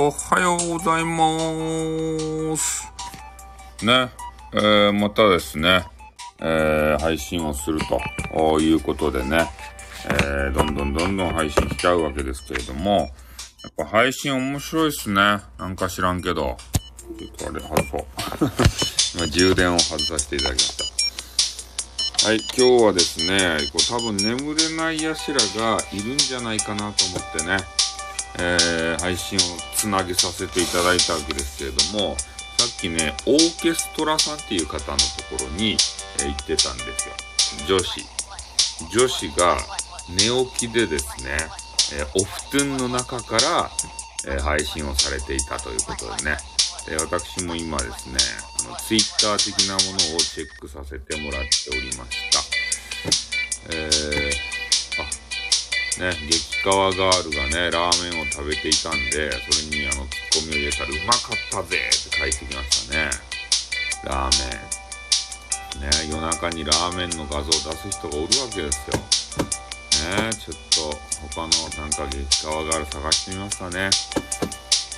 おはようございます。ね、えー、またですね、えー、配信をするということでね、えー、どんどんどんどん配信しちゃうわけですけれども、やっぱ配信面白いっすね。なんか知らんけど。ちょっとあれ外そう。今充電を外させていただきました。はい、今日はですね、こう多分眠れない奴らがいるんじゃないかなと思ってね、えー、配信をつなげさせていただいたわけですけれども、さっきね、オーケストラさんっていう方のところに、えー行ってたんですよ。女子。女子が寝起きでですね、えーお布団の中から、え配信をされていたということでね。で私も今ですね、あの、ツイッター的なものをチェックさせてもらっておりました。えー、あ、ね、激川ガールがね、ラーメンを食べていたんで、それにあの、ツッコミを入れたら、うまかったぜって返ってきましたね。ラーメン。ね、夜中にラーメンの画像を出す人がおるわけですよ。ね、ちょっと、他のなんか激川ガール探してみましたね。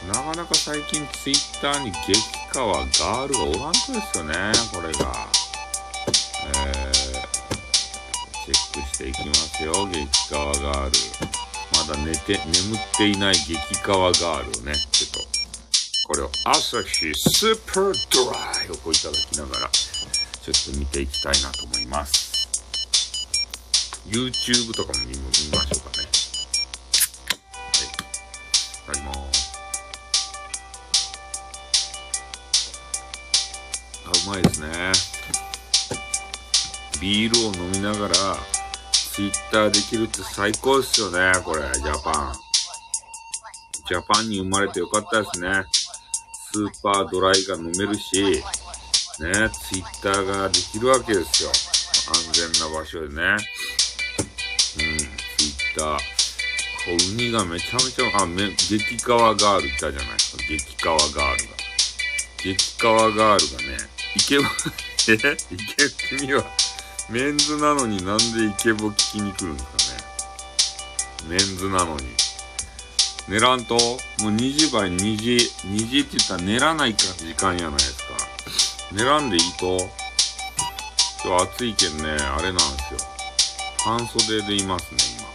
なかなか最近ツイッターに激川ガールがおらんとですよね、これが。チェックしていきますよ、激川ガール。まだ寝て、眠っていない激川ガールをね、ちょっと、これを朝日スーパードライをこういただきながら、ちょっと見ていきたいなと思います。YouTube とかも見見ましょうかね。はい。いただきます。あ、うまいですね。ビールを飲みながら、ツイッターできるって最高ですよね、これ、ジャパン。ジャパンに生まれてよかったですね。スーパードライが飲めるし、ね、ツイッターができるわけですよ。安全な場所でね。うん、ツイッター。こう海がめちゃめちゃ、あ、め、激カワガールいたじゃないですか。激カワガールが。激川ガールがね、イケボ、えイケ、君は、メンズなのになんでイケボ聞きに来るんですかね。メンズなのに。寝らんと、もう2時倍2時、2時って言ったら寝らないか時間やないですか。寝らんでいいと、今日暑いけんね、あれなんですよ。半袖でいますね、今。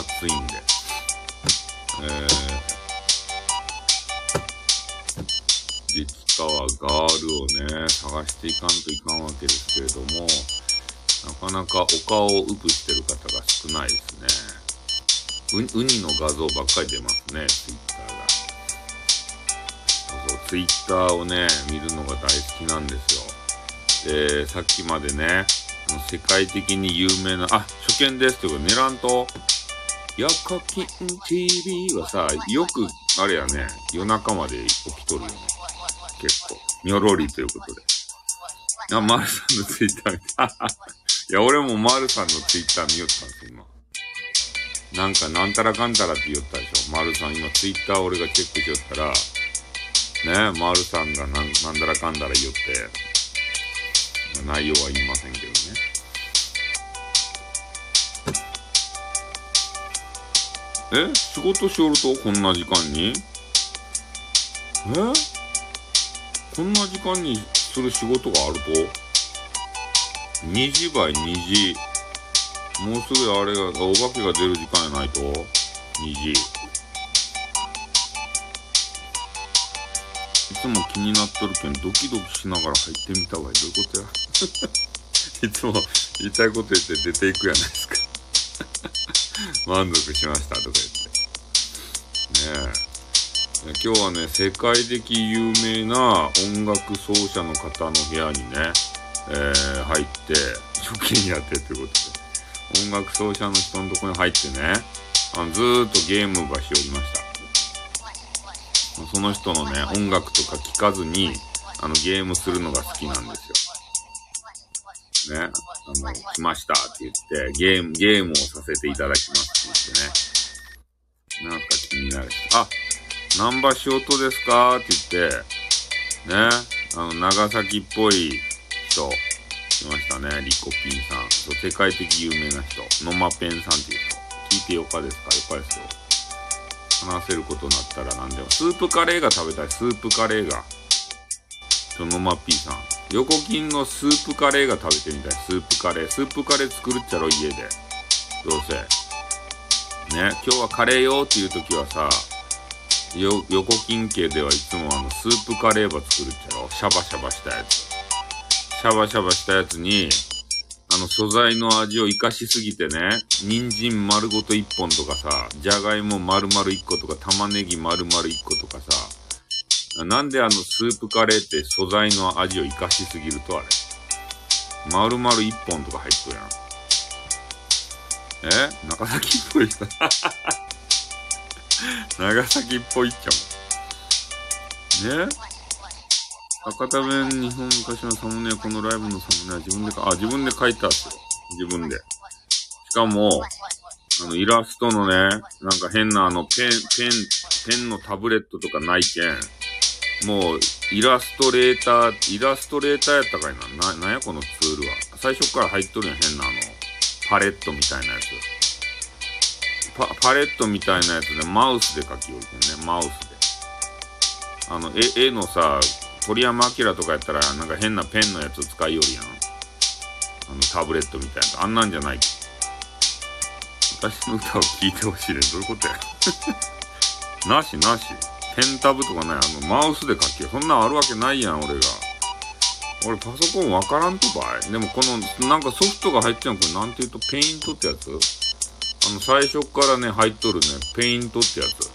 暑いんで。えー、激川ガールをね、探していかんといかんわけですけれども、なかなかお顔をウプしてる方が少ないですね。う、ウニの画像ばっかり出ますね、ツイッターが。そうそう、ツイッターをね、見るのが大好きなんですよ。で、さっきまでね、あの世界的に有名な、あ、初見ですってことで、寝らんと、ヤカキン TV はさ、よく、あれやね、夜中まで起きとるよね。結構。にょろりということで。あ、マルさんのツイッター見た。いや、俺もマルさんのツイッター見よったんです、今。なんか、なんたらかんたらって言ったでしょ。マルさん、今ツイッター俺がチェックしよったら、ね、マルさんがなんなんだらかんだら言って、内容は言いませんけどね。え？仕事しおると？こんな時間に？え？こんな時間にする仕事があると ?2 時倍2時。もうすぐあれが、お化けが出る時間やないと ?2 時。いつも気になっとるけん、ドキドキしながら入ってみた方がいい。どういうことや？いつも言いたいこと言って出ていくやないですか。満足しましたとか言って。ねえ。今日はね、世界的有名な音楽奏者の方の部屋にね、えー、入って、初見やってってことで。音楽奏者の人のとこに入ってね、あのずーっとゲームばしおりました。その人のね、音楽とか聴かずに、あの、ゲームするのが好きなんですよ。ね。あの、来ましたって言って、ゲーム、ゲームをさせていただきますって言ってね。なんか気になる人。あ、南波仕事ですか？って言って、ね。あの、長崎っぽい人、いましたね。リコピンさん。世界的有名な人。ノマペンさんっていう人。聞いてよかですか？よかですよ。話せることになったら何でも。スープカレーが食べたい。スープカレーが。ちょ、のまっぴーさん。横金のスープカレーが食べてみたい。スープカレー。スープカレー作るっちゃろ、家で。どうせ。ね、今日はカレーよっていう時はさ、よ、横金系ではいつもあの、スープカレーば作るっちゃろ。シャバシャバしたやつ。シャバシャバしたやつに、あの素材の味を活かしすぎてね、人参丸ごと1本とかさ、じゃがいも丸々1個とか、玉ねぎ丸々1個とかさ、なんであのスープカレーって素材の味を活かしすぎるとあれ？丸々1本とか入っとるやん。え？長崎っぽい人。長崎っぽいっちゃもん。ね博多弁日本昔のサムネ、このライブのサムネは自分でか、あ、自分で書いたっすよ。自分で。しかも、あの、イラストのね、なんか変なあの、ペン、ペン、ペンのタブレットとかないけん、もう、イラストレーター、イラストレーターやったかいな。な、なんやこのツールは。最初から入っとるやん、変なあの、パレットみたいなやつ。パ、パレットみたいなやつでマウスで書きよるけんね、マウスで。あの、絵、のさ、鳥山明とかやったら、なんか変なペンのやつを使いよるやん。あの、タブレットみたいな。あんなんじゃない。私の歌を聴いてほしいで、どういうことや。なしなし。ペンタブとかない。あの、マウスで書け。そんなんあるわけないやん、俺が。俺パソコンわからんとばい。でもこの、なんかソフトが入ってんのこれなんて言うと、ペイントってやつ？の、最初からね、入っとるね、ペイントってやつ。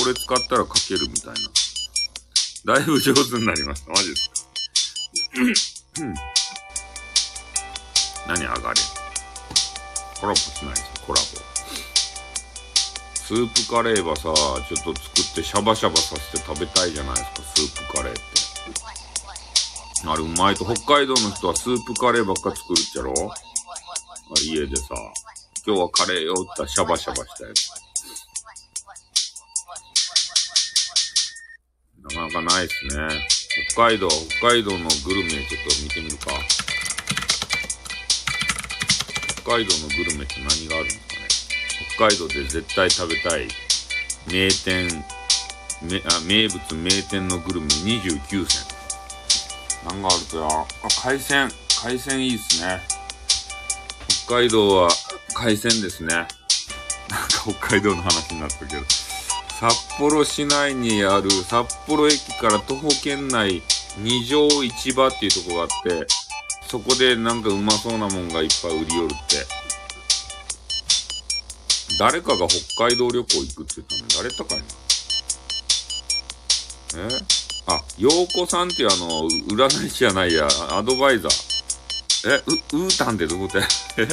これ使ったら書けるみたいな。だいぶ上手になりました。マジですか。何上がれ。コラボしないです、コラボ。スープカレーはさ、ちょっと作ってシャバシャバさせて食べたいじゃないですか、スープカレーって。あれうまいと、北海道の人はスープカレーばっか作るっちゃろ家でさ、今日はカレーよってシャバシャバしたやつ。なかなかないっすね。北海道、北海道のグルメちょっと見てみるか。北海道のグルメって何があるんですかね。北海道で絶対食べたい名店、めあ名物名店のグルメ29選。何があるとや。あ、海鮮。海鮮いいっすね。北海道は海鮮ですね。なんか北海道の話になったけど。札幌市内にある札幌駅から徒歩圏内二条市場っていうとこがあって、そこでなんかうまそうなもんがいっぱい売り寄るって。誰かが北海道旅行行くって言ったの？誰だかいな？え？あ、陽子さんっていうあの、占い師じゃないや、アドバイザー。え、う、うーたんってどこってえ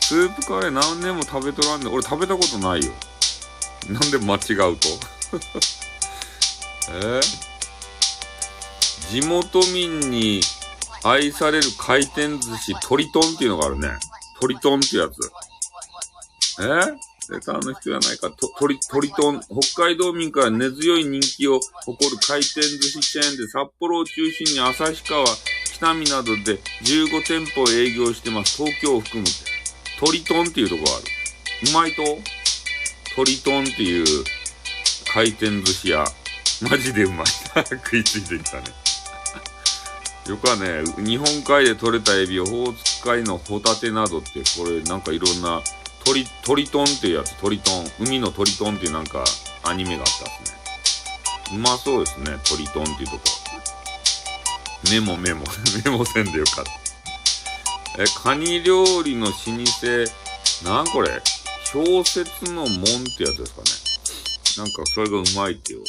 スープカレー何年も食べとらんで、俺食べたことないよ。なんで間違うと？え？地元民に愛される回転寿司、トリトンっていうのがあるね。トリトンっていうやつ。え？レターの人じゃないか。と、トリ、トリトン。北海道民から根強い人気を誇る回転寿司チェーンで札幌を中心に旭川、北見などで15店舗営業してます。東京を含む。トリトンっていうとこある。うまいと？トリトンっていう回転寿司屋。マジでうまい。食いついてきたね。よくはね、日本海で採れたエビをオホーツク海のホタテなどって、これなんかいろんな、トリ、トリトンっていうやつ、トリトン。海のトリトンっていうなんかアニメがあったっすね。うまそうですね、トリトンっていうとこ。メモメモ。メモせんでよかった。え、カニ料理の老舗、なんこれ？氷雪の門ってやつですかね。なんかそれがうまいってよ。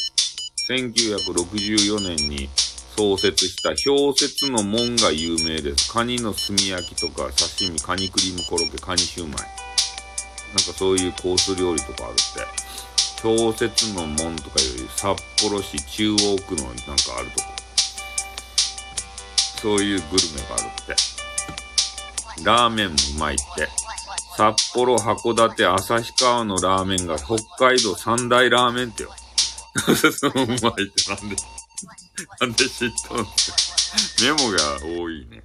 1964年に創設した氷雪の門が有名です。カニの炭焼きとか刺身、カニクリームコロッケ、カニシューマイ。なんかそういうコース料理とかあるって。氷雪の門とかより札幌市中央区のなんかあるとこ。そういうグルメがあるって。ラーメンもうまいって。札幌、函館、旭川のラーメンが北海道三大ラーメンってよ。そのうまいってなんで、なんで知ったんすかメモが多いね。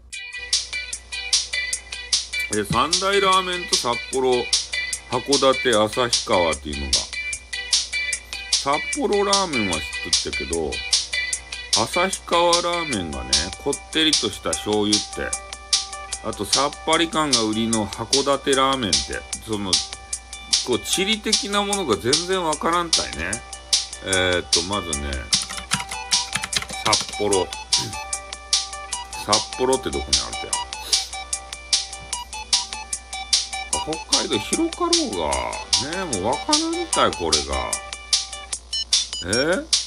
え、三大ラーメンと札幌、函館旭川っていうのが。札幌ラーメンは知っとったけど、旭川ラーメンがね、こってりとした醤油って、あとさっぱり感が売りの函館ラーメンって、その、こう、地理的なものが全然わからんたいね。えー、っと、まずね、札幌。札幌ってどこにあるって北海道広かろうが、ねもうわからんたい、これが。え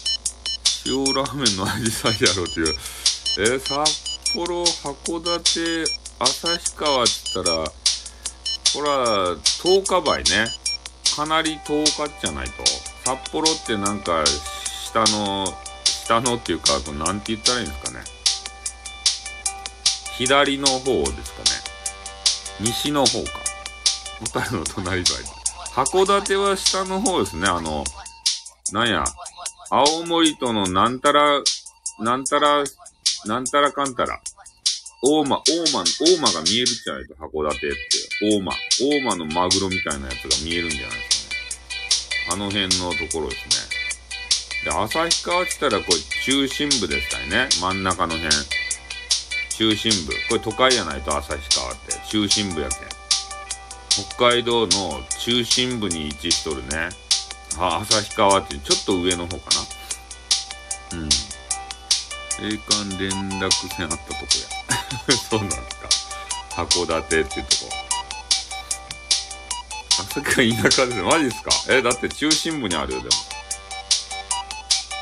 塩ラーメンの味さいやろっていう。え札幌、函館、旭川って言ったら、これは10日倍ね。かなり10日じゃないと。札幌ってなんか、下の、下のっていうか、なんて言ったらいいんですかね。左の方ですかね。西の方か。小樽の隣ばい。函館は下の方ですね。あの、なんや、青森とのなんたら、なんたら、なんたらかんたら。大間、大間、大間が見えるじゃないと、函館って。大間。大間のマグロみたいなやつが見えるんじゃないですかね。あの辺のところですね。で、旭川って言ったら、これ中心部ですかね。真ん中の辺。中心部。これ都会やないと、旭川って。中心部やけん。北海道の中心部に位置しとるね。あ、旭川っていうちょっと上の方かな。うん。栄冠連絡船あったとこや。そうなんですか。函館っていうとこ。旭川田舎ですマジですか？え、だって中心部にあるよ、でも。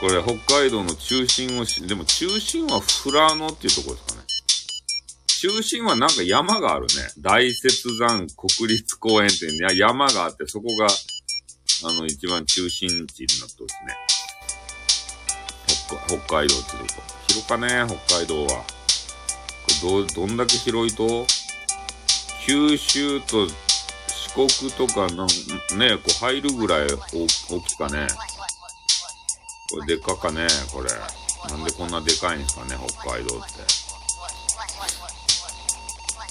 これ北海道の中心をし、でも中心は富良野っていうとこですかね。中心はなんか山があるね。大雪山国立公園ってね、山があって、そこが、あの、一番中心地になってますね。北北海道ってとこ。広かね、北海道は。これど、どんだけ広いと？九州と四国とかなん、ね、こう入るぐらい大きかね。これでかかね、これ。なんでこんなでかいんですかね、北海道って。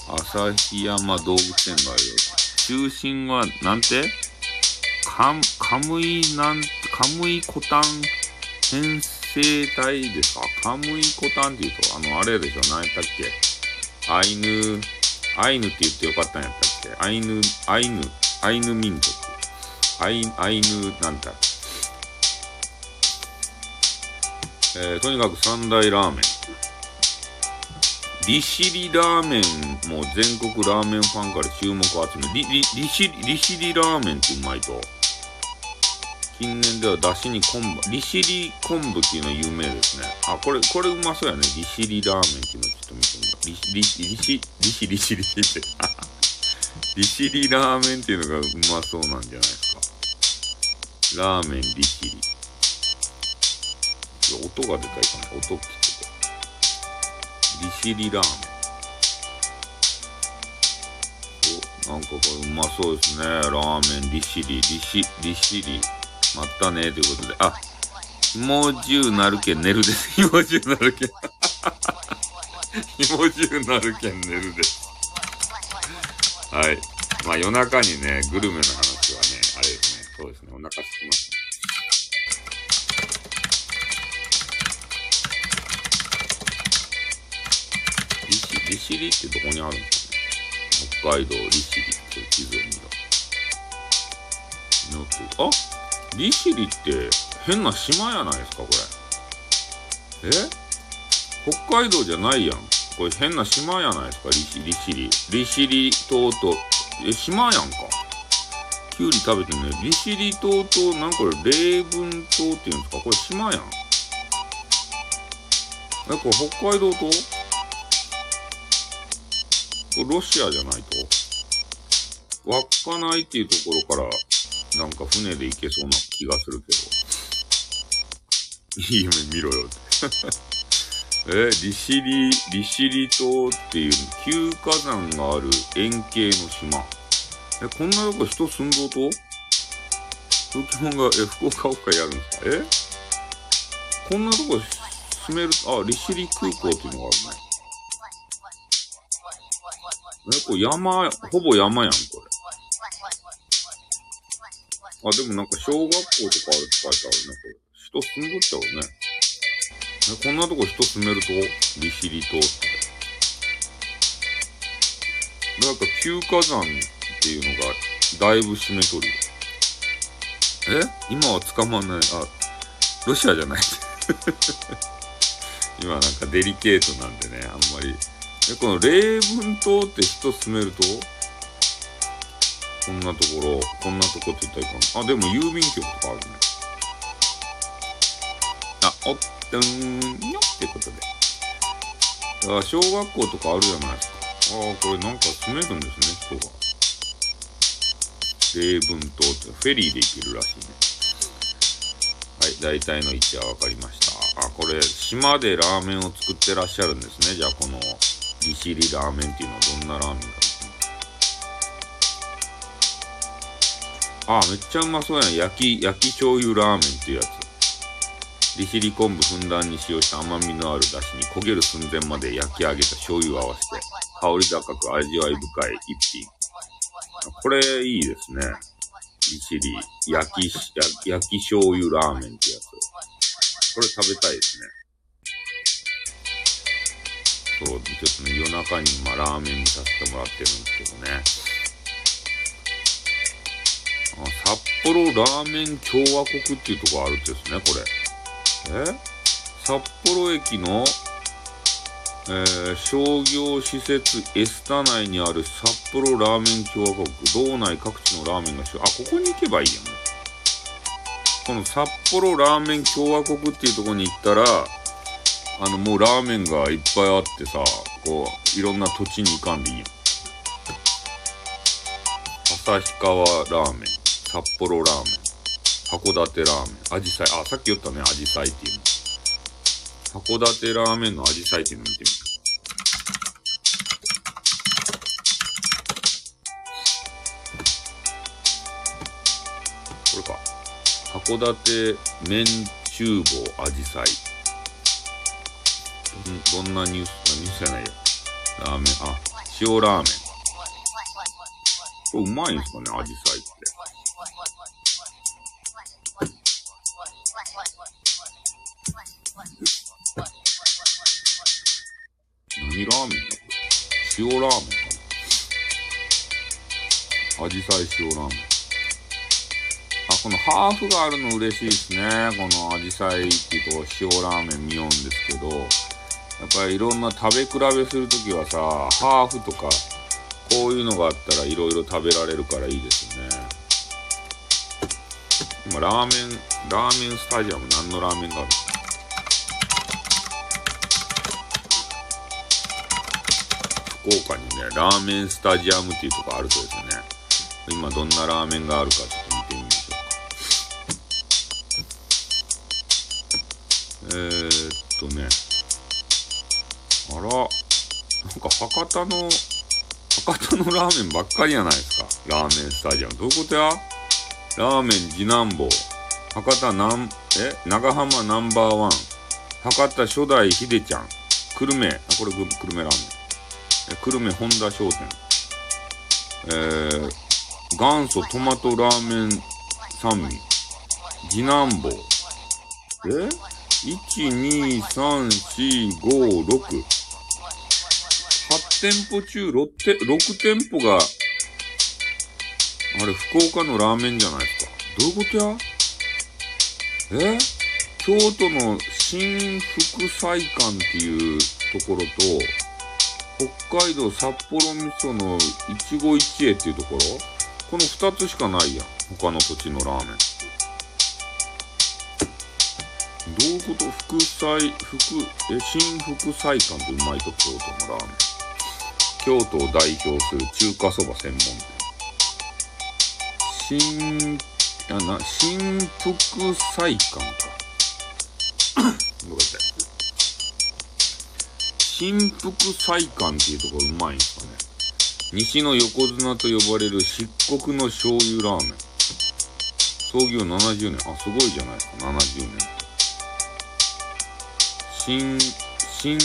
旭山動物園があるよ。中心は、なんて？カカムイなん、カムイコタン編成体ですか？カムイコタンって言うと、あの、あれでしょ何やったっけ？アイヌ、アイヌって言ってよかったんやったっけ？アイヌ、アイヌ、アイヌ民族。アイアイヌ、なんたえー、とにかく三大ラーメン。利尻ラーメンも全国ラーメンファンから注目を集める。利尻、利尻ラーメンってうまいと。近年では出汁に昆布、利尻昆布っていうのは有名ですね。あ、これ、これうまそうやね。利尻ラーメンっていうのちょっと見てみよう。利尻、利尻、利尻、利尻って。利尻ラーメンっていうのがうまそうなんじゃないですか。ラーメン利尻。音が出たいかな。音利尻ラーメン。お、なんかこれうまそうですね。ラーメン利尻、利尻、利尻。またね、ということで。あ、ひもじゅうなるけん寝るです。ひもじゅうなるけん。ひもじゅうなるけん寝るです。はい。まあ夜中にね、グルメの話はね、あれですね。そうですね。お腹すきます。利尻ってどこにあるんですかね北海道利尻って地図を見ろ。あ利尻って変な島やないですかこれ。え？北海道じゃないやん。これ変な島やないですか利尻。利尻。島と、え、島やんか。きゅうり食べてね。利尻島と、なんこれ、霊文島っていうんですか？これ島やん。え、これ北海道島？ロシアじゃないと、稚内っていうところから、なんか船で行けそうな気がするけど。いい夢見ろよって。え、利尻、利尻島っていう旧火山がある円形の島。え、こんなとこ人住んどうと？ポケモンが、え、福岡オカやるんですか？え？こんなとこ住める、あ、利尻空港っていうのがあるね。え、これ山、ほぼ山やん、これ。あ、でもなんか小学校とかあるって書いてあるね、これ。人住んどっちゃうね。こんなとこ人住めると利尻島って。なんか休火山っていうのがだいぶ締めとるえ？今は捕まんない。あ、ロシアじゃない。今なんかデリケートなんでね、あんまり。え、この霊文島って人住めるとこんなところ、こんなとこって言ったらいいかな。あ、でも郵便局とかあるね。あ、おっ、とんよってことで。あ、小学校とかあるじゃないですか。ああ、これなんか住めるんですね、人が。霊文島ってフェリーで行けるらしいね。はい、大体の位置は分かりました。あ、これ、島でラーメンを作ってらっしゃるんですね。じゃあ、この、利尻ラーメンっていうのはどんなラーメンだろうあ、めっちゃうまそうやん。焼き、焼き醤油ラーメンっていうやつ。利尻昆布ふんだんに使用した甘みのある出汁に焦げる寸前まで焼き上げた醤油を合わせて、香り高く味わい深い一品。これいいですね。利尻焼き、焼き醤油ラーメンってやつ。これ食べたいですね。そう、ちょっとね、夜中にまあラーメン見させてもらってるんですけどね。札幌ラーメン共和国っていうとこあるんですね、これ。え札幌駅のえー、商業施設エスタ内にある札幌ラーメン共和国道内各地のラーメンがあここに行けばいいやん。この札幌ラーメン共和国っていうとこに行ったらあのもうラーメンがいっぱいあってさこういろんな土地に行かんでいいやん。旭川ラーメン。札幌ラーメン函館ラーメンアジサイあさっき言ったねアジサイっていうの函館ラーメンのアジサイっていうの見てみる。これか。函館麺厨房アジサイ。どんなニュース、ニュースじゃないよ。ラーメン、あ、塩ラーメン。これうまいんすかね、アジサイって。何ラーメン塩ラーメンかな。アジサイ塩ラーメン。あ、このハーフがあるの嬉しいですね。このアジサイっていうと塩ラーメン見ようんですけど、やっぱりいろんな食べ比べするときはさ、ハーフとか、こういうのがあったらいろいろ食べられるからいいですね。今、ラーメン、ラーメンスタジアム何のラーメンがある福岡にね、ラーメンスタジアムっていうとこあるそうですよね。今どんなラーメンがあるかちょっと見てみましょうか。えー、っとね、あら、なんか博多の、博多のラーメンばっかりやないですか。ラーメンスタジアム。どういうことや？ラーメン次男坊。博多なん、え？長浜ナンバーワン。博多初代秀ちゃん。久留米。あ、これ久留米ラーメン。久留米本田商店、えー、元祖トマトラーメン三味、次男坊、え ?1,2,3,4,5,6 8店舗中 6, て6店舗が、あれ、福岡のラーメンじゃないですか。どういうことや？え？京都の新福祭館っていうところと、北海道札幌味噌の一期一会っていうところ？この二つしかないやん。他の土地のラーメン。どういうこと？副菜、副、え、新副菜館ってうまいと京都のラーメン。京都を代表する中華そば専門店。新、あ、な、新副菜館か。どうだった新福菜館っていうところうまいんですかね。西の横綱と呼ばれる漆黒の醤油ラーメン。創業70年。あ、すごいじゃないですか、70年。新、新、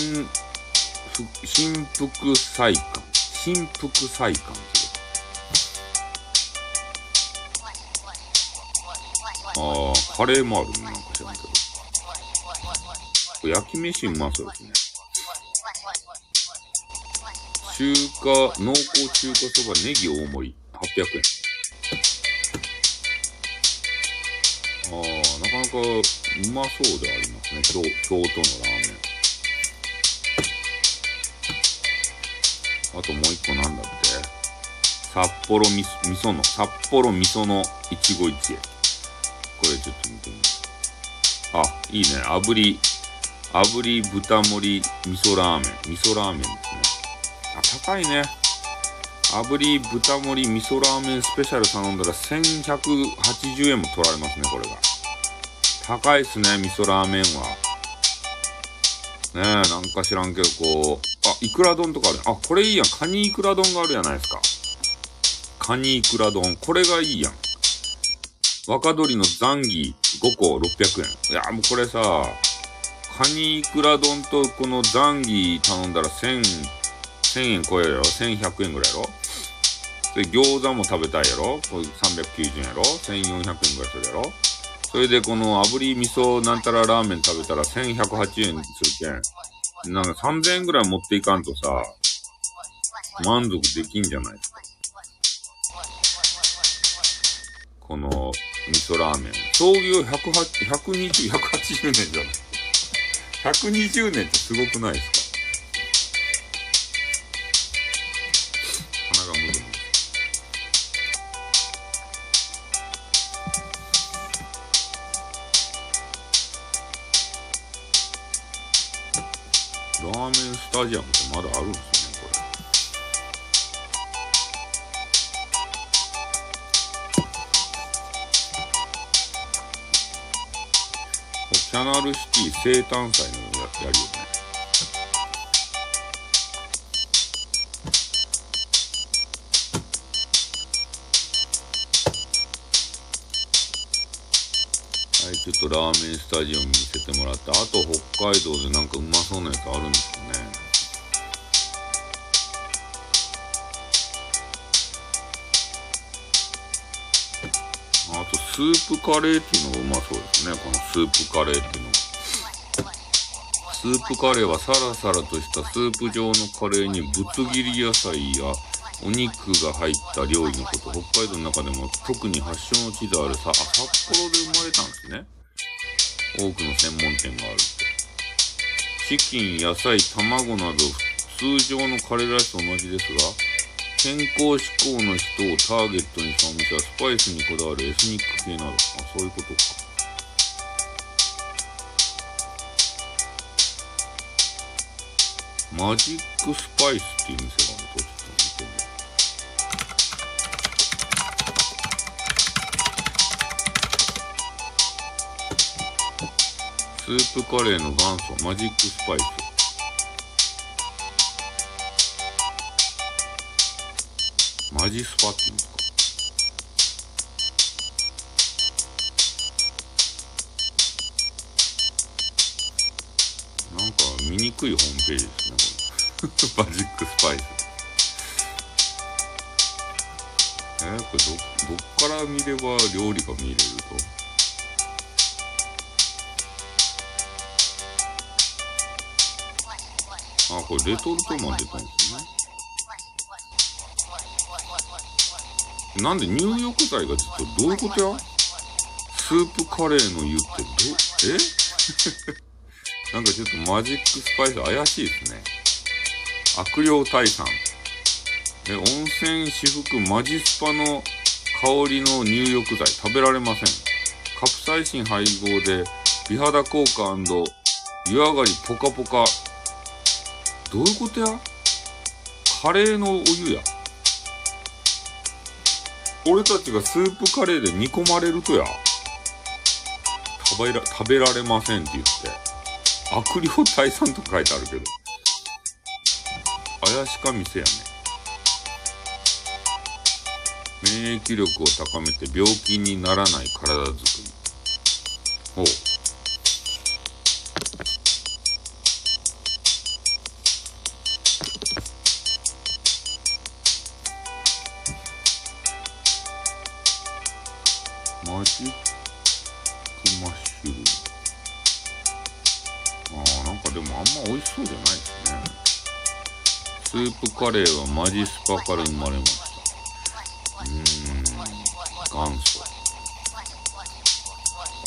新福菜館。新福菜館ってああ、カレーもあるね、なんか知らんけど。焼き飯うまそうですね。中華、濃厚中華そばネギ大盛り、800円。ああ、なかなかうまそうでありますね。京京都のラーメン。あともう一個なんだって札幌み味噌の、札幌味噌の一期一会。これちょっと見てみます。あ、いいね。炙り、炙り豚盛り味噌ラーメン。味噌ラーメンですね。あ、高いね。炙り豚盛り味噌ラーメンスペシャル頼んだら1180円も取られますね、これが。高いっすね、味噌ラーメンは。ねえ、なんか知らんけど、こう、あ、いくら丼とかある。あ、これいいやん。カニいくら丼があるじゃないですか。カニいくら丼。これがいいやん。若鶏のザンギ5個600円。いや、もうこれさ、カニいくら丼とこのザンギ頼んだら1000、1000円超えるやろ ?1100 円ぐらいやろで、餃子も食べたいやろこれ390円やろ ?1400 円ぐらいするやろそれでこの炙り味噌なんたらラーメン食べたら1108円するけん。なんか3000円ぐらい持っていかんとさ、満足できんじゃない？ですか。この味噌ラーメン。創業108 120、180年じゃない？120年ってすごくないですか？ーメンスタジアムってまだあるんですよね、これ。キャナルシティ生誕祭のややるよね。ラーメンスタジオ見せてもらって、あと北海道でなんかうまそうなやつあるんですかね。スープカレーっていうのがうまそうですね。このスープカレーっていうのが。スープカレーはサラサラとしたスープ状のカレーにぶつ切り野菜やお肉が入った料理のこと、北海道の中でも特に発祥の地であるさ、あ、札幌で生まれたんですね。多くの専門店があるって。チキン、野菜、卵など通常のカレーライスと同じですが、健康志向の人をターゲットにしたお店はスパイスにこだわるエスニック系など。あ、そういうことか。マジックスパイスっていう店スープカレーの元祖マジックスパイス。マジスパって言うんですかなんか見にくいホームページですね、これ。マジックスパイス。えー、これど、どっから見れば料理が見れると？これレトルトマン出たんですね。なんで入浴剤がずっとどういうことや？スープカレーの湯ってど、え？なんかちょっとマジックスパイス怪しいですね。悪霊退散。え、温泉至福マジスパの香りの入浴剤食べられません。カプサイシン配合で美肌効果湯上がりポカポカ。どういうことや？カレーのお湯や。俺たちがスープカレーで煮込まれるとや、食べら、食べられませんって言って、悪霊退散と書いてあるけど、怪しか店やね。免疫力を高めて病気にならない体づくり。ほう。そうじゃないですね。スープカレーはマジスパから生まれました。うーん、元祖。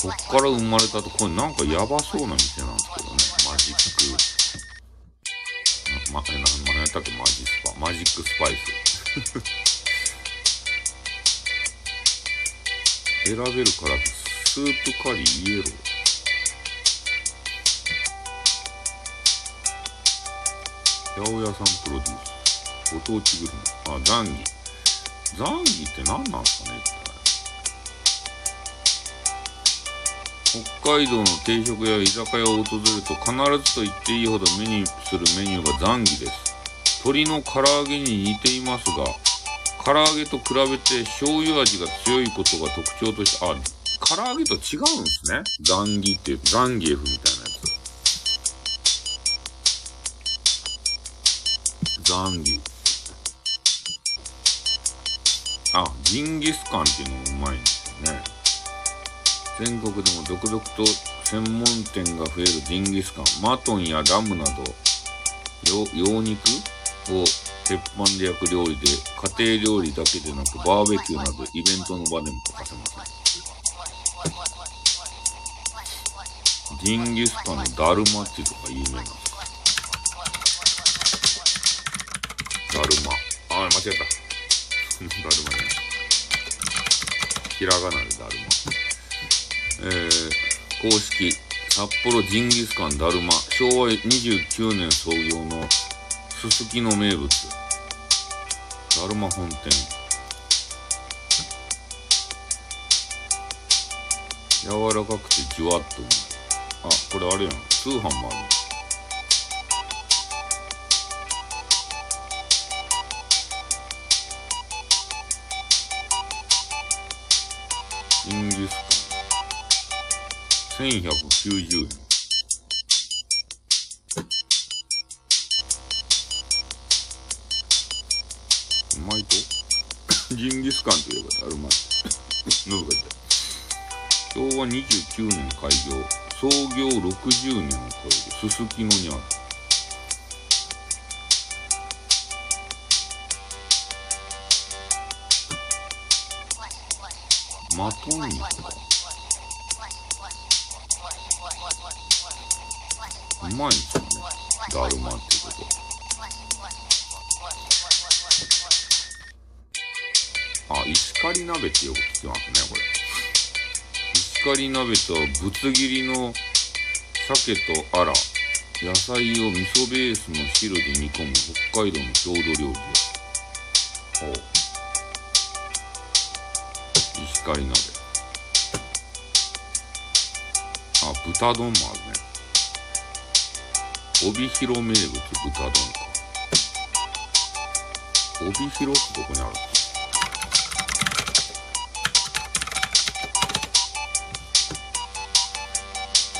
こっから生まれたと、これなんかやばそうな店なんですけどね。マジック。ま、え、な、何やったっけマジスパ。マジックスパイス。選べるからスープカリーイエロー。八百屋さんプロデュース。ご当地グルメ。あ、ザンギ。ザンギって何なんすかね北海道の定食や居酒屋を訪れると必ずと言っていいほど目にするメニューがザンギです。鶏の唐揚げに似ていますが、唐揚げと比べて醤油味が強いことが特徴として、あ、唐揚げと違うんですね。ザンギって、ザンギエフみたいなザンギ。あ、ジンギスカンっていうのもうまいんですよね。全国でも続々と専門店が増えるジンギスカン。マトンやラムなど、羊肉を鉄板で焼く料理で、家庭料理だけでなくバーベキューなどイベントの場でも欠かせません。ジンギスカンのダルマっていうとか有名なんですかダルマ。あ、間違えた。ダルマじゃない。ひらがなでダルマ。えー、公式、札幌ジンギスカンダルマ、昭和29年創業のすすきの名物。だるま本店。柔らかくてじわっと。あ、これあれやん。通販もある。ジンギスカン。1190円。ジンギスカンといえばだるま。喉が痛い。昭和29年開業、創業60年を超えるすすきのにある。マトン肉か。うまいんですよね。だるまってことは。あ、石狩鍋ってよく聞きますね、これ。石狩鍋とはぶつ切りの鮭とアラ、野菜を味噌ベースの汁で煮込む北海道の郷土料理です。ほう。石狩鍋。あ、豚丼もあるね。帯広名物豚丼か。帯広ってどこにある？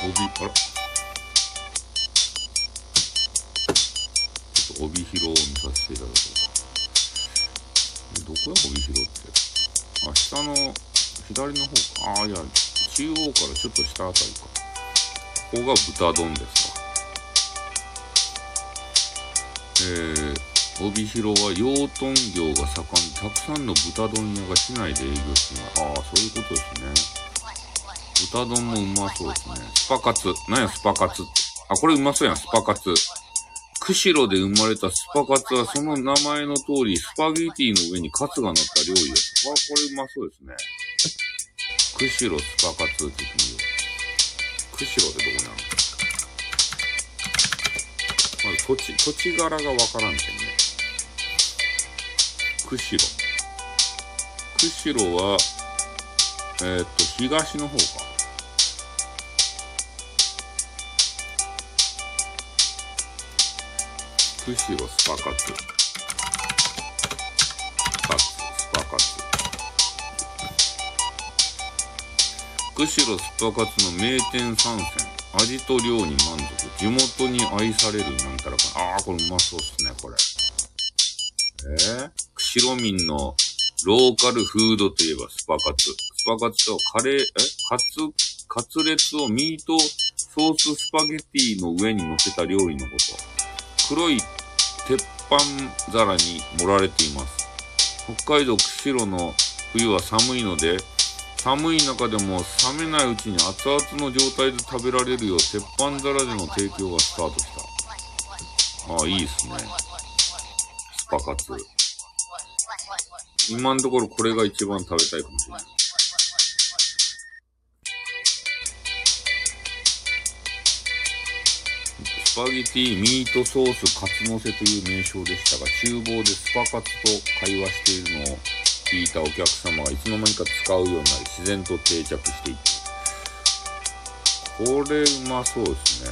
の帯、あら。ちょっと帯広を見させていただこうか。どこや帯広って。あ、下の、左の方か。ああ、いや、中央からちょっと下あたりか。ここが豚丼ですか。えー、帯広は養豚業が盛ん、たくさんの豚丼屋が市内で営業してます。ああ、そういうことですね。豚丼もうまそうですね。スパカツ。何やスパカツって。あ、これうまそうやん、スパカツ。釧路で生まれたスパカツはその名前の通り、スパゲティの上にカツが乗った料理です。あ、これうまそうですね。釧路スパカツって言ってみよう。釧路ってどこにあるのまず土地、土地柄がわからんけどね。釧路。釧路は、えー、っと、東の方か。釧路スパカツ。スパカ釧路スパカツの名店参戦。味と量に満足。地元に愛されるなんたらか。ああ、これうまそうっすね、これ。えー、釧路民のローカルフードといえばスパカツ。スパカツとカレー、え？カツ、カツレツをミートソーススパゲティの上に乗せた料理のこと。黒い鉄板皿に盛られています。北海道釧路の冬は寒いので、寒い中でも冷めないうちに熱々の状態で食べられるよう鉄板皿での提供がスタートした。ああ、いいですね。スパカツ。今のところこれが一番食べたいかもしれない。スパゲティ、ミートソース、カツ乗せという名称でしたが、厨房でスパカツと会話しているのを聞いたお客様がいつの間にか使うようになり、自然と定着していった。これうまそうですね。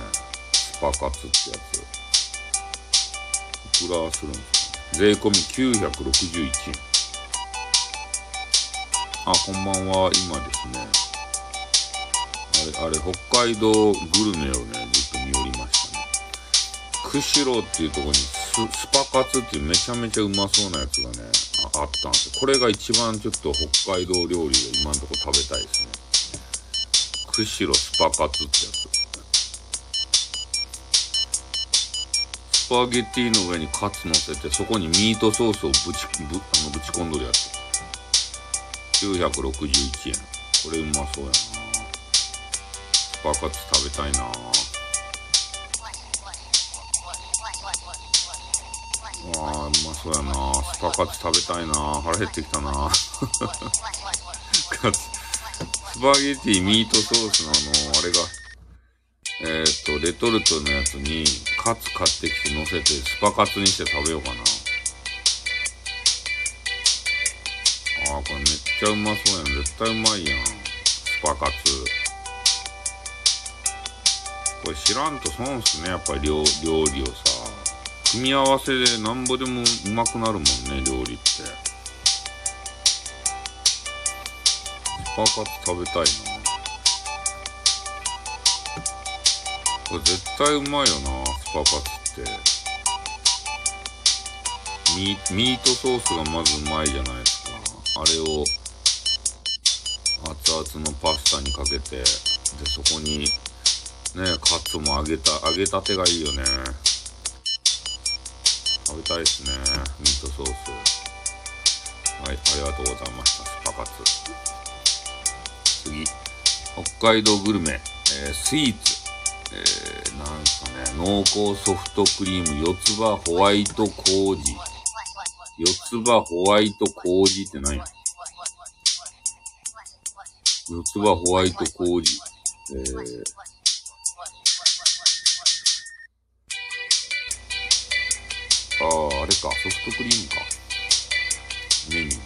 スパカツってやつ。いくらするんですか？税込み961円。あ、こんばんは。今ですね。あれ、あれ、北海道グルメをね、ずっと見降り。釧路っていうとこにススパカツっていうめちゃめちゃうまそうなやつがねあ、あったんですよ。これが一番ちょっと北海道料理で今んとこ食べたいですね。釧路スパカツってやつ。スパゲティの上にカツ乗せて、そこにミートソースをぶち、ぶ、あの、ぶち込んどるやつ。961円。これうまそうやなスパカツ食べたいなそうやな。スパカツ食べたいな。腹減ってきたな。スパゲティミートソースのあの。あれが。えっ、とレトルトのやつにカツ買ってきて乗せてスパカツにして食べようかな。あーこれめっちゃうまそうやん。絶対うまいやん。スパカツ。これ知らんと損っすね。やっぱり料理をさ。組み合わせでなんぼでもうまくなるもんね料理って。スパカツ食べたいな。これ絶対うまいよなスパカツって。ミミートソースがまずうまいじゃないですか。あれを熱々のパスタにかけてでそこにねカツも揚げた揚げたてがいいよね。食べたいですね。ミートソース。はいありがとうございました。スパカツ。次。北海道グルメ、えー、スイーツ。えー、なんすかね。濃厚ソフトクリーム。四つ葉ホワイト麹。四つ葉ホワイト麹って何？や四つ葉ホワイト麹。えーああ、あれか、ソフトクリームか。メニュー。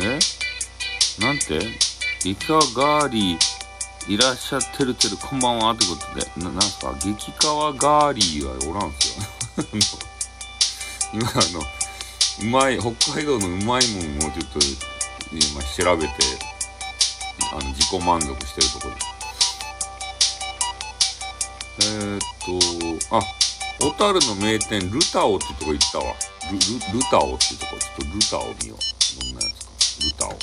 え？なんて？イカガーリー、いらっしゃってるてる、こんばんはってことで、な、なんすか、激川ガーリーはおらんすよ。今、あの、うまい、北海道のうまいもんをちょっと、今調べて、あの、自己満足してるところです。えー、っと、あ、小樽の名店、ルタオってとこ行ったわ。ル、ル、ルタオってとこ、ちょっとルタオ見よう。どんなやつか。ルタオ。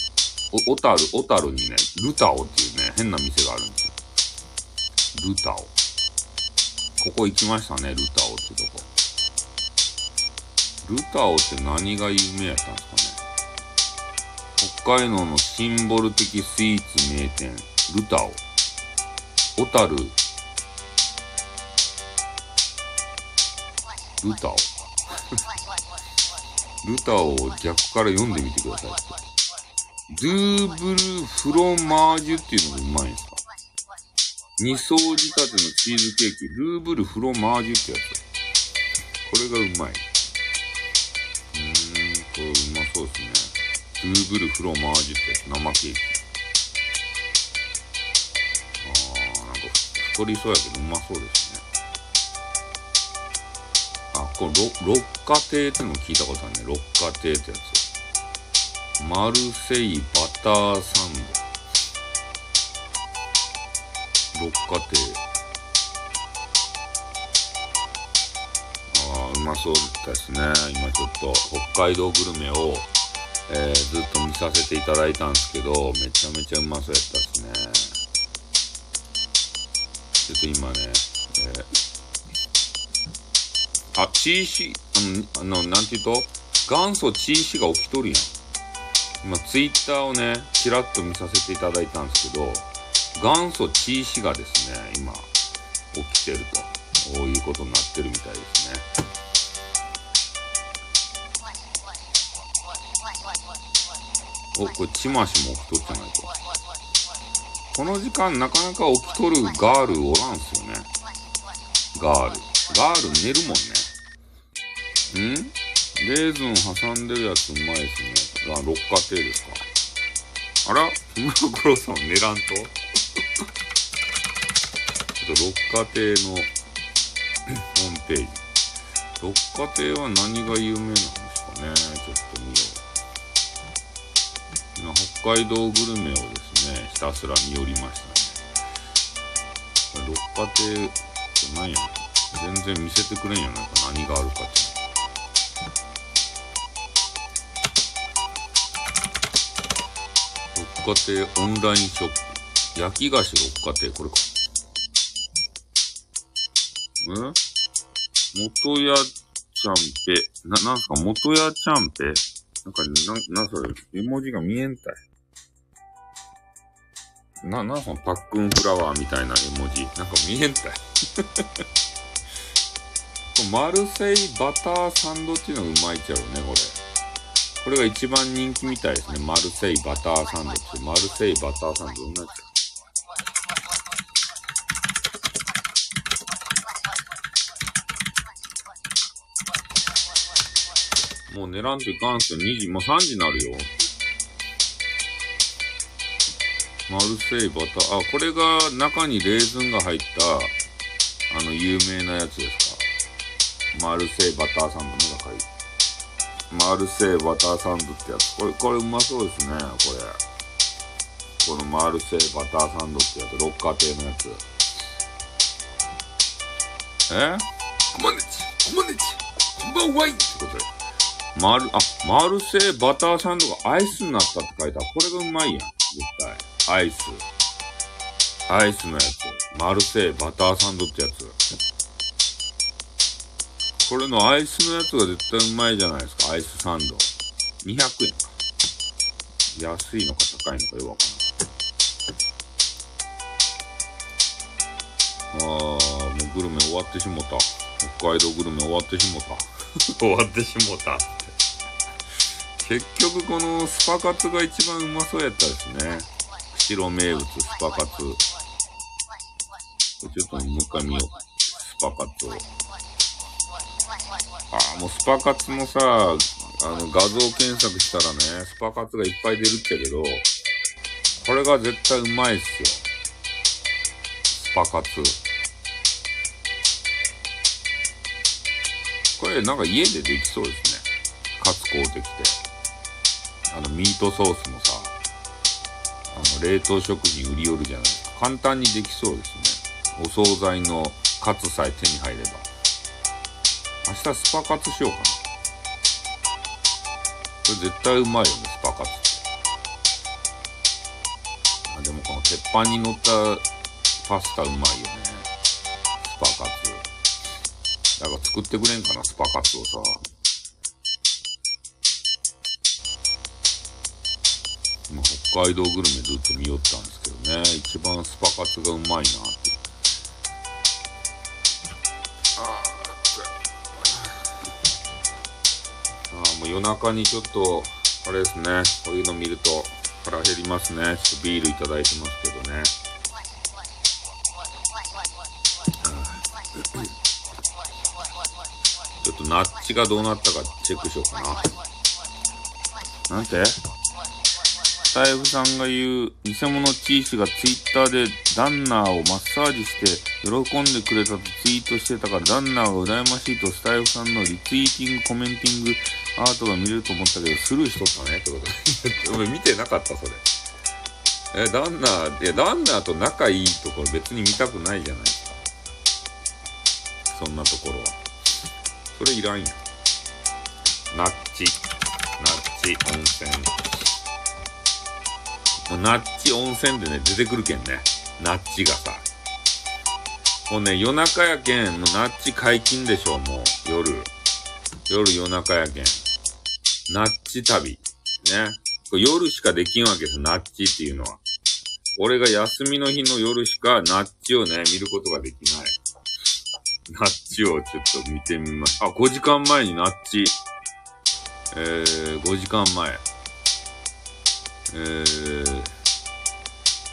お、小樽、小樽にね、ルタオっていうね、変な店があるんですよ。ルタオ。ここ行きましたね、ルタオってとこ。ルタオって何が有名やったんですかね。北海道のシンボル的スイーツ名店、ルタオ。小樽ルタオ。ルタオを逆から読んでみてください。ドゥーブルフロマージュっていうのがうまいんですか？二層仕立てのチーズケーキ、ルーブルフロマージュってやつ。これがうまい。うーん、これうまそうですね。ドゥーブルフロマージュってやつ、生ケーキ。あー、なんか太りそうやけどうまそうですね。この六花亭ってのも聞いたことあるね。六花亭ってやつ。マルセイバターサンド。六花亭。ああ、うまそうですね。今ちょっと北海道グルメをえー、ずっと見させていただいたんですけど、めちゃめちゃうまそうやったですね。ちょっと今ね、えー、あ、チーシー、あの、あのなんて言うと、元祖チーシが起きとるやん。今、ツイッターをね、ちらっと見させていただいたんですけど、元祖チーシがですね、今、起きてると、こういうことになってるみたいですね。お、これ、ちましも起きとっじゃないと。この時間、なかなか起きとるガールおらんすよね。ガール。ガール寝るもんね。ん？レーズン挟んでるやつうまいっすね。あ、六花亭ですか。あら？木村五郎さん寝らんと？ちょっと六花亭のホームページ。六花亭は何が有名なんですかねちょっと見よう。今、北海道グルメをですね、ひたすら見寄りましたね。六花亭って何や全然見せてくれんやなんか何があるかって。六花亭オンラインショップ。焼き菓子六花亭、これか。え？元屋ちゃんぺ。な、なんすか？元屋ちゃんぺ？なんか、な、な、それ、絵文字が見えんたい。な、な、そのパックンフラワーみたいな絵文字。なんか見えんたい。マルセイバターサンドっていうのがうまいちゃうね、これ。これが一番人気みたいですね。マルセイバターサンドって。マルセイバターサンド、どんなやつもう寝らんといかんすよ。2時、もう3時になるよ。マルセイバター、あ、これが中にレーズンが入った、あの、有名なやつですか？マルセイバターサンドの中に。マルセイバターサンドってやつ。これ、これうまそうですね、これ。このマルセイバターサンドってやつ、六花亭のやつ。え？コマネチコマネチこんばんはいってことで。マル、あ、マルセイバターサンドがアイスになったって書いてある。これがうまいやん。絶対。アイス。アイスのやつ。マルセイバターサンドってやつ。これのアイスのやつが絶対うまいじゃないですか。アイスサンド。200円か。安いのか高いのかよくわからん。あー、もうグルメ終わってしもた。北海道グルメ終わってしもた。終わってしもたって。結局このスパカツが一番うまそうやったですね。釧路名物スパカツ。ちょっともう一回見よう。スパカツを。あ、もうスパカツのさ、あの画像検索したらね、スパカツがいっぱい出るっちゃけど、これが絶対うまいっすよ。スパカツ。これなんか家でできそうですね。カツ買うてきて。あのミートソースもさ、あの冷凍食品売り寄るじゃないですか。簡単にできそうですね。お惣菜のカツさえ手に入れば。明日スパカツしようかな。これ絶対うまいよね、スパカツって。あでもこの鉄板に乗ったパスタうまいよね。スパカツ。だから作ってくれんかな、スパカツをさ。今北海道グルメずっと見よったんですけどね、一番スパカツがうまいなって。夜中にちょっと、あれですね、こういうの見ると腹減りますね。ちょっとビールいただいてますけどね。ちょっとナッチがどうなったかチェックしようかな。なんて？スタイフさんが言う偽物チーシがツイッターでダンナーをマッサージして喜んでくれたとツイートしてたからダンナーが羨ましいとスタイフさんのリツイーティングコメンティングアートが見れると思ったけどスルーしとったねってこと俺見てなかったそれえダンナーいやダンナーと仲いいところ別に見たくないじゃないですかそんなところはそれいらんやナッチナッチ温泉。もうナッチ温泉でね、出てくるけんね。ナッチがさ。もうね、夜中やけん、もうナッチ解禁でしょ、もう。夜。夜夜中やけん。ナッチ旅。ね。これ夜しかできんわけです、ナッチっていうのは。俺が休みの日の夜しかナッチをね、見ることができない。ナッチをちょっと見てみます。あ、5時間前にナッチ。えー、5時間前。えー、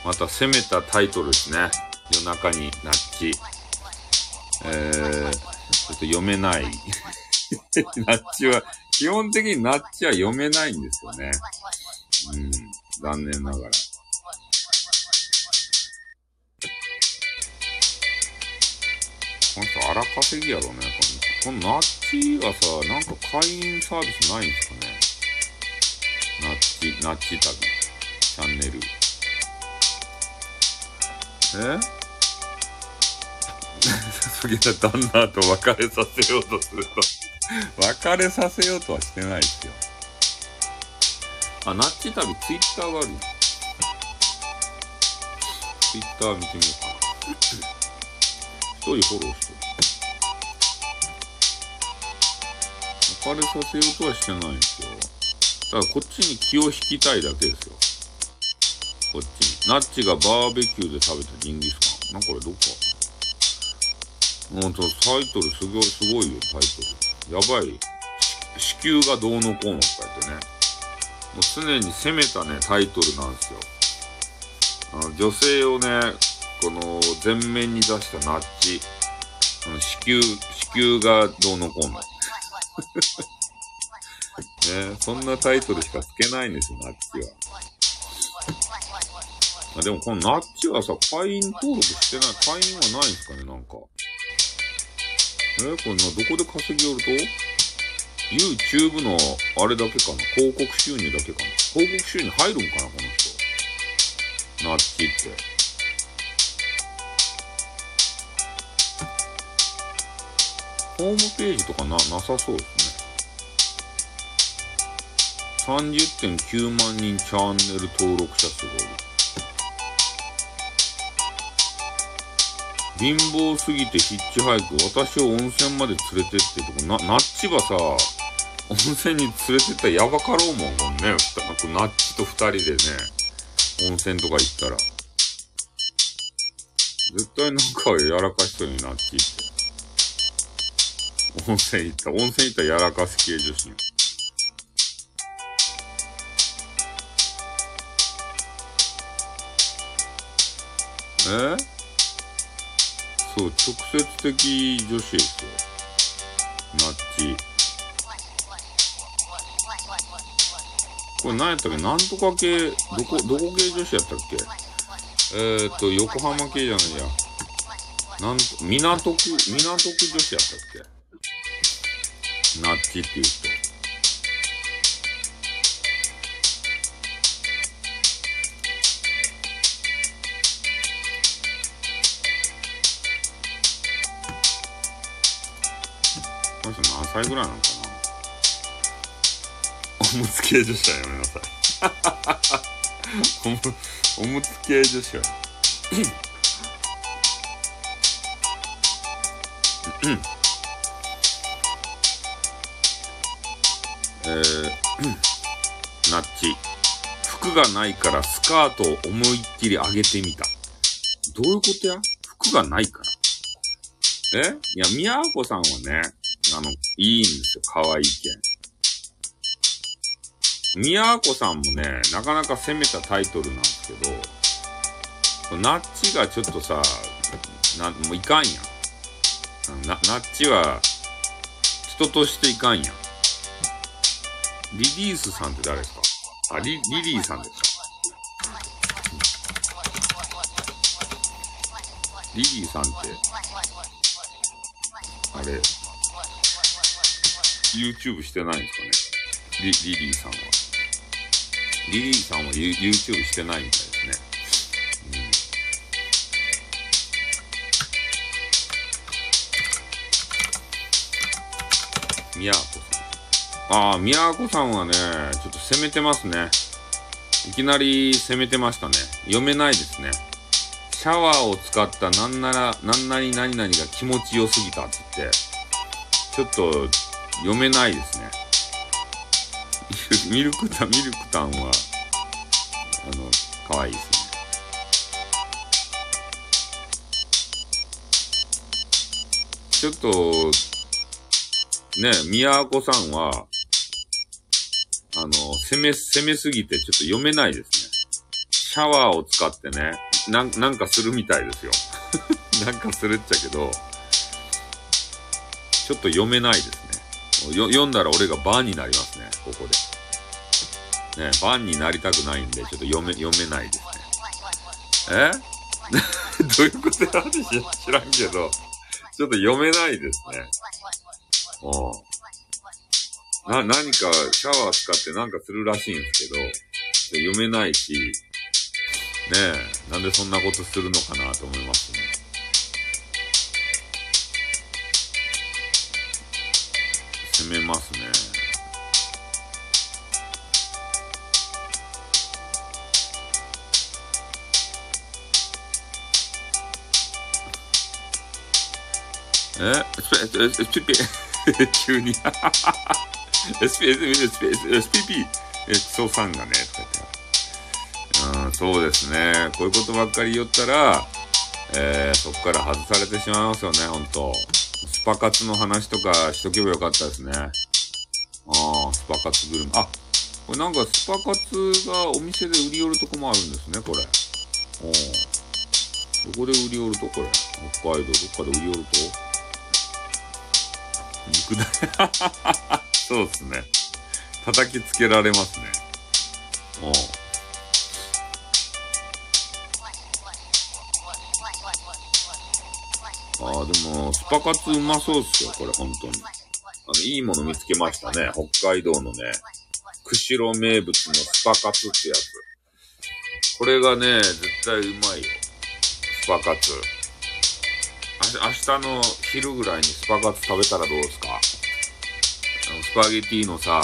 また攻めたタイトルですね。夜中にナッチ。えー、ちょっと読めない。ナッチは、基本的にナッチは読めないんですよね。うん、残念ながら。この人荒稼ぎやろね、この。このナッチがさ、なんか会員サービスないんですかね。ナッチ、ナッチ旅。チャンネル。え？そげた旦那と別れさせようとすると 別れさせようとはしてないですよ。あ、ナッチ旅ツイッターがある。ツイッター見てみようかな。一人フォローしてる。別れさせようとはしてないんですよ。ただこっちに気を引きたいだけですよ。こっちに。ナッチがバーベキューで食べたジンギスカン。なんこれどっか。ほんと、タイトルすごい、すごいよ、タイトル。やばい。子宮がどうのこうのとか言ってね。もう常に攻めたね、タイトルなんですよ。あの女性をね、この前面に出したナッチ。あの子宮、子宮がどうのこうの。ねそんなタイトルしかつけないんですよ、ナッチは。あでもこのナッチはさ、会員登録してない、会員はないんですかね、なんか。えこれな、どこで稼ぎよると ?YouTube のあれだけかな広告収入だけかな広告収入入るんかなこの人。ナッチって。ホームページとかな、なさそうですね。30.9万人チャンネル登録者数がいる。貧乏すぎてヒッチハイク、私を温泉まで連れてってとか、な、ナッチはさ、温泉に連れてったらやばかろうもん、こんね。ナッチと二人でね、温泉とか行ったら。絶対なんかやらかしたようにナッチって。温泉行った。温泉行ったらやらかす系女子よ。え？そう、直接的女子ですよ。ナッチ。これ何やったっけ？なんとか系、どこ、どこ系女子やったっけ？えー、っと、横浜系じゃないや。なん、港区、港区女子やったっけ？ナッチっていう人。歳ぐらいなのかなおむつ系女子はやめなさい おむ、おむつ系女子は。うん。えー、ナッチ。服がないからスカートを思いっきり上げてみた。どういうことや？服がないからえ？いや、宮子さんはね、あの、いいんですよ。可愛いけん。宮子さんもね、なかなか攻めたタイトルなんですけど、ナッチがちょっとさ、な、もういかんやん。な、ナッチは、人としていかんやん。リリースさんって誰ですか？あ、リ、リリーさんですか？リリーさんって、あれ、YouTube してないんですかねリ、リリーさんは。リリーさんは YouTube してないみたいですね。うん。宮子さん。ああ、宮子さんはね、ちょっと攻めてますね。いきなり攻めてましたね。読めないですね。シャワーを使ったなんなら、なんなり何々が気持ちよすぎたって言って、ちょっと読めないですね。ミルクタン、ミルクタンは、あの、可愛いいですね。ちょっと、ね、宮子さんは、あの、攻め、攻めすぎてちょっと読めないですね。シャワーを使ってね、なん、なんかするみたいですよ。なんかするっちゃけど、ちょっと読めないですね。読んだら俺がバンになりますね、ここで。ね、バンになりたくないんで、ちょっと読め、読めないですね。え？どういうことや？知らんけど、ちょっと読めないですね。うん。な、何かシャワー使ってなんかするらしいんですけど、読めないし、ねえ、なんでそんなことするのかなと思いますね。攻めますね。えスペ、スペ、スペ、急に SP、SP、SPP、え、クソさんがね、とか言って。うん、そうですね。こういうことばっかり言ったら、えー、そこから外されてしまいますよね、ほんと。パ活の話とかしとけばよかったですね。ああ、スパ活グルメ。あ、これなんかスパ活がお店で売り寄るとこもあるんですね、これ。おどこで売り寄ると？これ。北海道どっかで売り寄ると？肉だ。そうですね。叩きつけられますね。おああ、でも、スパカツうまそうっすよ、これ、本当に。あの、いいもの見つけましたね。北海道のね、釧路名物のスパカツってやつ。これがね、絶対うまいよ。スパカツ。明日の昼ぐらいにスパカツ食べたらどうですか？あのスパゲティのさ、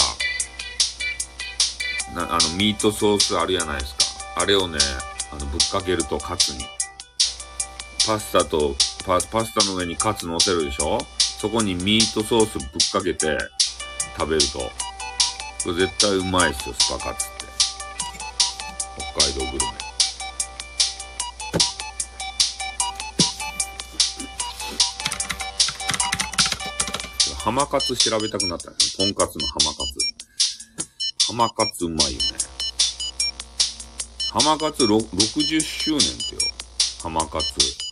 なあの、ミートソースあるやないですか。あれをね、あの、ぶっかけるとカツに。パスタと、パパスタの上にカツ乗せるでしょ？そこにミートソースぶっかけて食べると。これ絶対うまいっすよ、スパカツって。北海道グルメ。浜カツ調べたくなったね。とんかつの浜カツ。浜カツうまいよね。浜カツ60周年ってよ。浜カツ。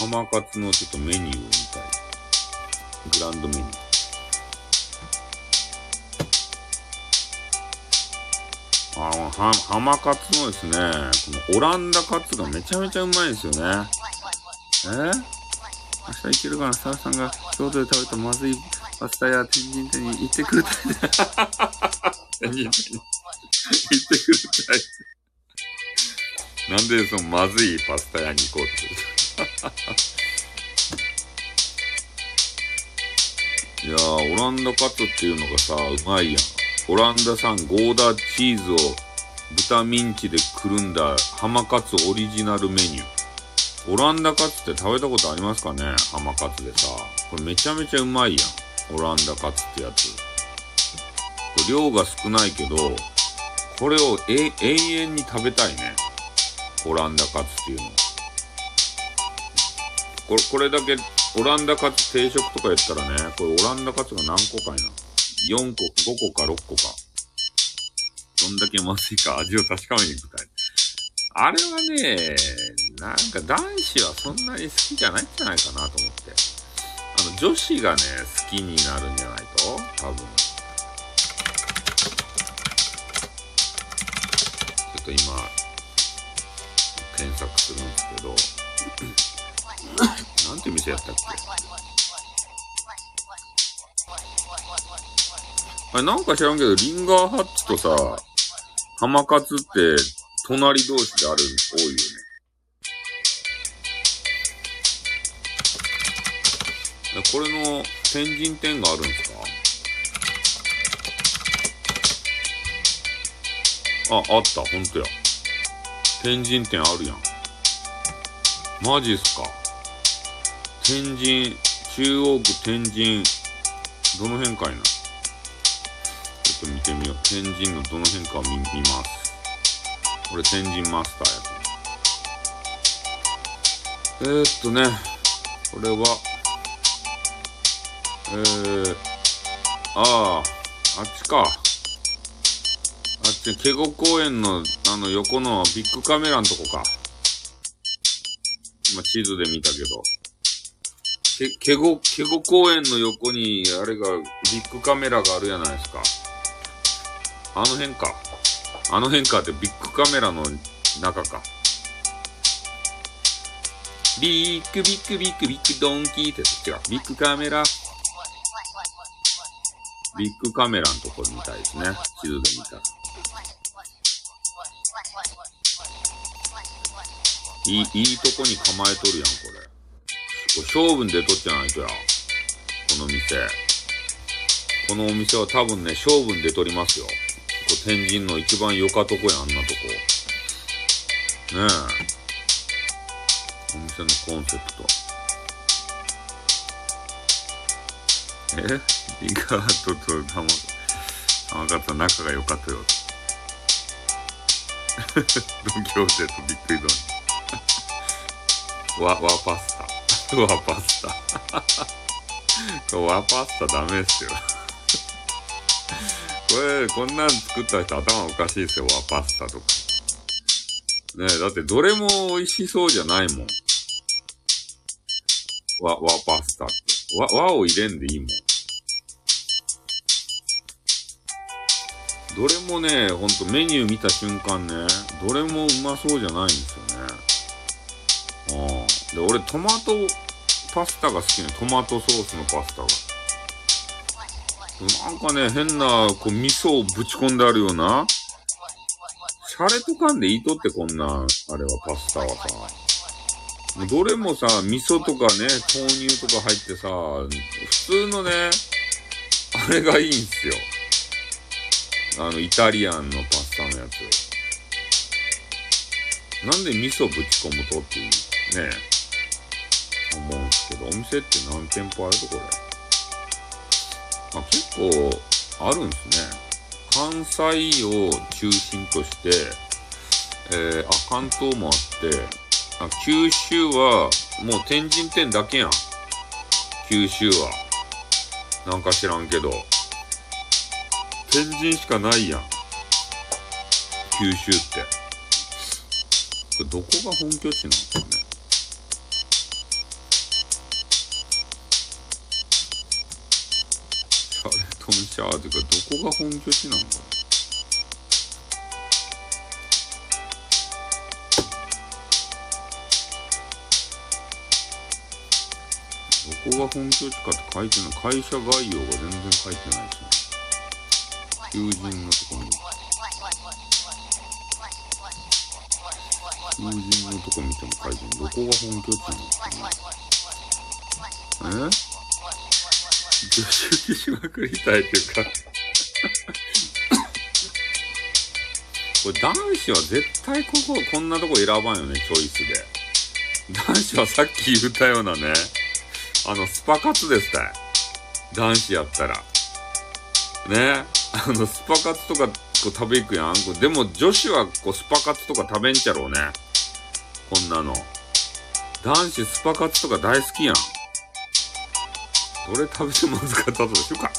浜カツのちょっとメニューを見たい。グランドメニュー。あの、は、浜カツのですね、このオランダカツがめちゃめちゃうまいですよね。え？明日行けるかな？スタッフさんが京都で食べたまずいパスタや天神店に行ってくるたい。天 神店に行ってくるたい。なんでそのまずいパスタ屋に行こうとする いやー、オランダカツっていうのがさ、うまいやん。オランダ産ゴーダチーズを豚ミンチでくるんだ浜カツオリジナルメニュー。オランダカツって食べたことありますかね浜カツでさ。これめちゃめちゃうまいやん。オランダカツってやつ。これ量が少ないけど、これを永遠に食べたいね。オランダカツっていうの。これ、これだけ、オランダカツ定食とかやったらね、これオランダカツが何個かいな。4個、5個か6個か。どんだけまずいか味を確かめに行きたい。あれはね、なんか男子はそんなに好きじゃないんじゃないかなと思って。あの、女子がね、好きになるんじゃないと？多分。ちょっと今、検索するんですけど、なんて店やったっけ？あれ、なんか知らんけど、リンガーハッチとさ、浜カツって隣同士である多いよね。これの天神店があるんですか？あ、あった、ほんとや。天神店あるやん。マジっすか？天神、中央区天神、どの辺かいな。ちょっと見てみよう。天神のどの辺かを見見ます。これ天神マスターやえー、っとね、これは、えー、ああ、あっちか。あっち、ケゴ公園の、あの、横のビッグカメラのとこか。今、地図で見たけど。け、ケゴ、ケゴ公園の横に、あれが、ビッグカメラがあるやないですか。あの辺か。あの辺かってビッグカメラの中か。ビッグビッグビッグビッグドンキーって違う。ビッグカメラ。ビッグカメラのところみたいですね。地図で見たら。いい、いいとこに構えとるやん、これ。これ勝負に出とっちゃないとや。この店。このお店は多分ね、勝負に出とりますよ。こ天神の一番よかとこや、あんなとこ。ねえ。お店のコンセプト。え？リガートと玉、玉方仲が良かったよ。ドンキホーテとびっくりドン。わ、わパスタ。わパスタ。わパスタダメっすよ。これ、こんなん作った人頭おかしいですよ、和パスタとか。ねえ、だってどれも美味しそうじゃないもん。和、和パスタって。和、和を入れんでいいもん。どれもね、ほんとメニュー見た瞬間ね、どれもうまそうじゃないんですよね。うん。で、俺トマトパスタが好きね。トマトソースのパスタが。なんかね、変な、こう、味噌をぶち込んであるような、シャレとかんでいいとってこんな、あれはパスタはさ。どれもさ、味噌とかね、豆乳とか入ってさ、普通のね、あれがいいんすよ。あの、イタリアンのパスタのやつ。なんで味噌ぶち込むとっていう、ね、思うんすけど、お店って何店舗あるとこれ。あ、結構、あるんすね。関西を中心として、えー、あ、関東もあって、あ、九州は、もう天神店だけやん。九州は。なんか知らんけど。天神しかないやん。九州って。これどこが本拠地なんですかね？ャレトンシャーっていうか、どこが本拠地なの？かな。どこが本拠地かって書いてない。会社概要が全然書いてないですね。友人のとこに友人のとこ見ても書いてるどこが本拠地なんですかねえ助手しまくりたいっていうかこれ男子は絶対ここ、こんなとこ選ばんよね、チョイスで。男子はさっき言ったようなね、あの、スパカツですたい。男子やったら。ね。あの、スパカツとかこう食べ行くやん。でも女子はこうスパカツとか食べんちゃろうね。こんなの。男子スパカツとか大好きやん。どれ食べてまずかったとしようか。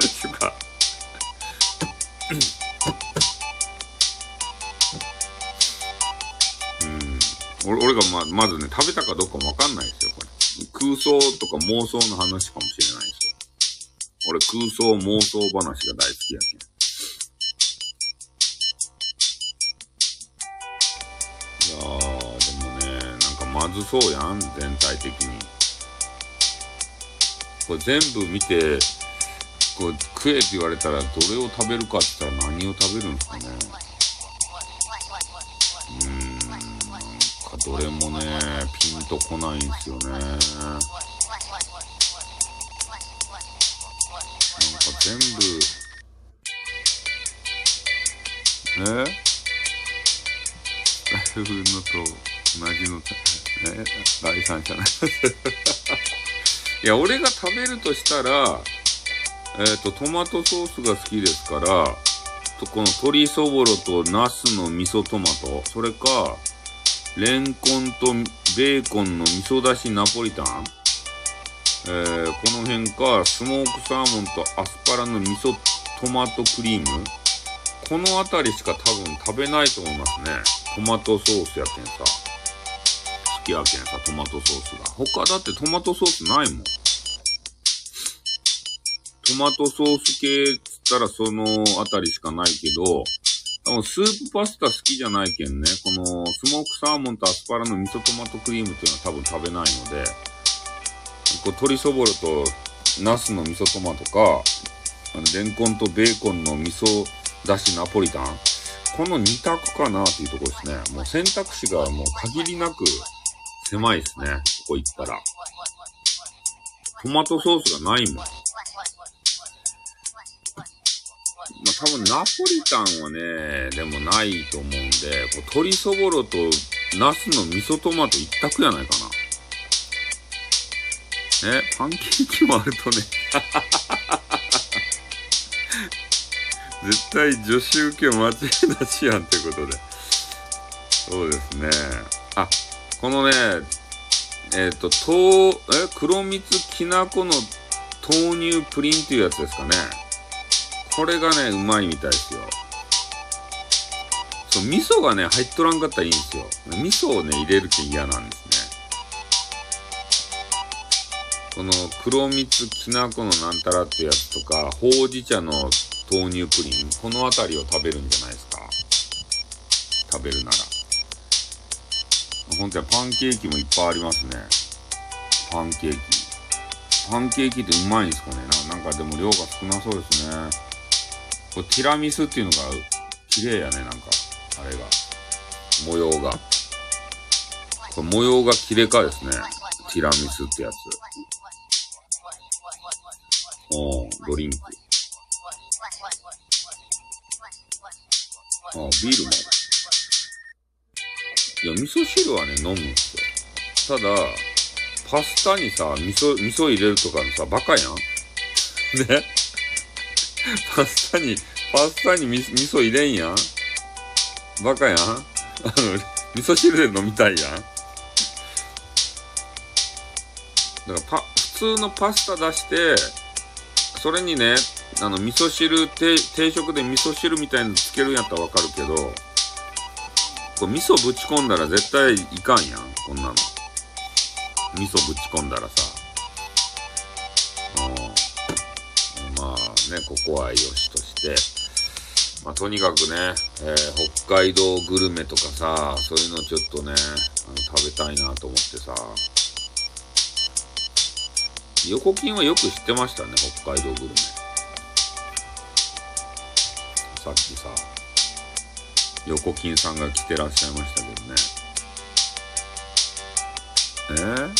しようか。うん。俺、俺がま、まずね、食べたかどうかもわかんないですよ、これ。空想とか妄想の話かもしれないですよ。俺空想妄想話が大好きやけん。いやー、でもね、なんかまずそうやん、全体的に。これ全部見て、こう食えって言われたらどれを食べるかって言ったら何を食べるんですかね。うーん、どれもね、ピンとこないんですよね。なんか全部、えっタイのと同じの、ね、第三者な。いや、俺が食べるとしたら、えっ、ー、と、トマトソースが好きですから、とこの鶏そぼろとナスの味噌トマト、それか、レンコンとベーコンの味噌だしナポリタン、えー、この辺か、スモークサーモンとアスパラの味噌トマトクリーム、この辺りしか多分食べないと思いますね。トマトソースやけんさ。好きやけんさ、トマトソースが。他だってトマトソースないもん。トマトソース系っつったらそのあたりしかないけど、多分スープパスタ好きじゃないけんね、このスモークサーモンとアスパラの味噌トマトクリームっていうのは多分食べないので、こう鶏そぼろとナスの味噌トマトか、あのレンコンとベーコンの味噌だしナポリタン。この2択かなっていうところですね。もう選択肢がもう限りなく狭いですね。ここ行ったら。トマトソースがないもん。まあ、多分ナポリタンはね、でもないと思うんで、こう鶏そぼろとナスの味噌トマト一択やないかな。え、パンケーキもあるとね 絶対女子受け間違いなしやんってことで。そうですね。あ、このね、えっ、ー、と、豆、え、黒蜜きな粉の豆乳プリンっていうやつですかね。これがね、うまいみたいですよ。そう、味噌がね、入っとらんかったらいいんですよ。味噌をね、入れるって嫌なんですね。この黒蜜きな粉のなんたらってやつとか、ほうじ茶の豆乳プリン、この辺りを食べるんじゃないですか。食べるなら。本当はパンケーキもいっぱいありますね。パンケーキ。パンケーキってうまいんですかねななんかでも量が少なそうですね。これティラミスっていうのが綺麗やね、なんか。あれが。模様が。これ模様が綺麗かですね。ティラミスってやつ。おー、ドリンク。あ、ビールもある。いや、味噌汁はね、飲むんですよ。ただ、パスタにさ、味噌、味噌入れるとかのさ、バカやん。ね。パスタに、パスタに味噌入れんやん。バカやん。あの、味噌汁で飲みたいやん。だからパ、普通のパスタ出して、それにね、あの、味噌汁、定食で味噌汁みたいにつけるんやったらわかるけど、これ味噌ぶち込んだら絶対いかんやん、こんなの。味噌ぶち込んだらさ。うん。まあね、ここはよしとして、まあ、とにかくね、えー、北海道グルメとかさ、そういうのちょっとね、あの食べたいなと思ってさ、横金はよく知ってましたね、北海道グルメ。さっきさ、横金さんが来てらっしゃいましたけどね。えー、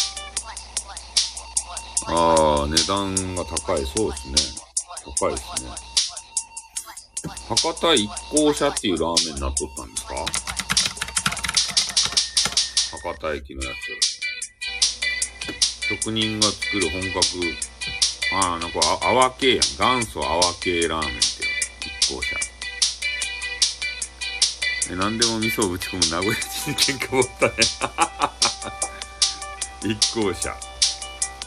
ああ、値段が高い、そうですね。高いですね。博多一行車っていうラーメンになっとったんですか？博多駅のやつ。職人が作る本格、ああ、なんか泡系やん。元祖泡系ラーメンって一行車。え、なんでも味噌をぶち込む名古屋人喧嘩ぼったね。一行車。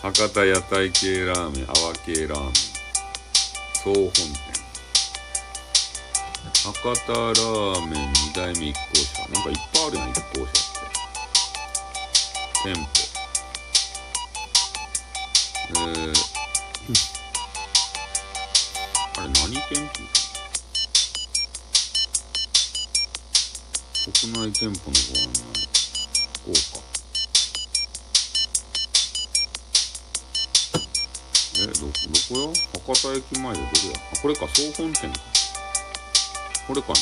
博多屋台系ラーメン、泡系ラーメン。総本店。博多ラーメン2代目一行車なんかいっぱいあるやん一行車って。店舗。えー、あれ何店舗？国内店舗の方は福岡え、ど、どこよ博多駅前でどれやあ、これか、総本店か。これかな。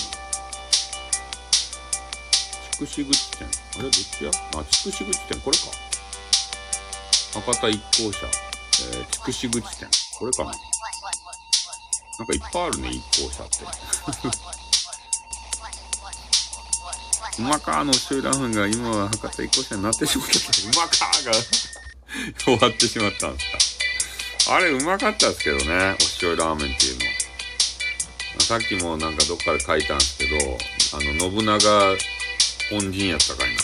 筑紫口店。あれどっちやあ、筑紫口店、これか。博多一行車、えー、筑紫口店。これかな。なんかいっぱいあるね、一校舎って。うまかーの集団粉が今は博多一校舎になってしまったけど、うまかーが 終わってしまったんですか。あれうまかったですけどね、おしょいラーメンっていうの。さっきもなんかどっかで書いたんですけど、あの、信長本陣やったかいな。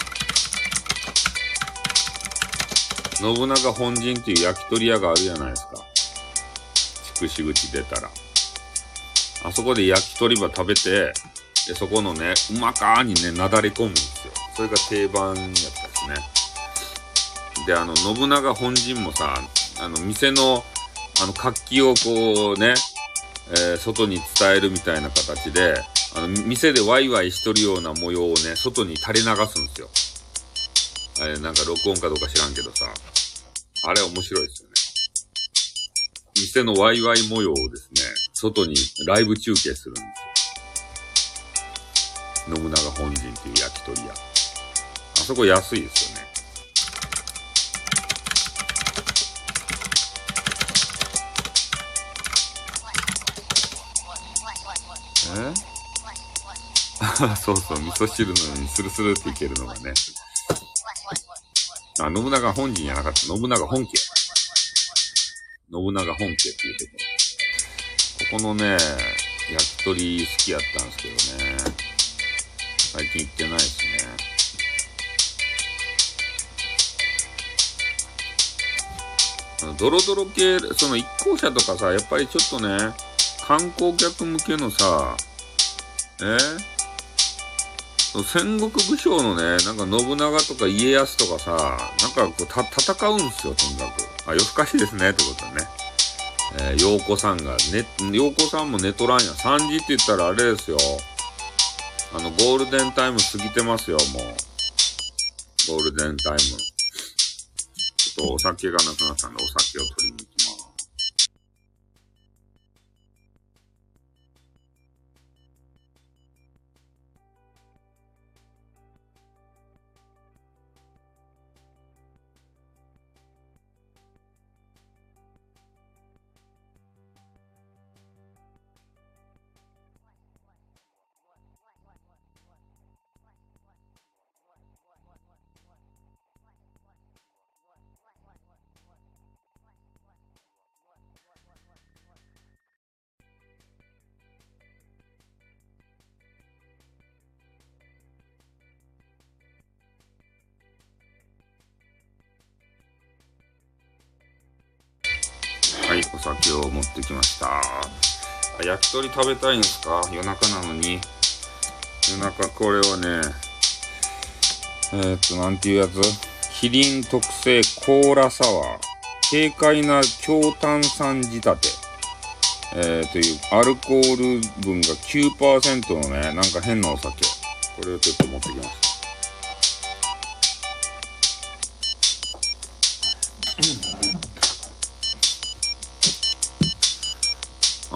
信長本陣っていう焼き鳥屋があるじゃないですか。筑紫口出たら。あそこで焼き鳥ば食べて、で、そこのね、うまかーにね、なだれ込むんですよ。それが定番やったですね。で、あの、信長本陣もさ、あの、店の、あの、活気をこうね、えー、外に伝えるみたいな形で、あの、店でワイワイしとるような模様をね、外に垂れ流すんですよ。あれ、なんか録音かどうか知らんけどさ、あれ面白いですよね。店のワイワイ模様をですね、外にライブ中継するんですよ。信長本陣っていう焼き鳥屋。あそこ安いですよね。え？そうそう、味噌汁のようにスルスルっていけるのがね。あ、信長本陣じゃなかった。信長本家。信長本家っていうとこ。ここのね、焼き鳥好きやったんですけどね。最近行ってないですね。あのドロドロ系、その一行車とかさ、やっぱりちょっとね、観光客向けのさ、え？戦国武将のね、なんか信長とか家康とかさ、なんかこう、た、戦うんすよ、とにかく。あ、夜更かしですね、ってことね。えー、陽子さんが、ね、陽子さんも寝とらんや。3時って言ったらあれですよ。あの、ゴールデンタイム過ぎてますよ、もう。ゴールデンタイム。ちょっとお酒がなくなったんで、お酒を取りに行きます。お酒を持ってきました。焼き鳥食べたいんですか？夜中なのに。夜中これはねえー、っとなんていうやつ？キリン特製コーラサワー。軽快な強炭酸仕立て。えー、というアルコール分が9%のねなんか変なお酒。これをちょっと持ってきました。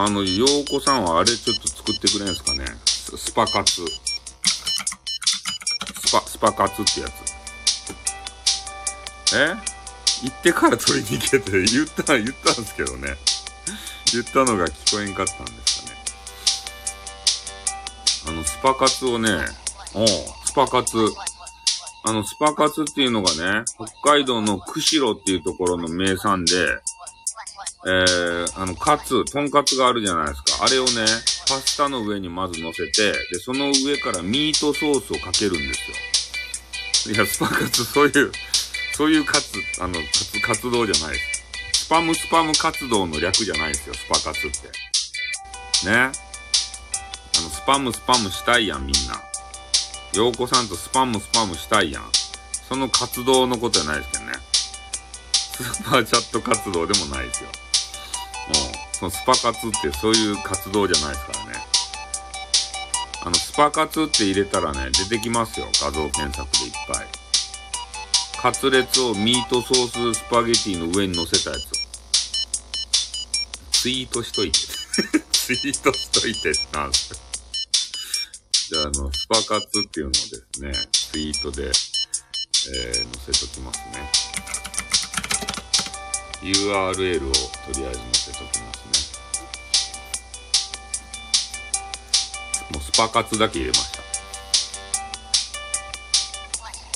あの、洋子さんはあれちょっと作ってくれんすかねスパカツ。スパ、スパカツってやつ。え？行ってから取りに行けって 言った、言ったんですけどね。言ったのが聞こえんかったんですかね。あの、スパカツをね、おスパカツ。あの、スパカツっていうのがね、北海道の釧路っていうところの名産で、えー、あの、カツ、とんかつがあるじゃないですか。あれをね、パスタの上にまず乗せて、で、その上からミートソースをかけるんですよ。いや、スパカツ、そういう、そういうカツ、あの、カツ、活動じゃないです。スパムスパム活動の略じゃないですよ、スパカツって。ね。あの、スパムスパムしたいやん、みんな。洋子さんとスパムスパムしたいやん。その活動のことじゃないですけどね。スーパーチャット活動でもないですよ。そのスパ活ってそういう活動じゃないですからね。あの、スパ活って入れたらね、出てきますよ。画像検索でいっぱい。カツレツをミートソーススパゲティの上に乗せたやつ。ツイートしといて。ツイートしといてってなんすか。じゃあ、あの、スパ活っていうのをですね、ツイートで、えー、載せときますね。URL をとりあえず載せときますねもうス。パカツだけ入れました。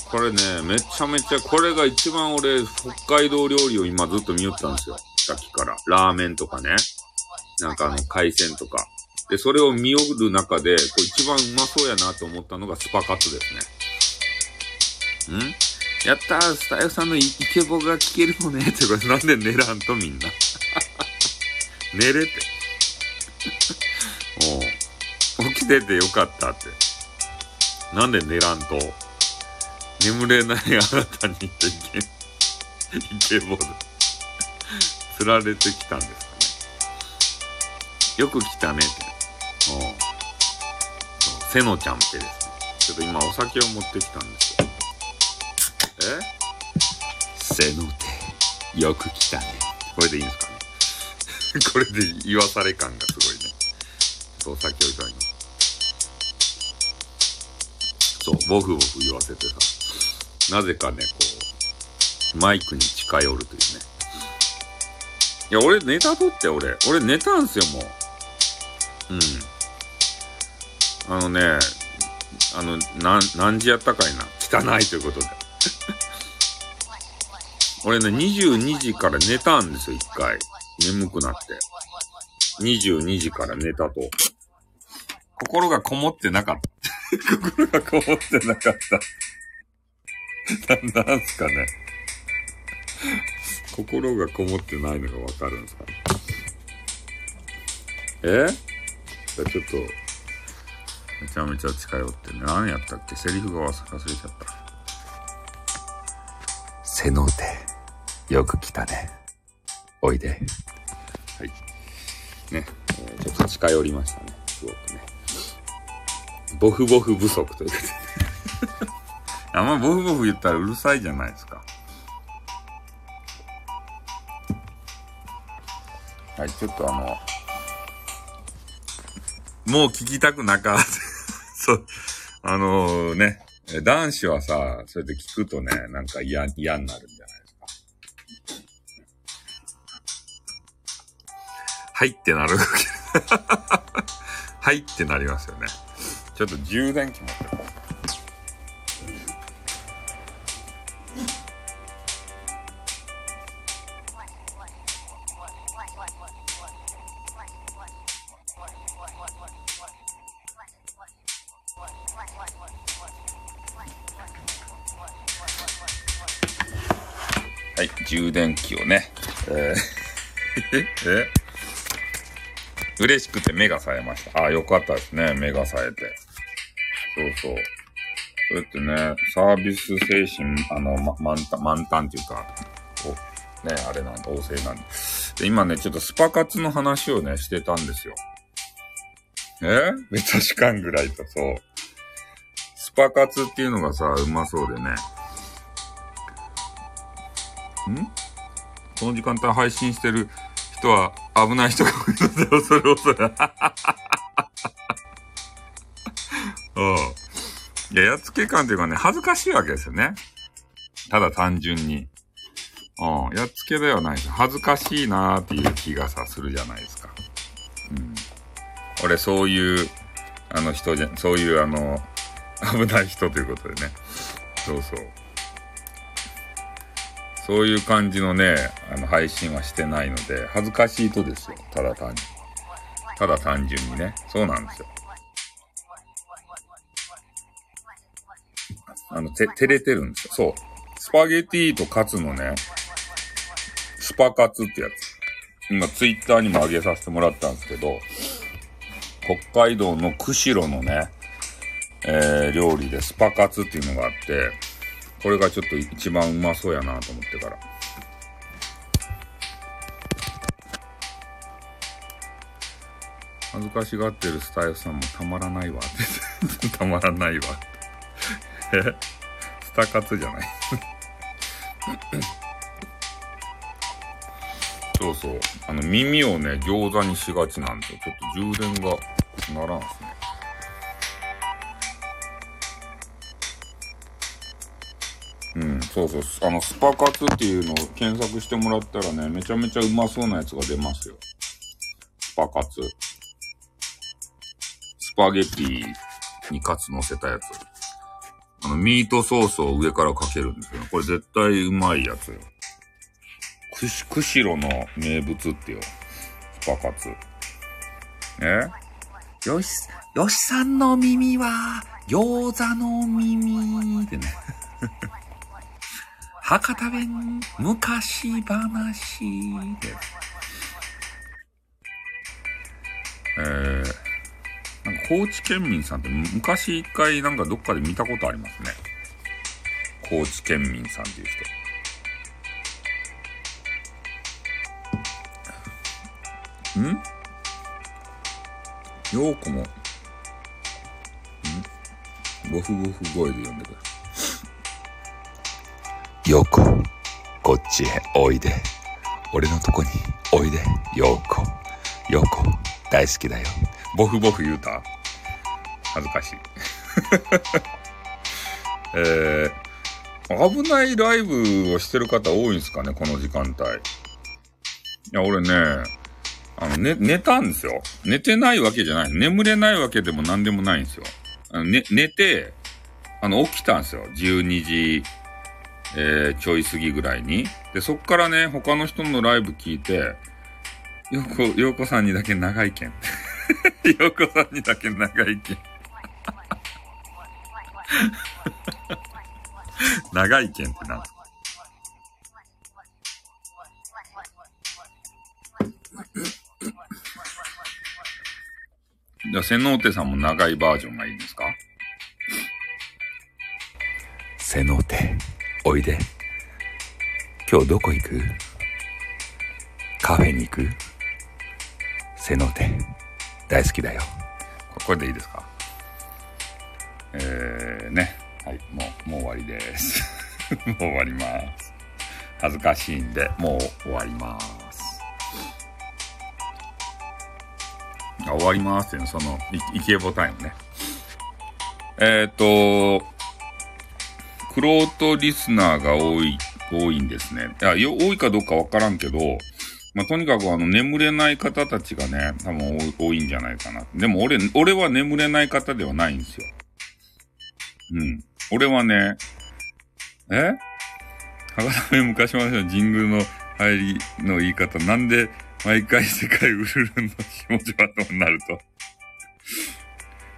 これね、めちゃめちゃ、これが一番俺、北海道料理を今ずっと見よったんですよ。さっきから。ラーメンとかね。なんかあの、海鮮とか。で、それを見よる中で、これ一番うまそうやなと思ったのがスパカツですね。ん？やったー、スタイフさんのイケボが聞けるのねってこれなんで寝らんとみんな。寝れて。おう。起きててよかったって。なんで寝らんと。眠れないあなたにってイケボで。釣られてきたんですかね。よく来たねって。おう。せのちゃんってですね。ちょっと今お酒を持ってきたんです。え？せの手、よく来たね。これでいいんですかね？これで言わされ感がすごいね。そう、さっき言ったように。そう、ボフボフ言わせてさ。なぜかね、こう、マイクに近寄るというね。いや、俺ネタ撮って、俺。俺寝たんすよ、もう。うん。あのね、あの、な、何時やったかいな。汚いということで。俺ね、22時から寝たんですよ、一回。眠くなって。22時から寝たと。心がこもってなかった。心がこもってなかった。な、なんすかね。心がこもってないのがわかるんですかね。え？ちょっと、めちゃめちゃ近寄ってね。何やったっけ？セリフが忘れちゃった。背の手、よく来たね。おいで。はい。ね、えー、ちょっと近寄りましたね。すごくね。ボフボフ不足という。あんまボフボフ言ったらうるさいじゃないですか。はい、ちょっとあの、もう聞きたくなかった。そう、あのー、ね、男子はさ、そうやって聞くとね、なんか嫌、嫌になるんじゃないですかはいってなる。はいってなりますよね。ちょっと充電器持ってこう。をね、え？ー、え？嬉しくて目が冴えました。ああ、よかったですね。目が冴えて。そうそう。そうやってね、サービス精神、あの、ま、満タン、満タンっていうか、こう、ね、あれなんで、旺盛なんで。で、今ね、ちょっとスパ活の話をね、してたんですよ。え？めたしかんぐらいと、そう。スパ活っていうのがさ、うまそうでね。ん？この時間帯配信してる人は危ない人が多いので恐る恐る。うん。いや、やっつけ感というかね、恥ずかしいわけですよね。ただ単純に。うん。やっつけではないです。恥ずかしいなーっていう気がさ、するじゃないですか。うん。俺、そういう、あの人じゃ、そういうあの、危ない人ということでね。そうそう。そういう感じのね、あの、配信はしてないので、恥ずかしいとですよ。ただ単に。ただ単純にね。そうなんですよ。あの、て、照れてるんですよ。そう。スパゲティとカツのね、スパカツってやつ。今、ツイッターにも上げさせてもらったんですけど、北海道の釧路のね、えー、料理でスパカツっていうのがあって、これがちょっと一番うまそうやなと思ってから。恥ずかしがってるスタイフさんもたまらないわって。たまらないわ。え？スタカツじゃない？そうそう。あの、耳をね、餃子にしがちなんで、ちょっと充電がならんすね。そうそう。あの、スパカツっていうのを検索してもらったらね、めちゃめちゃうまそうなやつが出ますよ。スパカツ。スパゲッティにカツ乗せたやつ。あの、ミートソースを上からかけるんですけど、これ絶対うまいやつよ。くし、釧路の名物ってよ。スパカツ。えよし、よしさんの耳は、餃子の耳ってね。博多弁、昔話です。えー、なんか高知県民さんって昔一回なんかどっかで見たことありますね。高知県民さんっていう人。ん？ようこも、ん？ゴフゴフ声で呼んでください。ようこ、こっちへおいで。俺のとこにおいで、ようこ。ようこ、大好きだよ。ボフボフ言うた？恥ずかしい。えー、危ないライブをしてる方多いんですかね、この時間帯。いや、俺ね、あの、ね、寝たんですよ。寝てないわけじゃない。眠れないわけでも何でもないんですよ。あの、ね、寝て、あの、起きたんですよ。12時、えー、ちょい過ぎぐらいに。で、そっからね、他の人のライブ聞いて、ようこ、ようこさんにだけ長い剣。ようこさんにだけ長い剣。長い剣って何ですかじゃあ、千能手さんも長いバージョンがいいんですか？千能手、おいで。今日どこ行く？カフェに行く？瀬能手、大好きだよ。これでいいですか？えー、ね。はい、もう、もう終わりです。もう終わります。恥ずかしいんで、もう終わります。あ終わりますって、その、い、イケボタイムね。えっ、と、クロートリスナーが多い、多いんですね。いや、よ、多いかどうかわからんけど、まあ、とにかくあの、眠れない方たちがね、多分多いんじゃないかな。でも俺、俺は眠れない方ではないんですよ。うん。俺はね、え？博多弁昔話の神宮の入りの言い方、なんで毎回世界ウルルンの下島となると。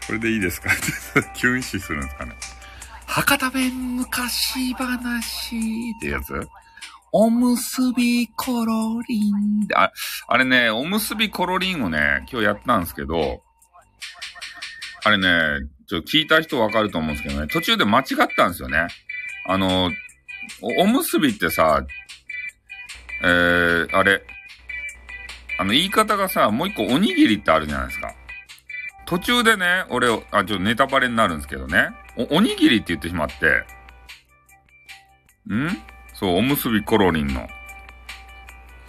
これでいいですか？キュン死するんですかね。博多弁昔話ってやつ？おむすびコロリンあ、あれね、おむすびコロリンをね、今日やったんですけど、あれね、ちょっと聞いた人わかると思うんですけどね、途中で間違ったんですよね。あの、おおむすびってさ、えー、あれ、あの、言い方がさ、もう一個おにぎりってあるじゃないですか。途中でね、俺、あ、ちょっとネタバレになるんですけどね。お、おにぎりって言ってしまって。ん？そう、おむすびコロリンの。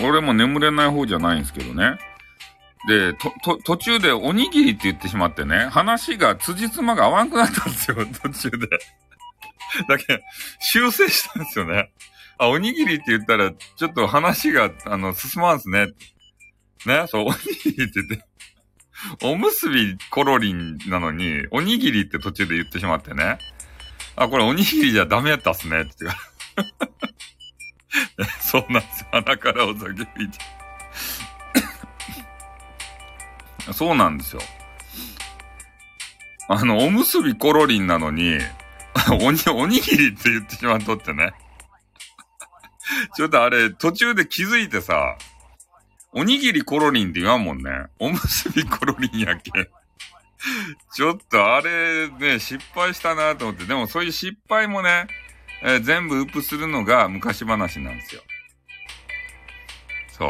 俺も眠れない方じゃないんですけどね。で、と、と、途中でおにぎりって言ってしまってね、話が辻褄が合わんくなったんですよ、途中で。だけ修正したんですよね。あ、おにぎりって言ったら、ちょっと話が、あの、進まんすね。ね、そう、おにぎりって言って、おむすびコロリンなのに、おにぎりって途中で言ってしまってね。あ、これおにぎりじゃダメやったっすね、って言 そうなんですよ。鼻からお酒吹いて。そうなんですよ。あの、おむすびコロリンなのに、おに、おにぎりって言ってしまっとってね。ちょっとあれ、途中で気づいてさ、おにぎりコロリンって言わんもんね。おむすびコロリンやけ。ちょっとあれね、失敗したなと思って。でもそういう失敗もね、えー、全部ウープするのが昔話なんですよ。そう。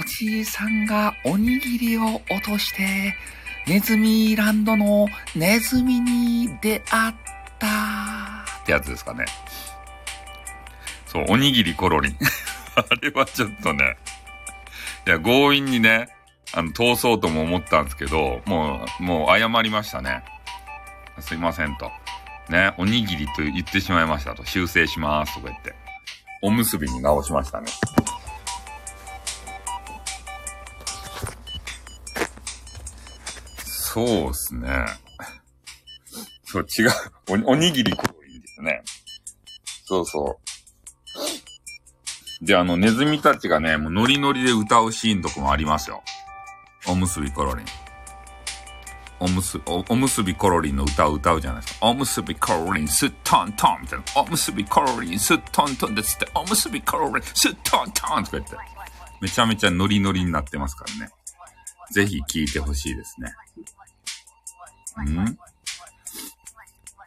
おじいさんがおにぎりを落として、ネズミランドのネズミに出会ったってやつですかね。そう、おにぎりコロリン。あれはちょっとね、いや、強引にね、あの、通そうとも思ったんですけど、もう、もう謝りましたね。すいませんと。ね、おにぎりと言ってしまいましたと。修正しますとか言って。おむすびに直しましたね。そうですね。そう、違う。お、おにぎりコロリンですね。そうそう。で、あの、ネズミたちがね、もうノリノリで歌うシーンとかもありますよ。おむすびコロリン。おむす、お、おむすびコロリンの歌を歌うじゃないですか。おむすびコロリン、スットントンみたいな。おむすびコロリン、スットントンでつって、おむすびコロリン、スットントンとか言って。めちゃめちゃノリノリになってますからね。ぜひ聴いてほしいですね。ん？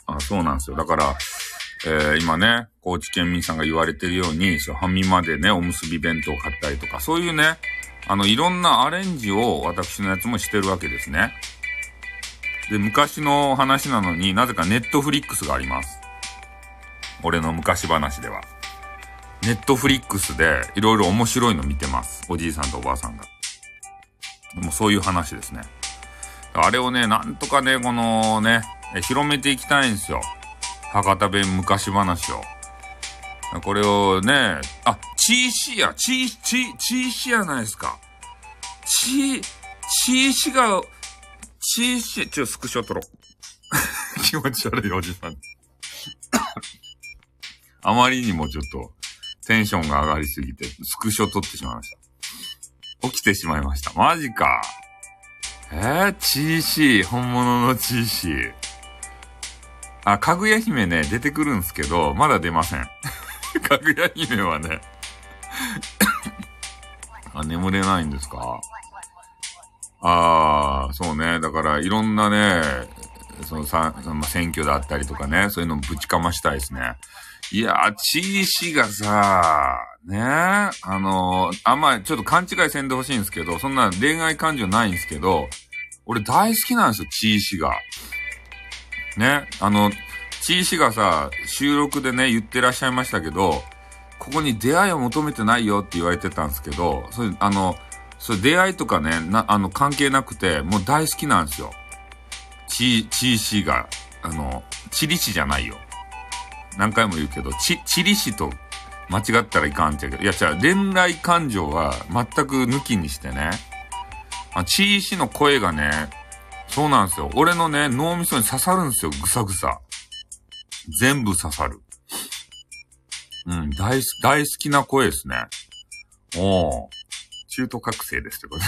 あ、そうなんですよ。だから、えー、今ね、高知県民さんが言われてるように、そう、半身までね、おむすび弁当買ったりとか、そういうね、あの、いろんなアレンジを私のやつもしてるわけですね。で、昔の話なのになぜかネットフリックスがあります。俺の昔話では。ネットフリックスでいろいろ面白いの見てます。おじいさんとおばあさんが。もうそういう話ですね。あれをね、なんとかね、このね、広めていきたいんですよ。博多弁昔話を。これをね、あ、チーシーや、チー、チー、チーシーやないですか。チー、チーシーが、チーシー、ちょ、スクショ撮ろう。気持ち悪いおじさん。あまりにもちょっと、テンションが上がりすぎて、スクショ撮ってしまいました。起きてしまいました。マジか。えー、チーシー、本物のチーシー。あ、かぐや姫ね、出てくるんすけど、まだ出ません。かぐや姫はね あ、眠れないんですか？ああ、そうね。だから、いろんなね、そのさ、その選挙だったりとかね、そういうのぶちかましたいですね。いやー、チーシがさ、ねあのー、あんまちょっと勘違いせんでほしいんですけど、そんな恋愛感情ないんですけど、俺大好きなんですよ、チーシが。ね、あの、チーシがさ、収録でね、言ってらっしゃいましたけど、ここに出会いを求めてないよって言われてたんですけど、それ、あの、それ出会いとかね、な、あの、関係なくて、もう大好きなんですよ。チー、チーシが、あの、チリシじゃないよ。何回も言うけど、チ、チリシと間違ったらいかんって言うけど、いや、じゃあ、恋愛感情は全く抜きにしてね、あ、チーシの声がね、そうなんですよ。俺のね、脳みそに刺さるんですよ、ぐさぐさ。全部刺さる。うん、大好き、大好きな声ですね。おー。中途覚醒ですってこと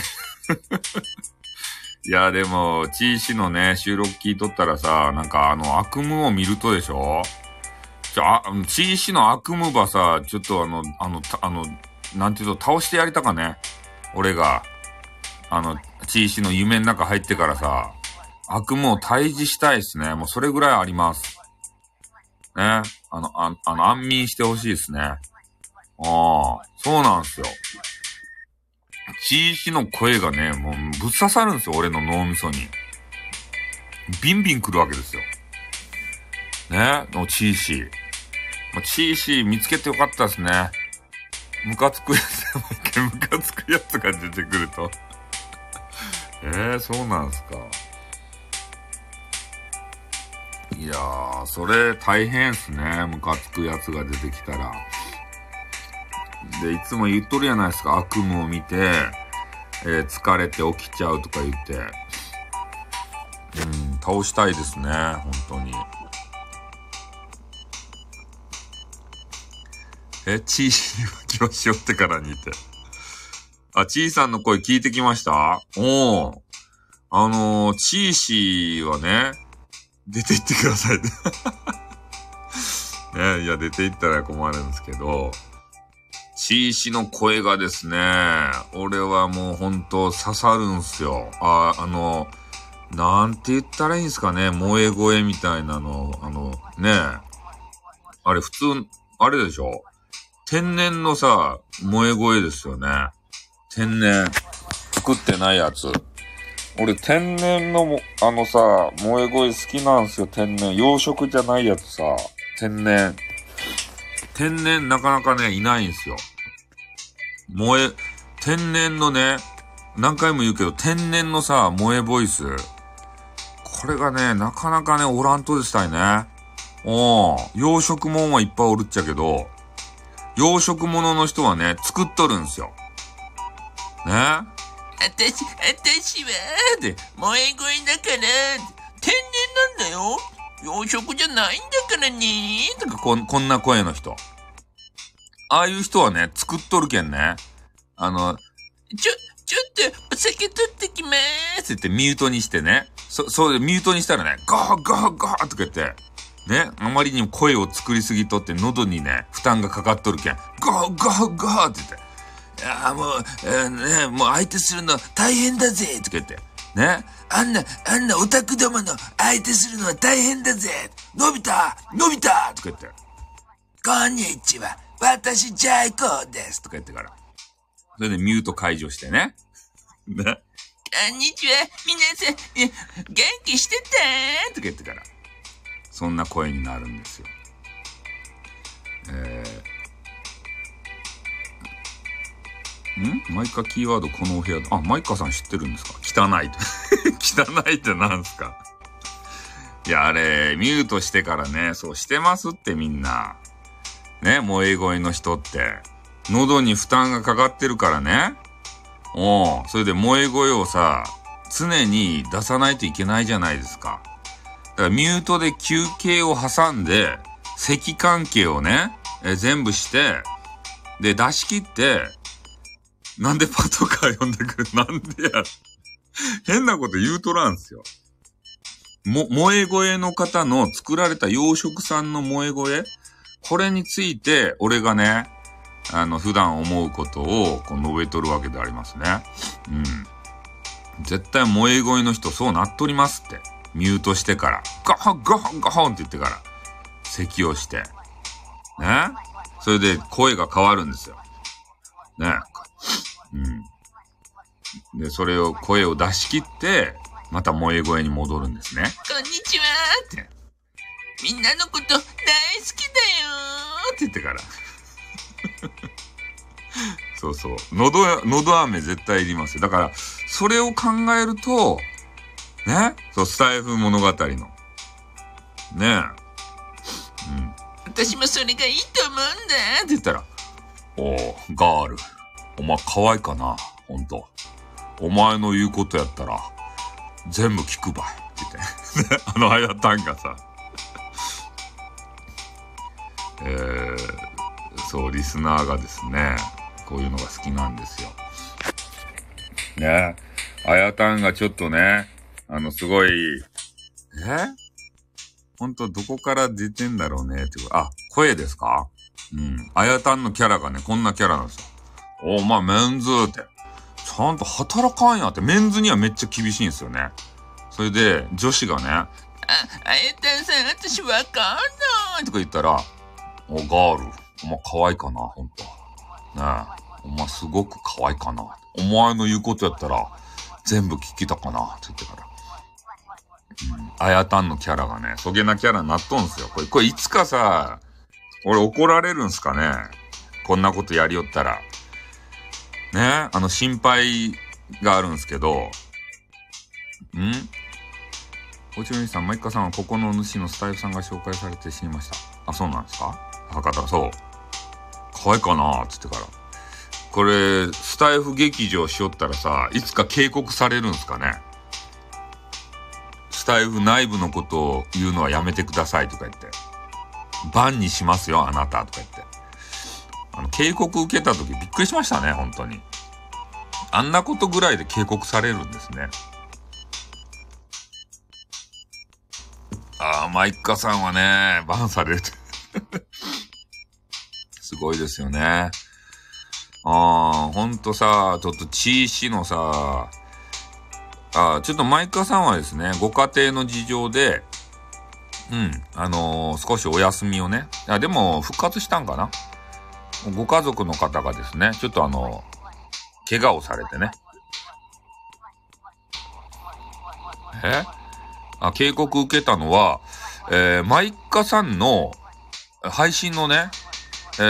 いや、でも、チーシのね、収録聞いとったらさ、なんかあの、悪夢を見るとでしょ？ちょ、あ、チーシの悪夢ばさ、ちょっとあの、あの、あの、なんていうと、倒してやりたかね。俺が。あの、チーシの夢の中入ってからさ、悪夢を退治したいっすね。もうそれぐらいあります。ね。あの、ああの、安眠してほしいですね。ああ、そうなんすよ。チーシの声がね、もうぶっ刺さるんですよ、俺の脳みそに。ビンビン来るわけですよ。ね、のチーシー。チーシー見つけてよかったですね。ムカつくやつ、ムカつくやつが出てくるとえー、そうなんすか。いやー、それ大変っすね。ムカつくやつが出てきたら。で、いつも言っとるやないですか。悪夢を見て、えー、疲れて起きちゃうとか言って。うん、倒したいですね。本当に。え、チーシー気をしよってからにって。あ、チーさんの声聞いてきました？おー。あのー、チーシーはね、出て行ってください ね。いや、出て行ったら困るんですけど、チーシの声がですね、俺はもう本当刺さるんすよ。あ、あの、なんて言ったらいいんですかね、萌え声みたいなの、あの、ねあれ普通、あれでしょ？天然のさ、萌え声ですよね。天然。作ってないやつ。俺、天然のも、あのさ、萌え声好きなんすよ、天然。養殖じゃないやつさ、天然。天然なかなかね、いないんすよ。萌え、天然のね、何回も言うけど、天然のさ、萌えボイス。これがね、なかなかね、おらんとでしたいね。お養殖もんはいっぱいおるっちゃけど、養殖物の人はね、作っとるんすよ。ね私、私は、で、萌え声だから、天然なんだよ。養殖じゃないんだからね。とかこん、こんな声の人。ああいう人はね、作っとるけんね。あの、ちょ、ちょっと、お酒取ってきまーす。って言ってミュートにしてね。そ、そうでミュートにしたらね、ガーガーガーとか言って、ね、あまりにも声を作りすぎとって喉にね、負担がかかっとるけん、ガーガーガーって言って、いやもう、えー、ね、もう相手するの大変だぜとか言って、ね、あんな、あんなオタクどもの相手するのは大変だぜのび太のび太とか言って、こんにちは私ジャイコですとか言ってから。それでミュート解除してね。ね。こんにちは皆さん、元気してたとか言ってから。そんな声になるんですよ。えー、ん？マイカキーワードこのお部屋、あ、マイカさん知ってるんですか？汚い。汚いって何すか？いや、あれ、ミュートしてからね、そうしてますってみんな。ね、萌え声の人って。喉に負担がかかってるからね。おそれで萌え声をさ、常に出さないといけないじゃないですか。だからミュートで休憩を挟んで、咳関係をね、え全部して、で、出し切って、なんでパトカー呼んでくる？なんでや？変なこと言うとらんすよ。も、萌え声の方の作られた養殖産の萌え声？これについて、俺がね、あの、普段思うことを、こう、述べとるわけでありますね。うん。絶対萌え声の人そうなっとりますって。ミュートしてから、ガホンガホンガホンって言ってから、咳をして、ね？それで声が変わるんですよ。ね？うん。で、それを、声を出し切って、また萌え声に戻るんですね。こんにちはって。みんなのこと大好きだよって言ってから。そうそう。のど、のど飴絶対いりますよ。だから、それを考えると、ねそう、スタイフ物語の。ねえ。うん。私もそれがいいと思うんだ。って言ったら、おー、ガール。お前可愛いかなほんと。お前の言うことやったら、全部聞くばい。って言って。あのあやたんがさ。えー、そう、リスナーがですね、こういうのが好きなんですよ。ねあやたんがちょっとね、あの、すごい、え？ほんとどこから出てんだろうねって。あ、声ですか？うん。あやたんのキャラがね、こんなキャラなんですよ。おまあ、メンズって。ちゃんと働かんやって。メンズにはめっちゃ厳しいんですよね。それで、女子がね、あ、あやたんさん、私わかんないとか言ったら、お、ガール、お前可愛いかな、ほんと。ねえ。お前すごく可愛いかな。お前の言うことやったら、全部聞きたかな、って言ってから。あやたんのキャラがね、そげなキャラになっとんすよ。これ、これいつかさ、俺怒られるんすかねこんなことやりよったら。ねあの心配があるんですけど、ん？おちろにさん、マイカさんはここの主のスタイフさんが紹介されて死にました。あ、そうなんですか？博多、そう。可愛いかなつってから。これ、スタイフ劇場しよったらさ、いつか警告されるんすかね？スタイフ内部のことを言うのはやめてくださいとか言って。バンにしますよ、あなたとか言って。あの、警告受けた時びっくりしましたね、本当に。あんなことぐらいで警告されるんですね。ああ、マイカさんはね、バンされる。すごいですよね。ああ、ほんとさ、ちょっとチーシのさ、あちょっとマイカさんはですね、ご家庭の事情で、うん、あのー、少しお休みをね、あでも復活したんかな？ご家族の方がですね、ちょっとあの、怪我をされてね。え？あ、警告受けたのは、えー、マイカさんの配信のね、え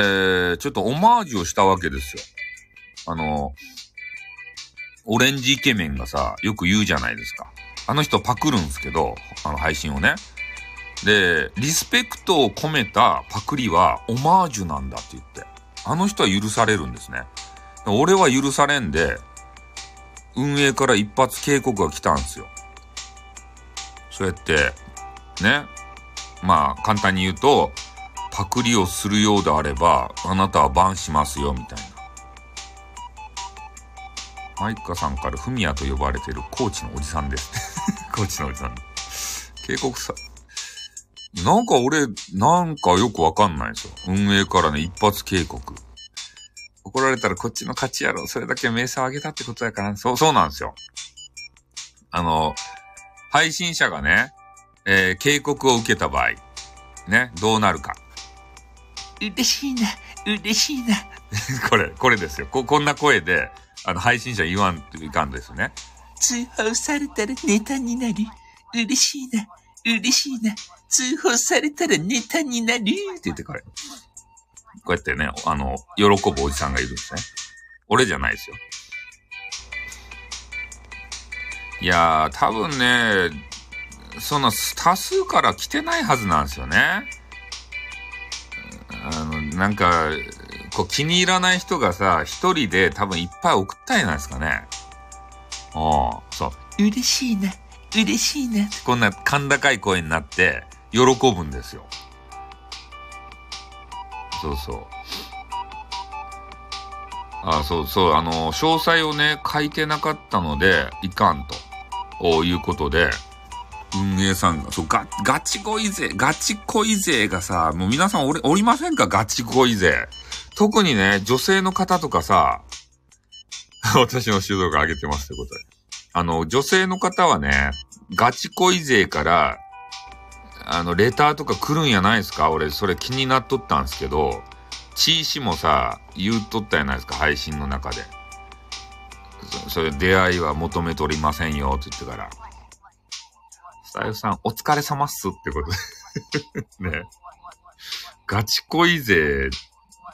ー、ちょっとオマージュをしたわけですよ。あのオレンジイケメンがさ、よく言うじゃないですか。あの人パクるんすけど、あの配信をね。で、リスペクトを込めたパクリはオマージュなんだって言って。あの人は許されるんですね。俺は許されんで、運営から一発警告が来たんですよ。そうやって、ね。まあ、簡単に言うと、パクリをするようであれば、あなたはバンしますよ、みたいな。マイカさんからフミヤと呼ばれているコーチのおじさんです。コーチのおじさん。警告さ、なんか俺、なんかよくわかんないんですよ。運営からね、一発警告。怒られたらこっちの勝ちやろ。それだけ名声を上げたってことやから、そう、そうなんですよ。あの、配信者がね、えー、警告を受けた場合、ね、どうなるか。嬉しいな、嬉しいな。これ、これですよ。こ、こんな声で、あの、配信者言わんといかんですね。通報されたらネタになり、嬉しいな、嬉しいな。通報されたらネタになるって言ってこれ。こうやってね、あの、喜ぶおじさんがいるんですね。俺じゃないですよ。いやー、多分ね、その多数から来てないはずなんですよね。あの、なんか、こう気に入らない人がさ、一人で多分いっぱい送ったんじゃないですかね。ああ、そう。嬉しいな、嬉しいな。こんな甲高い声になって、喜ぶんですよ。そうそう。あそうそう、あの、詳細をね、書いてなかったので、いかんと、いうことで、運営さんが、そう、ガ、ガチ恋勢、ガチ恋勢がさ、もう皆さんおり、おりませんか？ガチ恋勢。特にね、女性の方とかさ、私の手動が上げてますってことで。あの、女性の方はね、ガチ恋勢から、あの、レターとか来るんやないですか？俺、それ気になっとったんすけど、チーシもさ、言うとったやないですか、配信の中で。そそれ、出会いは求めとりませんよ、って言ってから。スタイフさん、お疲れ様っすってことで ね。ガチ恋勢。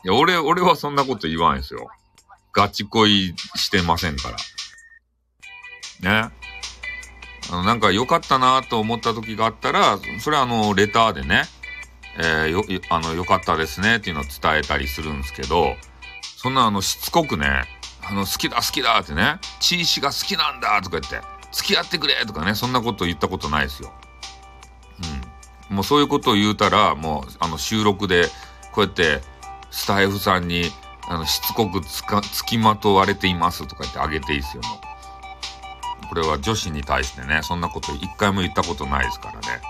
俺、俺はそんなこと言わんですよ。ガチ恋してませんから。ね。あの、なんか良かったなと思った時があったら、それはあの、レターでね、えー、よ、あの、良かったですねっていうのを伝えたりするんですけど、そんなあの、しつこくね、あの、好きだ好きだってね、チーシが好きなんだとか言って、付き合ってくれとかね、そんなこと言ったことないですよ。うん。もうそういうことを言うたら、もう、あの、収録で、こうやって、スタイフさんに、あの、しつこくつか、付きまとわれていますとか言ってあげていいですよ、もう。これは女子に対してね、そんなこと一回も言ったことないですからね。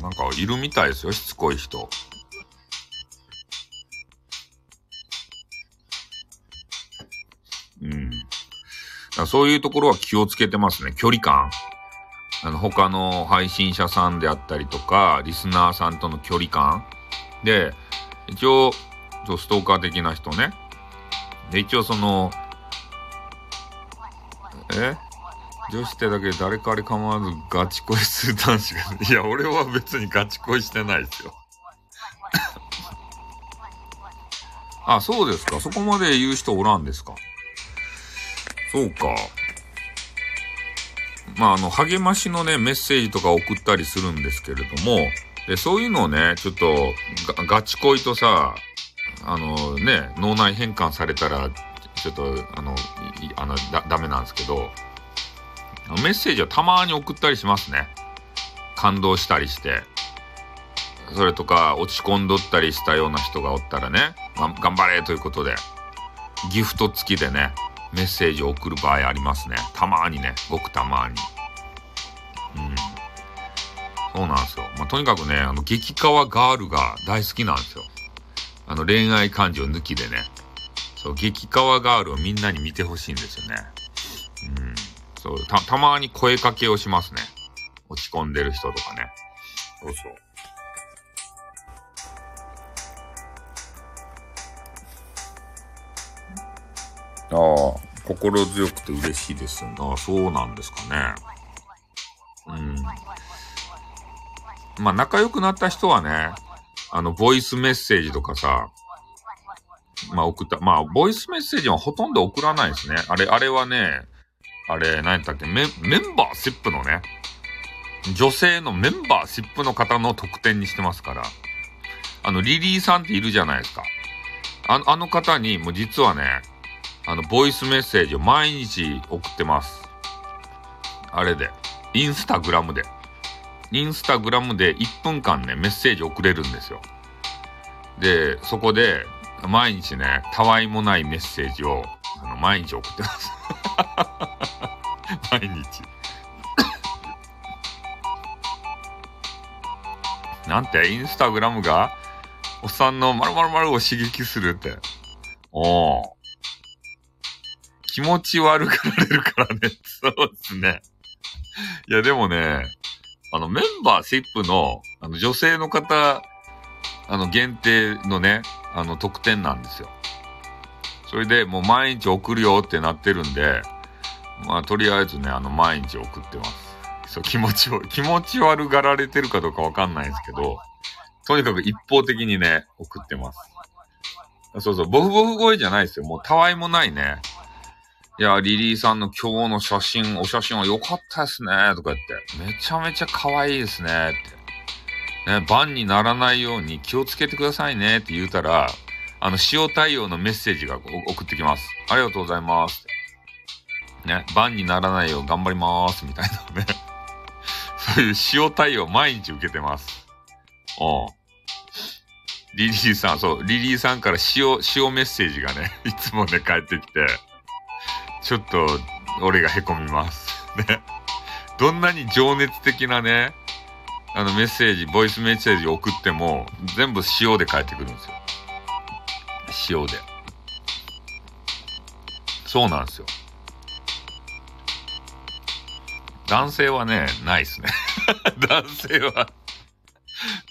なんかいるみたいですよ、しつこい人。うん。そういうところは気をつけてますね。距離感。あの、他の配信者さんであったりとか、リスナーさんとの距離感。で、一応、とストーカー的な人ね。で、一応その、え？女子ってだけで誰かあれ構わずガチ恋する男子が、いや、俺は別にガチ恋してないですよ。あ、そうですか。そこまで言う人おらんですか？そうか。まあ、あの、励ましのね、メッセージとか送ったりするんですけれども、で、そういうのをね、ちょっとガ、ガチ恋とさ、あのね、脳内変換されたら、ちょっと、あの、あのだ、ダメなんですけど、メッセージはたまに送ったりしますね。感動したりして。それとか、落ち込んどったりしたような人がおったらね、ま頑張れということで、ギフト付きでね、メッセージを送る場合ありますね。たまにね、ごくたまに。うん。そうなんですよ。まあ、とにかくね、あの、激カワガールが大好きなんですよ。あの、恋愛感情抜きでね、そう、激カワガールをみんなに見てほしいんですよね。うん。そう、た、たまに声かけをしますね。落ち込んでる人とかね。そうそう。ああ、心強くて嬉しいです。ああ、そうなんですかね。うん。まあ、仲良くなった人はね、あの、ボイスメッセージとかさ、まあ送った、まあ、ボイスメッセージはほとんど送らないですね。あれ、あれはね、あれ、何やったっけ？メ、メンバーシップのね、女性のメンバーシップの方の特典にしてますから。あの、リリーさんっているじゃないですか。あの、あの方に、もう実はね、あの、ボイスメッセージを毎日送ってます。あれで。インスタグラムで。インスタグラムで1分間ね、メッセージ送れるんですよ。で、そこで、毎日ね、たわいもないメッセージを、あの、毎日送ってます。毎日。なんて、インスタグラムが、おっさんの〇〇〇を刺激するって。おー。気持ち悪がられるからね。そうですね。いや、でもね、あの、メンバーシップの、あの、女性の方、あの、限定のね、あの、特典なんですよ。それでもう毎日送るよってなってるんで、まあ、とりあえずね、あの、毎日送ってます。そう、気持ちを、気持ち悪がられてるかどうかわかんないんですけど、とにかく一方的にね、送ってます。そうそう、ボフボフ声じゃないですよ。もうたわいもないね。いや、リリーさんの今日の写真、お写真は良かったですね、とか言って。めちゃめちゃ可愛いですね、って。ね、番にならないように気をつけてくださいね、って言うたら、あの、使用対応のメッセージが送ってきます。ありがとうございます。ってね、番にならないよう頑張ります、みたいなね。そういう使用対応毎日受けてます。うん。リリーさん、そう、リリーさんから塩、塩メッセージがね、いつもね、返ってきて、ちょっと、俺が凹みます。ね。どんなに情熱的なね、あのメッセージ、ボイスメッセージ送っても、全部塩で返ってくるんですよ。塩で。そうなんですよ。男性はね、ないですね。男性は、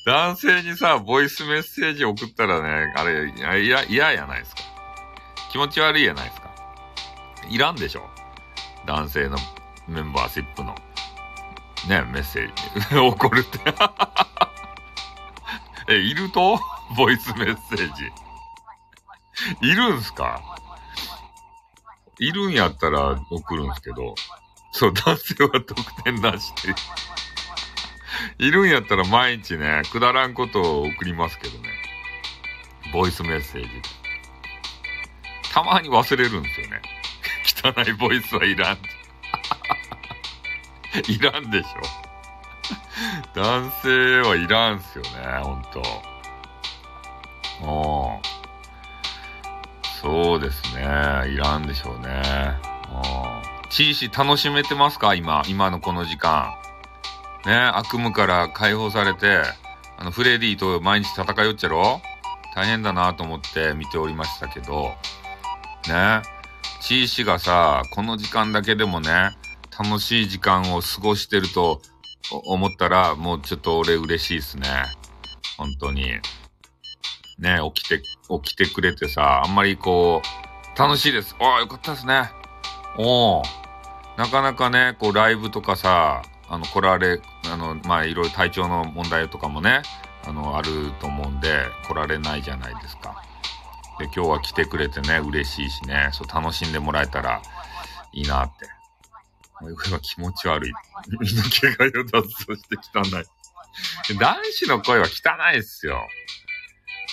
男性にさ、ボイスメッセージ送ったらね、あれ、いや、ややないですか。気持ち悪いやないですか。いらんでしょ男性のメンバーシップの、ね、メッセージ。怒るって。え、いると？ボイスメッセージ。いるんすか？いるんやったら送るんすけど、そう、男性は得点出して。いるんやったら毎日ね、くだらんことを送りますけどね。ボイスメッセージ。たまに忘れるんですよね。汚いボイスはいらん。いらんでしょ。男性はいらんすよね、ほんと。うん。そうですね。いらんでしょうね。うん。チーシー楽しめてますか？今、今のこの時間。ね、悪夢から解放されて、あの、フレディと毎日戦いよっちゃろ？大変だなと思って見ておりましたけど、ね、チーシがさ、この時間だけでもね、楽しい時間を過ごしてると思ったら、もうちょっと俺嬉しいっすね。本当に。ね、起きて、起きてくれてさ、あんまりこう、楽しいです。ああ、よかったですね。おお。なかなかね、こう、ライブとかさ、あの、来られ、あの、まあ、いろいろ体調の問題とかもね、あの、あると思うんで、来られないじゃないですか。で、今日は来てくれてね、嬉しいしね、そう、楽しんでもらえたらいいなって。これは気持ち悪い。身の毛がよだつとして汚い。男子の声は汚いっすよ。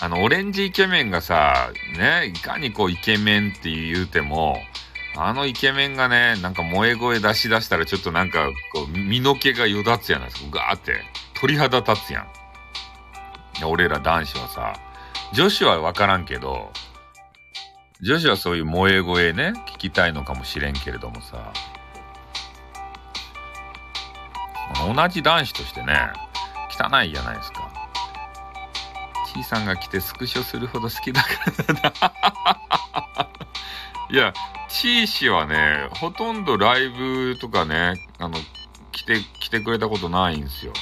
あの、オレンジイケメンがさ、ね、いかにこうイケメンって言うても、あのイケメンがね、なんか萌え声出し出したらちょっとなんか、こう、身の毛がよだつやないですか。ガーって。鳥肌立つやん。俺ら男子はさ、女子はわからんけど、女子はそういう萌え声ね、聞きたいのかもしれんけれどもさ、同じ男子としてね、汚いじゃないですか。ちいさんが来てスクショするほど好きだから。いや、チー氏はね、ほとんどライブとかね、あの、来て、来てくれたことないんですよ。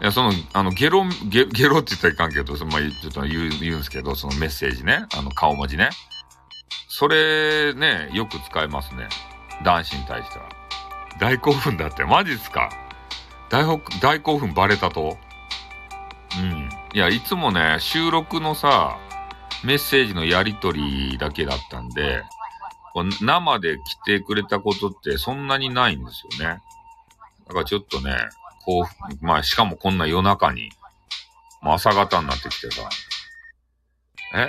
いや、その、あの、ゲロ、ゲゲロって言ったらいかんけど、そのまあ、ちょっと言う、言うんですけど、そのメッセージね、あの、顔文字ね。それね、よく使いますね。男子に対しては。大興奮だって、マジっすか大大興奮バレたとうん。いや、いつもね、収録のさ、メッセージのやりとりだけだったんで、生で来てくれたことってそんなにないんですよね。だからちょっとね、こう、まあしかもこんな夜中に、まあ朝方になってきてさ、え？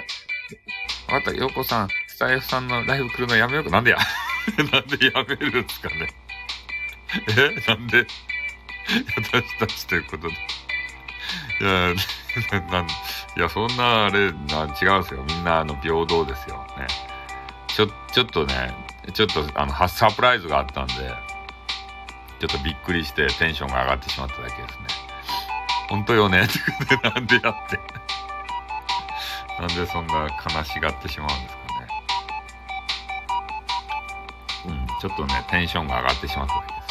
わかった、ヨコさん、スタイフさんのライブ来るのやめようか。なんでや？なんでやめるんですかね。え？なんで？私たちということで。いや、なん、いや、そんな、あれ、な違うんですよ。みんな、あの、平等ですよ。ね。ちょ、ちょっとね、ちょっと、あの、サプライズがあったんで、ちょっとびっくりしてテンションが上がってしまっただけですね。本当よねってことで、なんでやって。なんでそんな悲しがってしまうんですかね。うん、ちょっとね、テンションが上がってしまっただけです。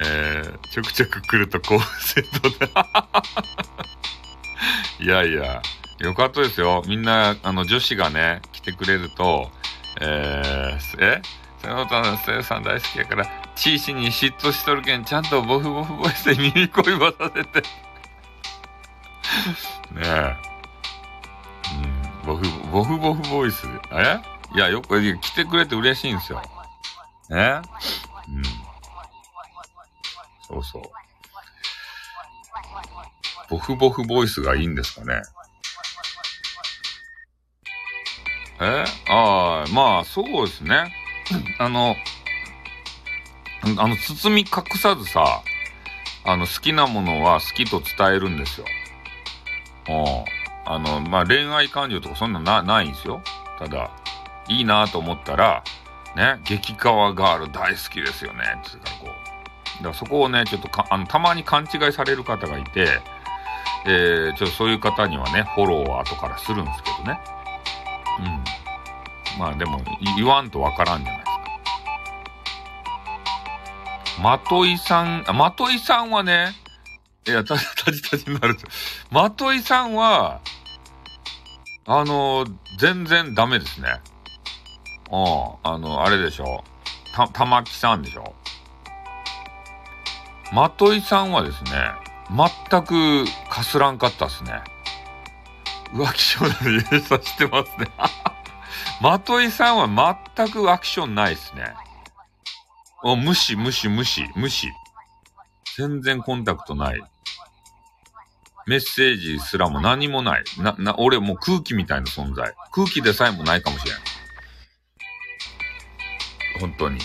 えー、ちょくちょく来ると高セットで。いやいや、よかったですよ。みんな、あの、女子がね、来てくれると、えー、え？その他のステさん大好きやから、チーシに嫉妬しとるけん、ちゃんとボフボフボイスで耳恋ばさせて。ねえ。うん、ボフ、ボフボフボイス。え？いや、よく、来てくれて嬉しいんですよ。ね？うん。そうそう。ボフボフボイスがいいんですかね？え？ああ、まあ、そうですね。あの、あの、包み隠さずさ、あの、好きなものは好きと伝えるんですよ。うん。あの、まあ、恋愛感情とかそんなな、ないんですよ。ただ、いいなと思ったら、ね、激川ガール大好きですよね、つうかこう。だからそこをね、ちょっとか、あの、たまに勘違いされる方がいて、えー、ちょっとそういう方にはね、フォローを後からするんですけどね。うん。まあでも、言わんとわからんじゃないですか。まといさん、あ、まといさんはね、いや、た、たじたじになると。まといさんは、あの、全然ダメですね。うん。あの、あれでしょ。た、玉木さんでしょ。まといさんはですね、全くかすらんかったっすね。浮気症で優勝してますね。まといさんは全くアクションないっすね。お、無視、無視、無視、無視。全然コンタクトない。メッセージすらも何もない。な、な、俺もう空気みたいな存在。空気でさえもないかもしれん。本当に。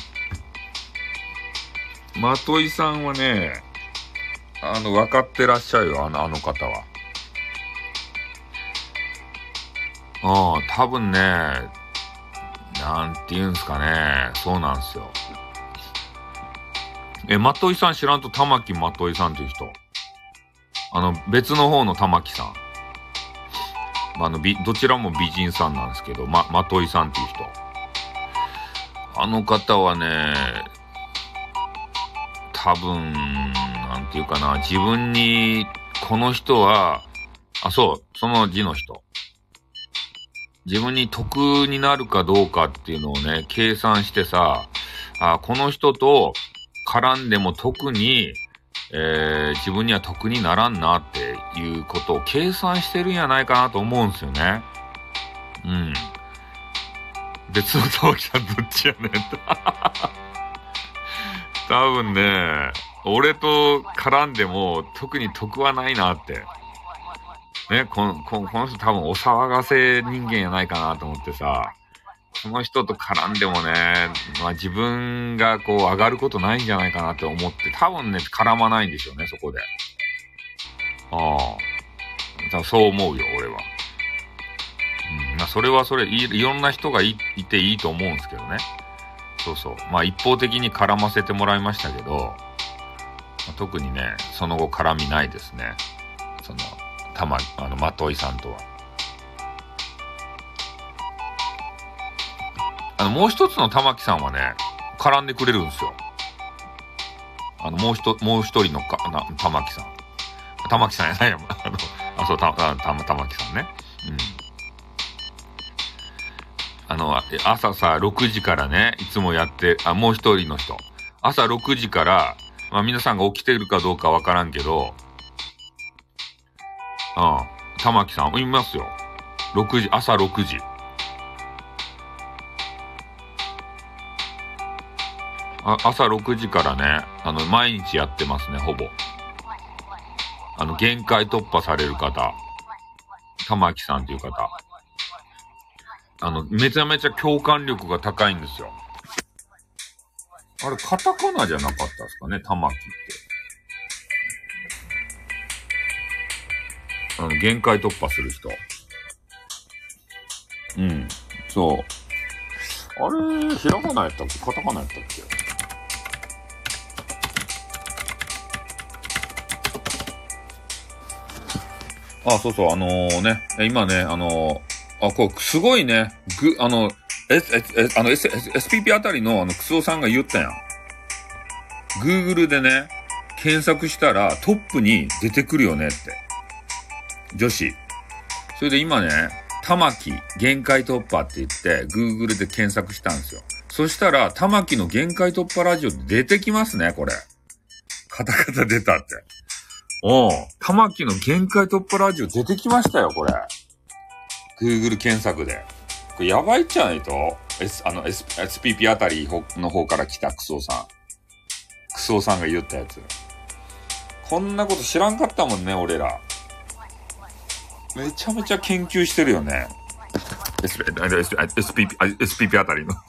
まといさんはね、あの、分かってらっしゃるよ、あの、あの方は。うん、多分ね、なんて言うんすかね、そうなんすよ。え、まといさん知らんと玉木まといさんっていう人。あの、別の方の玉木さん。あの、び、どちらも美人さんなんですけど、ま、まといさんっていう人。あの方はね、多分、なんていうかな、自分に、この人は、あ、そう、その字の人。自分に得になるかどうかっていうのをね、計算してさ、あ、この人と絡んでも特に、えー、自分には得にならんなっていうことを計算してるんやないかなと思うんですよね。うん。別の玉木さんどっちやねんと。多分ね、俺と絡んでも特に得はないなって。ね、この、この人多分お騒がせ人間やないかなと思ってさ、この人と絡んでもね、まあ自分がこう上がることないんじゃないかなって思って、多分ね、絡まないんでしょうね、そこで。ああ。そう思うよ、俺は。うん。まあそれはそれ、いいろんな人がいいていいと思うんですけどね。そうそう。まあ一方的に絡ませてもらいましたけど、まあ、特にね、その後絡みないですね。その、たま、あの、まといさんとは。あの、もう一つの玉木さんはね、絡んでくれるんですよ。あの、もう一、もう一人のか、な、玉木さん。玉木さんやないやあの、あ、そう、た、た、た、玉木さんね。うん。あの、朝さ、6時からね、いつもやって、あ、もう一人の人。朝6時から、まあ皆さんが起きてるかどうかわからんけど、うん。玉木さん、いますよ。6時、朝6時。あ朝6時からね、あの、毎日やってますね、ほぼ。あの、限界突破される方。玉木さんという方。あの、めちゃめちゃ共感力が高いんですよ。あれ、カタカナじゃなかったですかね、玉木って。あの、限界突破する人。うん、そう。あれ、ひらがなやったっけ？カタカナやったっけ？あ、そうそう、あのー、ね、今ね、あのー、あ、こう、すごいね、ぐ、あの、S、S、あの、S、SPP あたりのあの、クスオさんが言ったやん。Google でね、検索したらトップに出てくるよねって。女子。それで今ね、玉木限界突破って言って、Google で検索したんですよ。そしたら、玉木の限界突破ラジオ出てきますね、これ。カタカタ出たって。おう、玉木の限界突破ラジオ出てきましたよ、これ。Google 検索で。これやばいじゃないと ?S、あの、S、SPP あたりの方から来たクソさん。クソさんが言ったやつ。こんなこと知らんかったもんね、俺ら。めちゃめちゃ研究してるよね。SPP、SPP あたりの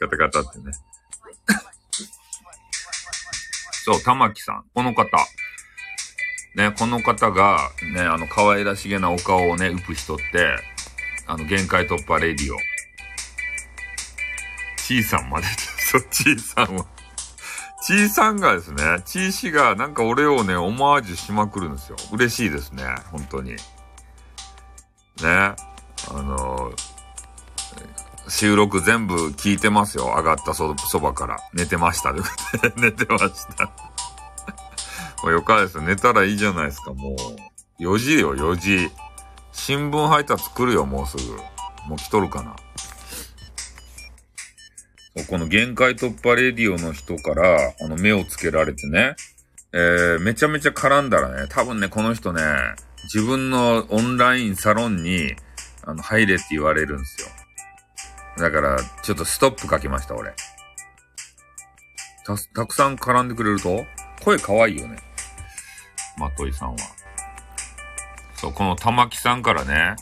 ガタガタってね。そう、玉木さん。この方。ね、この方が、ね、あの、可愛らしげなお顔をね、うぷしとって、あの、限界突破レディオ。ちーさんまで、そう、ちさんは。ちーさんがですね、ちー氏がなんか俺をね、オマージュしまくるんですよ。嬉しいですね、本当に。ね。あの収録全部聞いてますよ。上がったそばから。寝てました。寝てました。もうよかです寝たらいいじゃないですか、もう。4時よ、4時。新聞配達来るよ、もうすぐ。もう来とるかな。この限界突破レディオの人から、あの、目をつけられてね、えー、めちゃめちゃ絡んだらね、多分ね、この人ね、自分のオンラインサロンに、あの、入れって言われるんですよ。だから、ちょっとストップかけました、俺。た、たくさん絡んでくれると、声可愛いよね。まといさんは。そう、この玉木さんからね、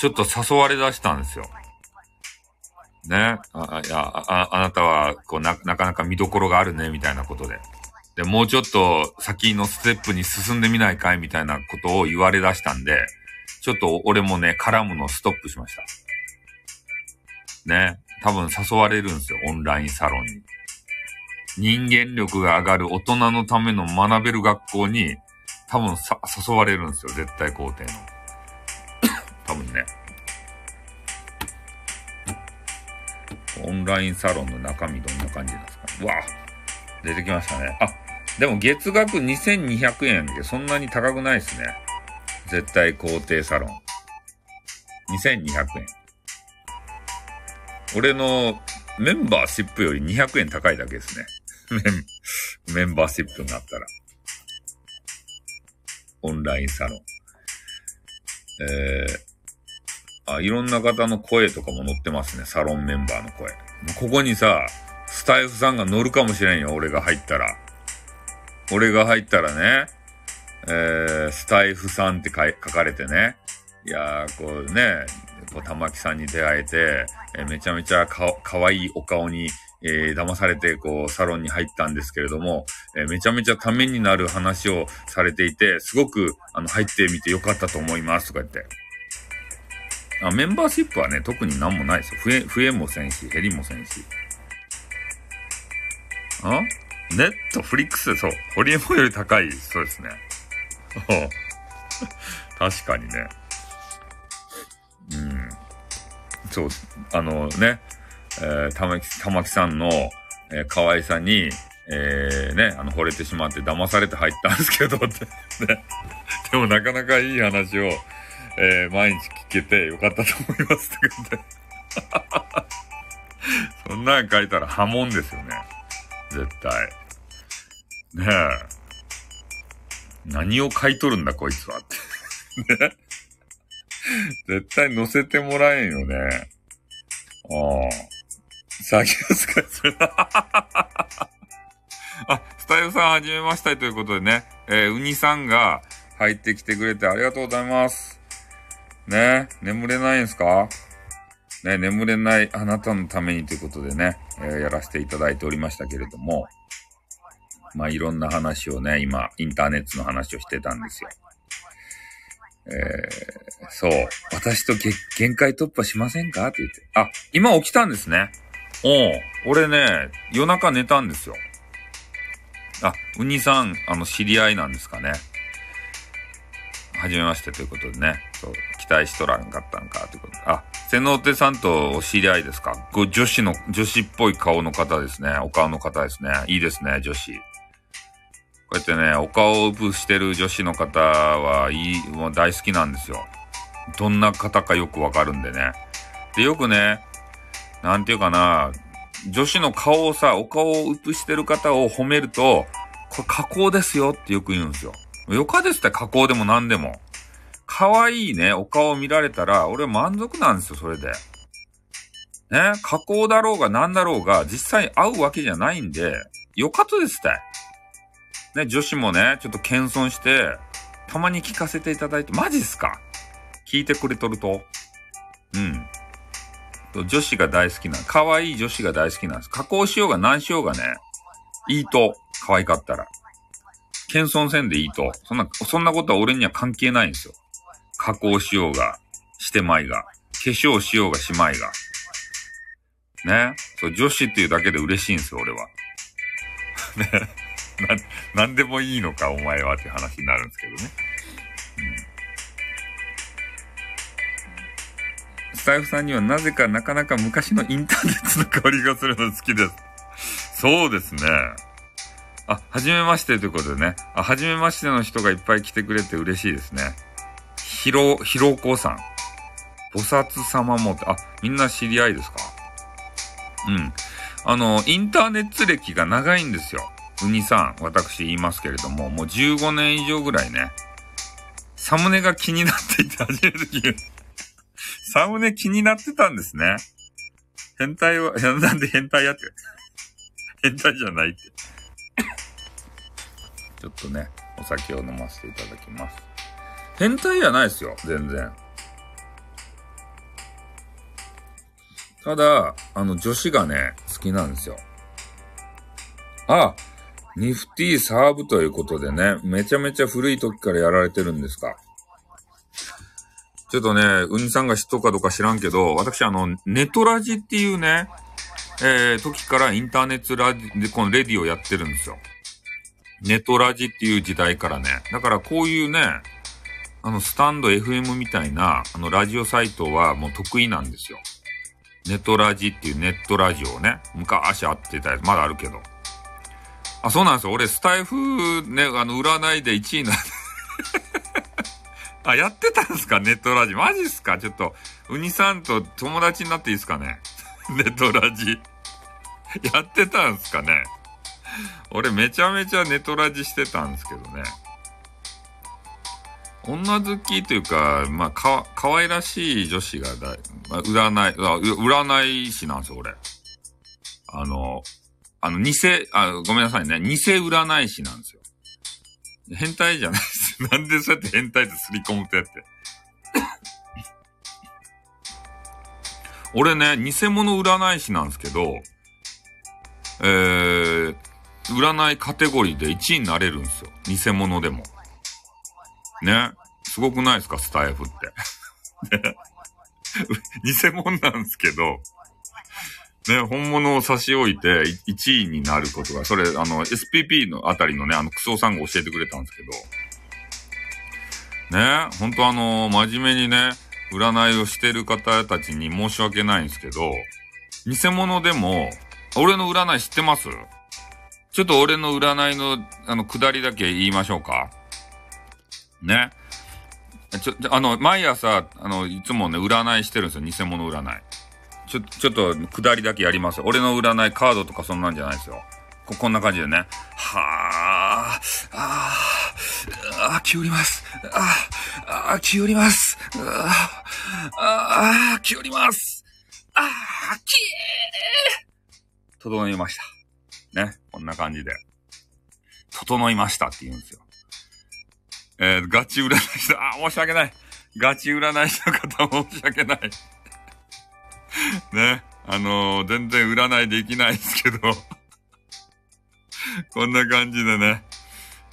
ちょっと誘われ出したんですよ。ね。あ、いや、あ、あなたは、こう、な、なかなか見どころがあるね、みたいなことで。で、もうちょっと先のステップに進んでみないかいみたいなことを言われ出したんで、ちょっと俺もね、絡むのストップしました。ね。多分誘われるんですよ、オンラインサロンに。人間力が上がる大人のための学べる学校に、多分さ、誘われるんですよ、絶対肯定の。多分ね。オンラインサロンの中身どんな感じなんですか？うわ出てきましたね。あ、でも月額2200円でそんなに高くないですね。絶対肯定サロン。2200円。俺のメンバーシップより200円高いだけですね。メンバーシップになったら。オンラインサロン。えー、あ、いろんな方の声とかも載ってますね。サロンメンバーの声。ここにさ、スタイフさんが乗るかもしれんよ。俺が入ったら。俺が入ったらね、えー、スタイフさんって書かれてね。いやー、こうね、こう、玉木さんに出会えて、えー、めちゃめちゃか、かわいいお顔に、えー、騙されて、こう、サロンに入ったんですけれども、えー、めちゃめちゃためになる話をされていて、すごく、あの、入ってみてよかったと思います、とか言って。あ、メンバーシップはね、特になんもないですよ。増え、増えもせんし、減りもせんし。あ？ネットフリックス、そう。ホリエモンより高い、そうですね。確かにね。うん。そう、あのね、えー、玉木、玉木さんの、えー、可愛さに、えー、ね、あの、惚れてしまって騙されて入ったんですけど、って、ね。でもなかなかいい話を、えー、毎日聞けてよかったと思いますって言って。そんなん書いたら波紋ですよね。絶対。ねえ。何を買い取るんだこいつはって。ね。絶対乗せてもらえんよね。ああ。詐欺ですかそれ。あ、スタイルさんはじめましたということでね、えー、ウニさんが入ってきてくれてありがとうございます。ね、眠れないんすか？ね、眠れないあなたのためにということでね、えーやらせていただいておりましたけれども、まあ、いろんな話をね、今、インターネットの話をしてたんですよ。えー、そう。私と限界突破しませんか？って言って。あ、今起きたんですね。おう俺ね、夜中寝たんですよ。あ、うにさん、あの、知り合いなんですかね。はじめましてということでね。そう、期待しとらんかったんかということで。あ、瀬能手さんとお知り合いですか？ご女子の、女子っぽい顔の方ですね。お顔の方ですね。いいですね、女子。こうやってね、お顔をウプしてる女子の方はいい、もう大好きなんですよ。どんな方かよくわかるんでね。で、よくね、なんていうかな、女子の顔をさ、お顔をウプしてる方を褒めると、これ加工ですよってよく言うんですよ。よかですって加工でも何でも。可愛いね、お顔を見られたら、俺満足なんですよ、それで。ね、加工だろうが何だろうが、実際会うわけじゃないんで、よかったですって。ね、女子もね、ちょっと謙遜して、たまに聞かせていただいて、マジっすか？聞いてくれとると。うん。女子が大好きな、可愛い女子が大好きなんです。加工しようが何しようがね、いいと、可愛かったら。謙遜せんでいいと。そんな、そんなことは俺には関係ないんですよ。加工しようが、してまいが。化粧しようがしまいが。ね？そう、女子っていうだけで嬉しいんですよ、俺は。ね？な、なんでもいいのか、お前はって話になるんですけどね。うんスタイフさんにはなぜかなかなか昔のインターネットの香りがするの好きです。そうですね。あ、はじめましてということでね。あ、はじめましての人がいっぱい来てくれて嬉しいですね。ひろ、ひろこさん。菩薩様もって、あ、みんな知り合いですか？うん。あの、インターネット歴が長いんですよ。うにさん、私言いますけれども、もう15年以上ぐらいね。サムネが気になっていて初めて聞い サムネ気になってたんですね。変態は、なんで変態やって。変態じゃないって。ちょっとね、お酒を飲ませていただきます。変態じゃないですよ、全然。ただ、あの、女子がね、好きなんですよ。あ、ニフティーサーブということでね、めちゃめちゃ古い時からやられてるんですか。ちょっとね、うんさんが知っとくかどうか知らんけど、私あの、ネトラジっていうね、えー、時からインターネットラジで、このレディをやってるんですよ。ネトラジっていう時代からね。だからこういうね、あの、スタンド FM みたいな、あの、ラジオサイトはもう得意なんですよ。ネトラジっていうネットラジオをね、昔あってたやつ、まだあるけど。あ、そうなんですよ。俺、スタイフね、あの、占いで1位な、あ、やってたんですか？ネットラジ。マジっすか？ちょっと、ウニさんと友達になっていいですかね？ネットラジ。やってたんすかね？俺めちゃめちゃネトラジしてたんですけどね。女好きというか、まあ、か、可愛らしい女子がだ、まあ、占い、占い師なんですよ、俺。あの、あの、偽、あ、ごめんなさいね。偽占い師なんですよ。変態じゃないです。なんでそうやって変態ってすり込むとやって。俺ね、偽物占い師なんですけど、えー、占いカテゴリーで1位になれるんですよ。偽物でも。ね。すごくないですか？スタイフって。ね 偽物なんですけど、ね、本物を差し置いて1位になることが、それ、あの、SPP のあたりのね、あの、クソさんが教えてくれたんですけど、ね、本当あの、真面目にね、占いをしてる方たちに申し訳ないんですけど、偽物でも、俺の占い知ってます？ちょっと俺の占いの、あの、下りだけ言いましょうか。ね。ちょ、あの、毎朝、あの、いつもね、占いしてるんですよ。偽物占い。ちょ、ちょっと、下りだけやります。俺の占いカードとかそんなんじゃないですよ。こ、こんな感じでね。はあ、ああ、あ、気おります。ああ、気おります。ああ、あ、気おります。ああ、きえ整いました。ね。こんな感じで。整いましたって言うんですよ。えー、ガチ占い師、あ、申し訳ない。ガチ占い師の方申し訳ない。ね。あのー、全然占いできないですけどこんな感じでね、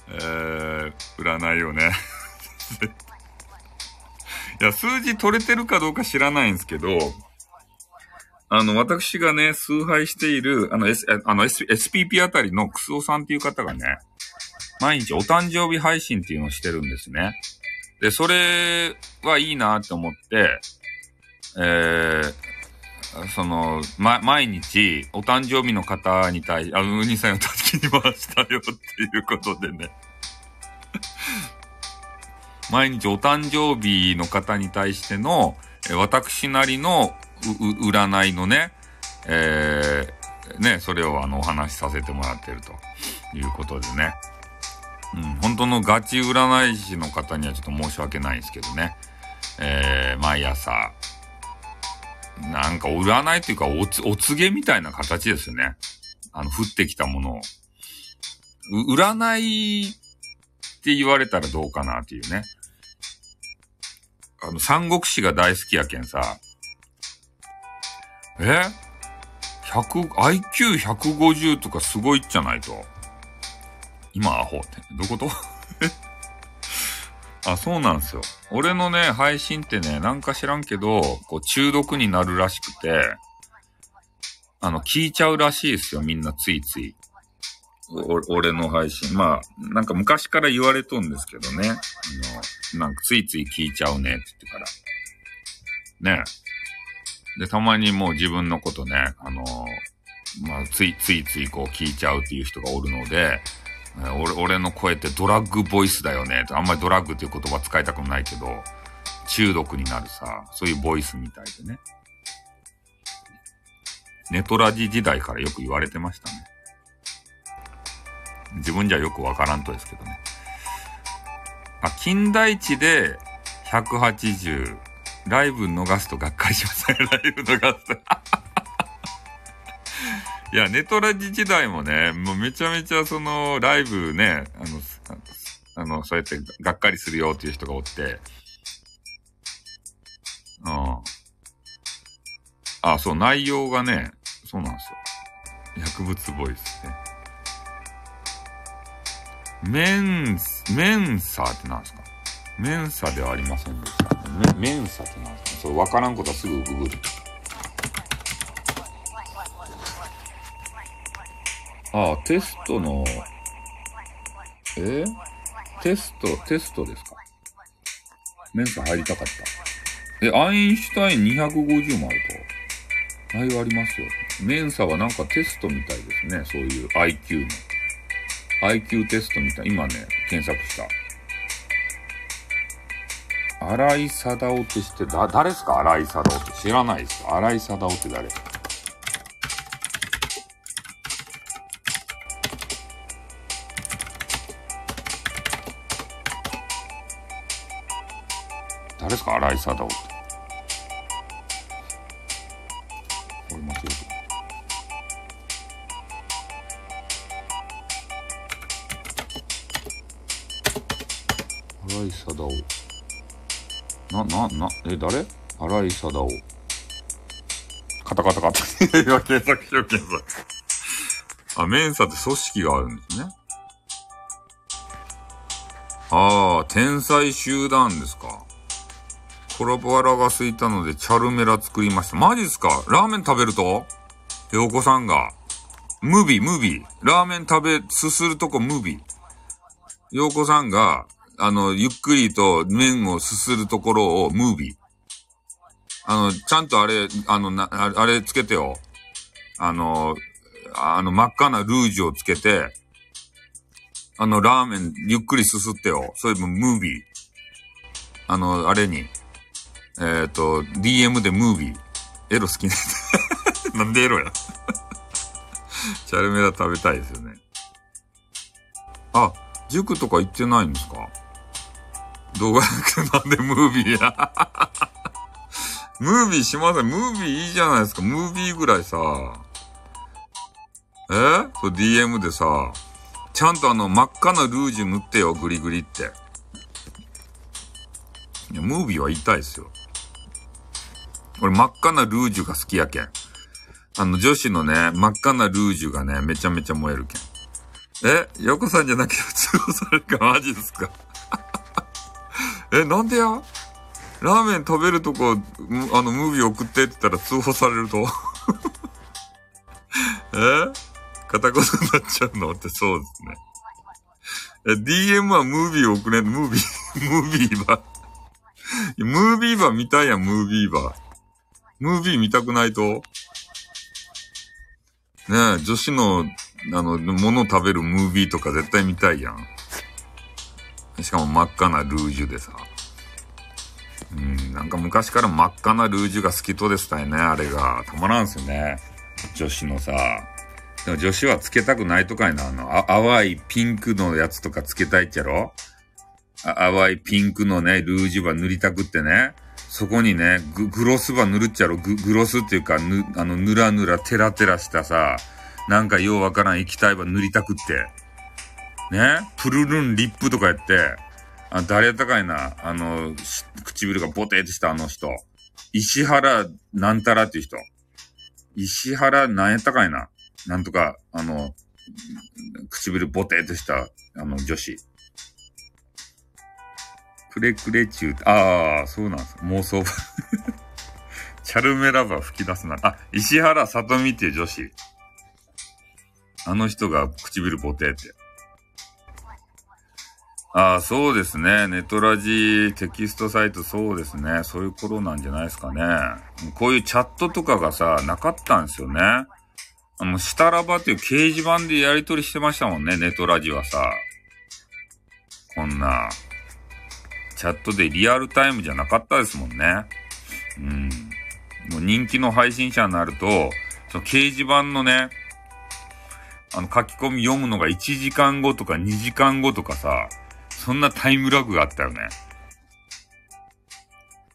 えー、占いをね いや、数字取れてるかどうか知らないんですけど、あの、私がね、崇拝している、あの、S、あの、S、SPP あたりのクスオさんっていう方がね、毎日お誕生日配信っていうのをしてるんですね。で、それはいいなって思って、えー、その、ま、毎日、お誕生日の方に対し、あの、ウニさんを助けに回したよっていうことでね。毎日お誕生日の方に対しての、私なりの占いのね、えー、ね、それをあの、お話しさせてもらってるということでね。うん、本当のガチ占い師の方にはちょっと申し訳ないんですけどね。えー、毎朝、なんか占いっていうかお、お告げみたいな形ですよね。あの、降ってきたものを。占いって言われたらどうかなっていうね。あの、三国志が大好きやけんさ。え ?100、IQ150 とかすごいじゃないと。今アホって。どういうこと？あ、そうなんですよ。俺のね、配信ってね、なんか知らんけど、こう中毒になるらしくて、あの、聞いちゃうらしいですよ、みんなついつい。俺の配信。まあ、なんか昔から言われとんですけどね。あの、なんかついつい聞いちゃうねって言ってから。ねで、たまにもう自分のことね、あの、まあ、ついついついこう聞いちゃうっていう人がおるので、俺、俺の声ってドラッグボイスだよね。とあんまりドラッグっていう言葉使いたくないけど、中毒になるさ、そういうボイスみたいでね。ネトラジ時代からよく言われてましたね。自分じゃよくわからんとですけどね。あ、金田地で180、ライブ逃すとがっかりしますね。ライブ逃すと。いや、ネトラジ時代もね、もうめちゃめちゃその、ライブね、あの、あの、そうやってがっかりするよっていう人がおって、うん。あ、そう、内容がね、そうなんですよ。薬物ボイスね。メン、メンサーってなんですか？メンサではありませんでした、ね。メンサってなんですか？そう、わからんことはすぐググる。ああ、テストの、えテスト、テストですか？メンサ入りたかった。え、アインシュタイン250もあると。はい、ありますよ。メンサはなんかテストみたいですね。そういう IQ の。IQ テストみたい。今ね、検索した。荒井貞夫って知ってだ、誰ですか？荒井貞夫って。知らないですか？荒井貞夫って誰？誰ですか？荒井貞夫って。な、な、え、誰？荒井貞夫。カタカタカタ。今検索しよう、検索。あ、メンサって組織があるんですね。ああ、天才集団ですか。コラボラが空いたので、チャルメラ作りました。マジっすか？ラーメン食べると？お子さんが。ムービー、ムービー。ラーメン食べ、すするとこムービー。洋子さんが、あの、ゆっくりと麺をすするところをムービー。あの、ちゃんとあれ、あの、な、あれつけてよ。あの、あの、真っ赤なルージュをつけて、あの、ラーメン、ゆっくりすすってよ。それもムービー。あの、あれに、えっ、ー、と、DM でムービー。エロ好きね。なんでエロやチャルメラ食べたいですよね。あ、塾とか行ってないんですか？動画 なんでムービーや。ムービーしません。ムービーいいじゃないですか。ムービーぐらいさ。え？そう、DM でさ、ちゃんとあの真っ赤なルージュ塗ってよ、グリグリって。いや、ムービーは痛いですよ。俺真っ赤なルージュが好きやけん。あの、女子のね、真っ赤なルージュがね、めちゃめちゃ燃えるけん。え、ヨコさんじゃなきゃ通報されるかマジですか？え、なんでや？ラーメン食べるとこ、あの、ムービー送ってって言ったら通報されると？え？片言になっちゃうのってそうですね。え、DM はムービー送れん、ムービー、ムービーバー？ムービーバー見たいやん、ムービーバー。ムービー見たくないと？ねえ、女子の、あの、もの食べるムービーとか絶対見たいやん。しかも真っ赤なルージュでさ。うん、なんか昔から真っ赤なルージュが好きとでしたいね、あれが。たまらんすよね。女子のさ。でも女子はつけたくないとかいな、あの、あ淡いピンクのやつとかつけたいっちゃろ淡いピンクのね、ルージュば塗りたくってね。そこにね、ググロスば塗るっちゃろググロスっていうか、ぬ、あの、ぬらぬらテラテラしたさ、なんかようわからん液体ば塗りたくって。ねプルルンリップとかやって、あ、誰やったかいなあの、唇がボテーとしたあの人。石原なんたらっていう人。石原なんやったかいななんとか、あの、唇ボテーとした、あの、女子。くれくれ中、ああ、そうなんです。妄想。チャルメラバ吹き出すな。あ、石原さとみっていう女子。あの人が唇ボテーって。ああ、そうですね。ネトラジテキストサイトそうですね。そういう頃なんじゃないですかね。こういうチャットとかがさ、なかったんですよね。あの、シタラバっていう掲示板でやり取りしてましたもんね。ネトラジはさ。こんな、チャットでリアルタイムじゃなかったですもんね。うん。もう人気の配信者になると、その掲示板のね、あの書き込み読むのが1時間後とか2時間後とかさ、そんなタイムラグがあったよね。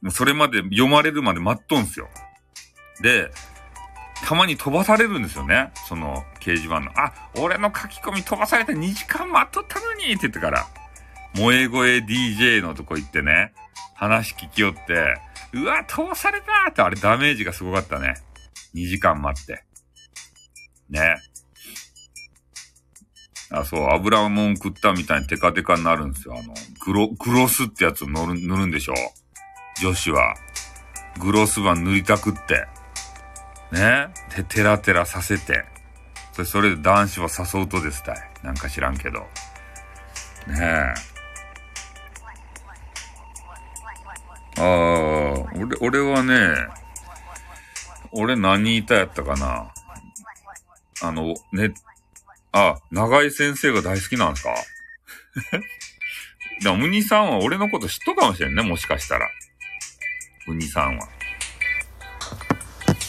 もうそれまで読まれるまで待っとんすよ。で、たまに飛ばされるんですよね。その掲示板の。あ、俺の書き込み飛ばされて2時間待っとったのにって言ってから。萌え声 DJ のとこ行ってね、話聞きよって、うわ、通されたって、あれダメージがすごかったね。2時間待って。ね。あ、そう、油もん食ったみたいにテカテカになるんですよ。あの、グロ、グロスってやつを塗る、塗るんでしょ？女子は。グロスバ塗りたくって。ね？て、テラテラさせて。それ、それで男子は誘うとですたい。なんか知らんけど。ねえ。ああ、俺、俺はね、俺何言いたやったかな。あの、ね、あ、長井先生が大好きなんですか？でも、ムニさんは俺のこと知っとかもしれんね、もしかしたら。ムニさんは。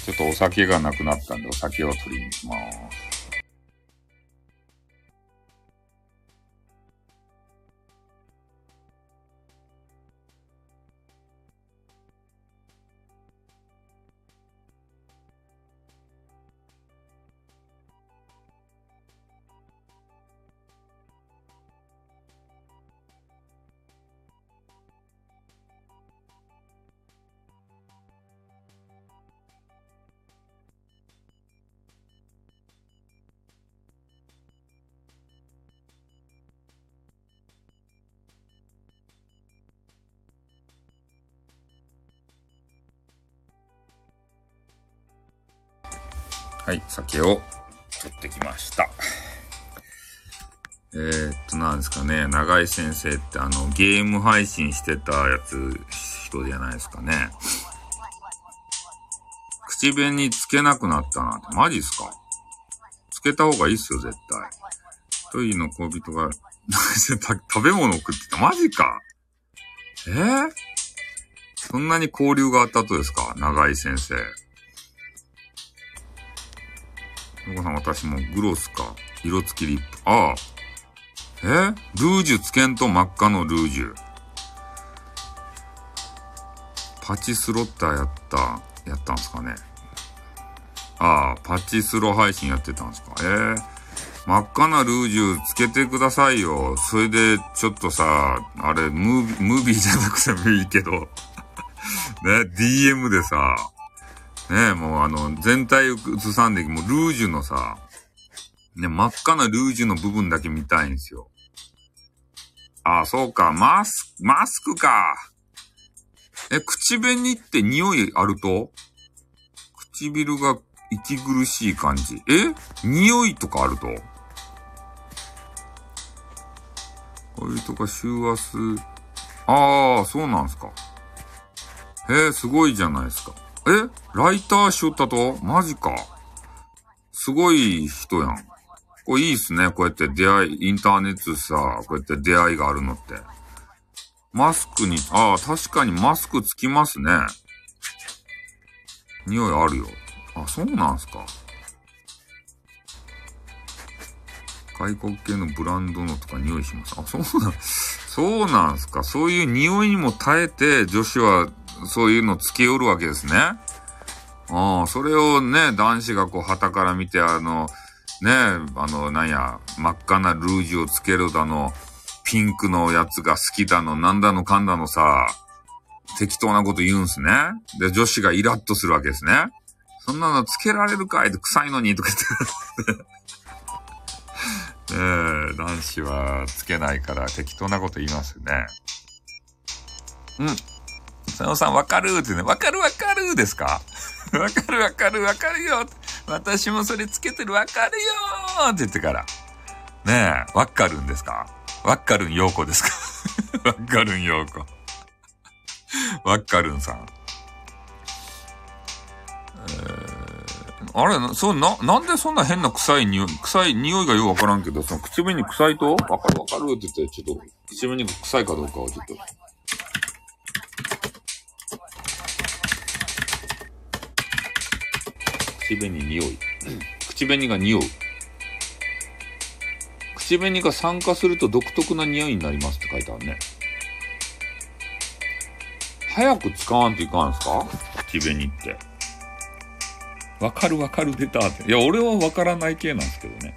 ちょっとお酒がなくなったんで、お酒を取りに行きます。はい、酒を取ってきました。えー、っと、なんですかね、長井先生ってあの、ゲーム配信してたやつ、人じゃないですかね。口紅につけなくなったなって、マジっすか？つけた方がいいっすよ、絶対。トイの恋人が、食べ物食ってた。マジかえー、そんなに交流があったとですか？長井先生。お子さん、私もグロスか。色付きリップ。ああ。え？ルージュつけんと真っ赤のルージュ。パチスロッターやった、やったんすかね。ああ、パチスロ配信やってたんすか。ええー、真っ赤なルージュつけてくださいよ。それで、ちょっとさ、あれ、ムービー、ムービーじゃなくてもいいけど、ね、DM でさ、ね、もうあの、全体を映さんで、もうルージュのさ、ね、真っ赤なルージュの部分だけ見たいんですよ。ああ、そうか、マスク、マスクか。え、口紅って匂いあると？唇が息苦しい感じ。え？匂いとかあると？これとか周波数。ああ、そうなんすか。へえ、すごいじゃないですか。え？ライターしよったと？マジか。すごい人やん。これいいっすね。こうやって出会い、インターネットさ、こうやって出会いがあるのって。マスクに、ああ、確かにマスクつきますね。匂いあるよ。あ、そうなんすか。外国系のブランドのとか匂いします。あ、そうなん、そうなんすか。そういう匂いにも耐えて女子はそういうのつけよるわけですね。ああ、それをね、男子がこう旗から見て、あの、ね、あの、なんや、真っ赤なルージュをつけるだの、ピンクのやつが好きだの、なんだのかんだのさ、適当なこと言うんすね。で、女子がイラッとするわけですね。そんなのつけられるかいって臭いのにとか言って。ええ男子はつけないから適当なこと言いますよね。うん。佐野さんわかるってね、わかるわかるですか？わかるわかるわかるよ私もそれつけてるわかるよって言ってから。ねえ、わかるんですか？わかるんようこですか？わかるんようこ。わかるんさん。えー、あれ、そう、な、なんでそんな変な臭い匂い、臭い匂いがようわからんけど、その口紅臭いと？わかるわかるって言って、ちょっと、口紅が臭いかどうかをちょっと。口紅匂い。口紅が匂う。口紅が酸化すると独特な匂いになりますって書いてあるね。早く使わんといかんすか？口紅って。わかるわかる出たって。いや、俺はわからない系なんですけどね。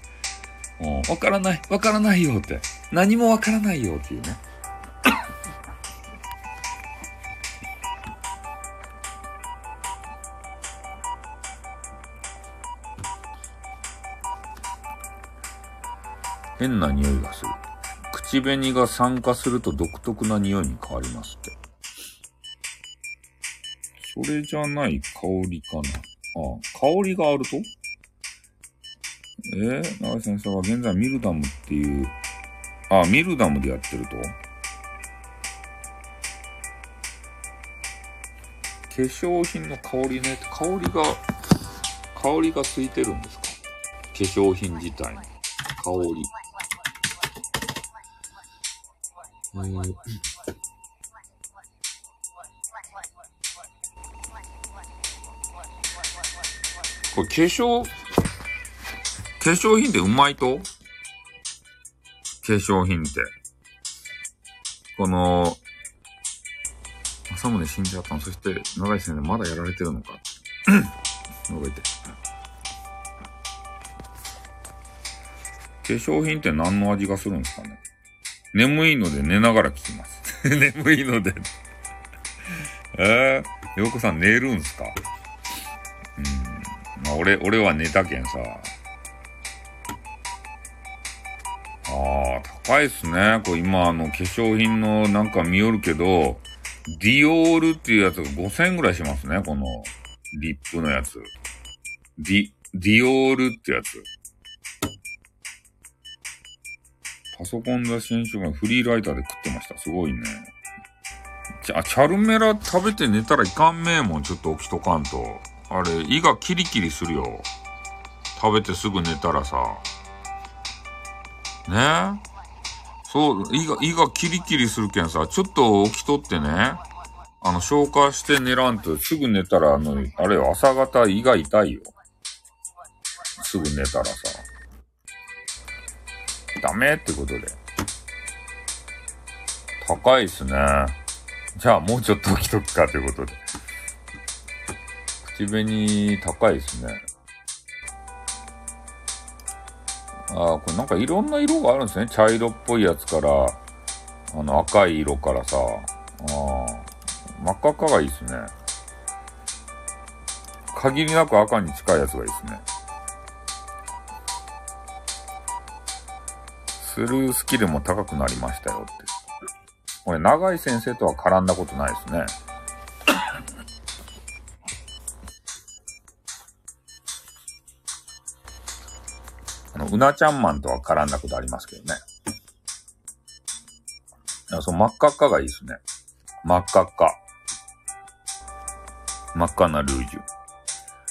うん、わからない、わからないよって。何もわからないよっていうね。変な匂いがする。口紅が酸化すると独特な匂いに変わりますって。それじゃない香りかな。ああ香りがあると？えー、長井先生は現在ミルダムっていう、ああ、ミルダムでやってると？化粧品の香りね、香りが、香りがついてるんですか？化粧品自体に。香り。えー、これ化粧、化粧品ってうまいと？化粧品って。この、朝まで死んじゃったの？そして、長い先生まだやられてるのか？覗いて。化粧品って何の味がするんですかね？眠いので寝ながら聞きます。眠いのでえー、ようこさん寝るんすか？うん。まあ、俺、俺は寝たけんさ。ああ、高いっすね。これ今、あの、化粧品のなんか見よるけど、ディオールっていうやつが5000円ぐらいしますね。この、リップのやつ。ディ、ディオールってやつ。パソコン雑新書がフリーライターで食ってました。すごいね。じゃあ、チャルメラ食べて寝たらいかんめえもん、ちょっと起きとかんと。あれ、胃がキリキリするよ。食べてすぐ寝たらさ。ね？そう、胃が、胃がキリキリするけんさ、ちょっと起きとってね。あの、消化して寝らんと、すぐ寝たら、あの、あれよ、朝方胃が痛いよ。すぐ寝たらさ。ダメってことで。高いっすね。じゃあもうちょっと置きとくかということで。口紅高いっすね。ああ、これなんかいろんな色があるんですね。茶色っぽいやつから、あの赤い色からさ、ああ、真っ赤っかがいいですね。限りなく赤に近いやつがいいですね。スルースキルも高くなりましたよって。これ、長井先生とは絡んだことないですね。あの、うなちゃんマンとは絡んだことありますけどね。いや、そう、真っ赤っかがいいですね。真っ赤っか。真っ赤なルージュ。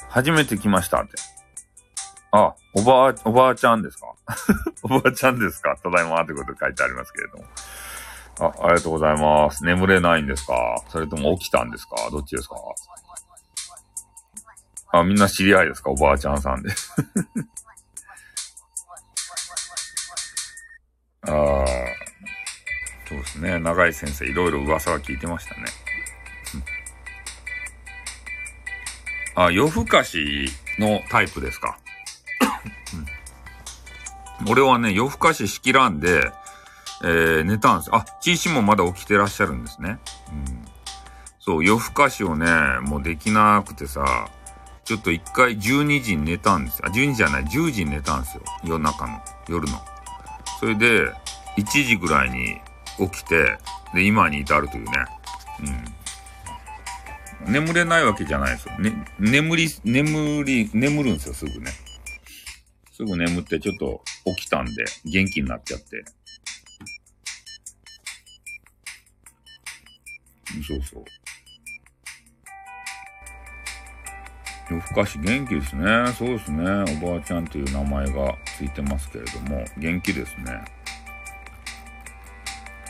初めて来ましたって。あ、おばあ、おばあちゃんですか？おばあちゃんですか？ただいまってこと書いてありますけれども。あ、ありがとうございます。眠れないんですか？それとも起きたんですか？どっちですか？あ、みんな知り合いですか？おばあちゃんさんで。ああ、そうですね。長井先生、いろいろ噂は聞いてましたね。あ、夜更かしのタイプですか？俺はね、夜更かししきらんで、えー、寝たんです。あ、ちいしもまだ起きてらっしゃるんですね。うん。そう、夜更かしをね、もうできなくてさ、ちょっと一回12時に寝たんですよ。あ、12時じゃない、10時に寝たんですよ。夜中の、夜の。それで、1時ぐらいに起きて、で、今に至るというね。うん。眠れないわけじゃないですよ。ね、眠り、眠り、眠るんですよ、すぐね。すぐ眠ってちょっと起きたんで、元気になっちゃって。そうそう。夜更かし元気ですね。そうですね。おばあちゃんという名前がついてますけれども、元気ですね。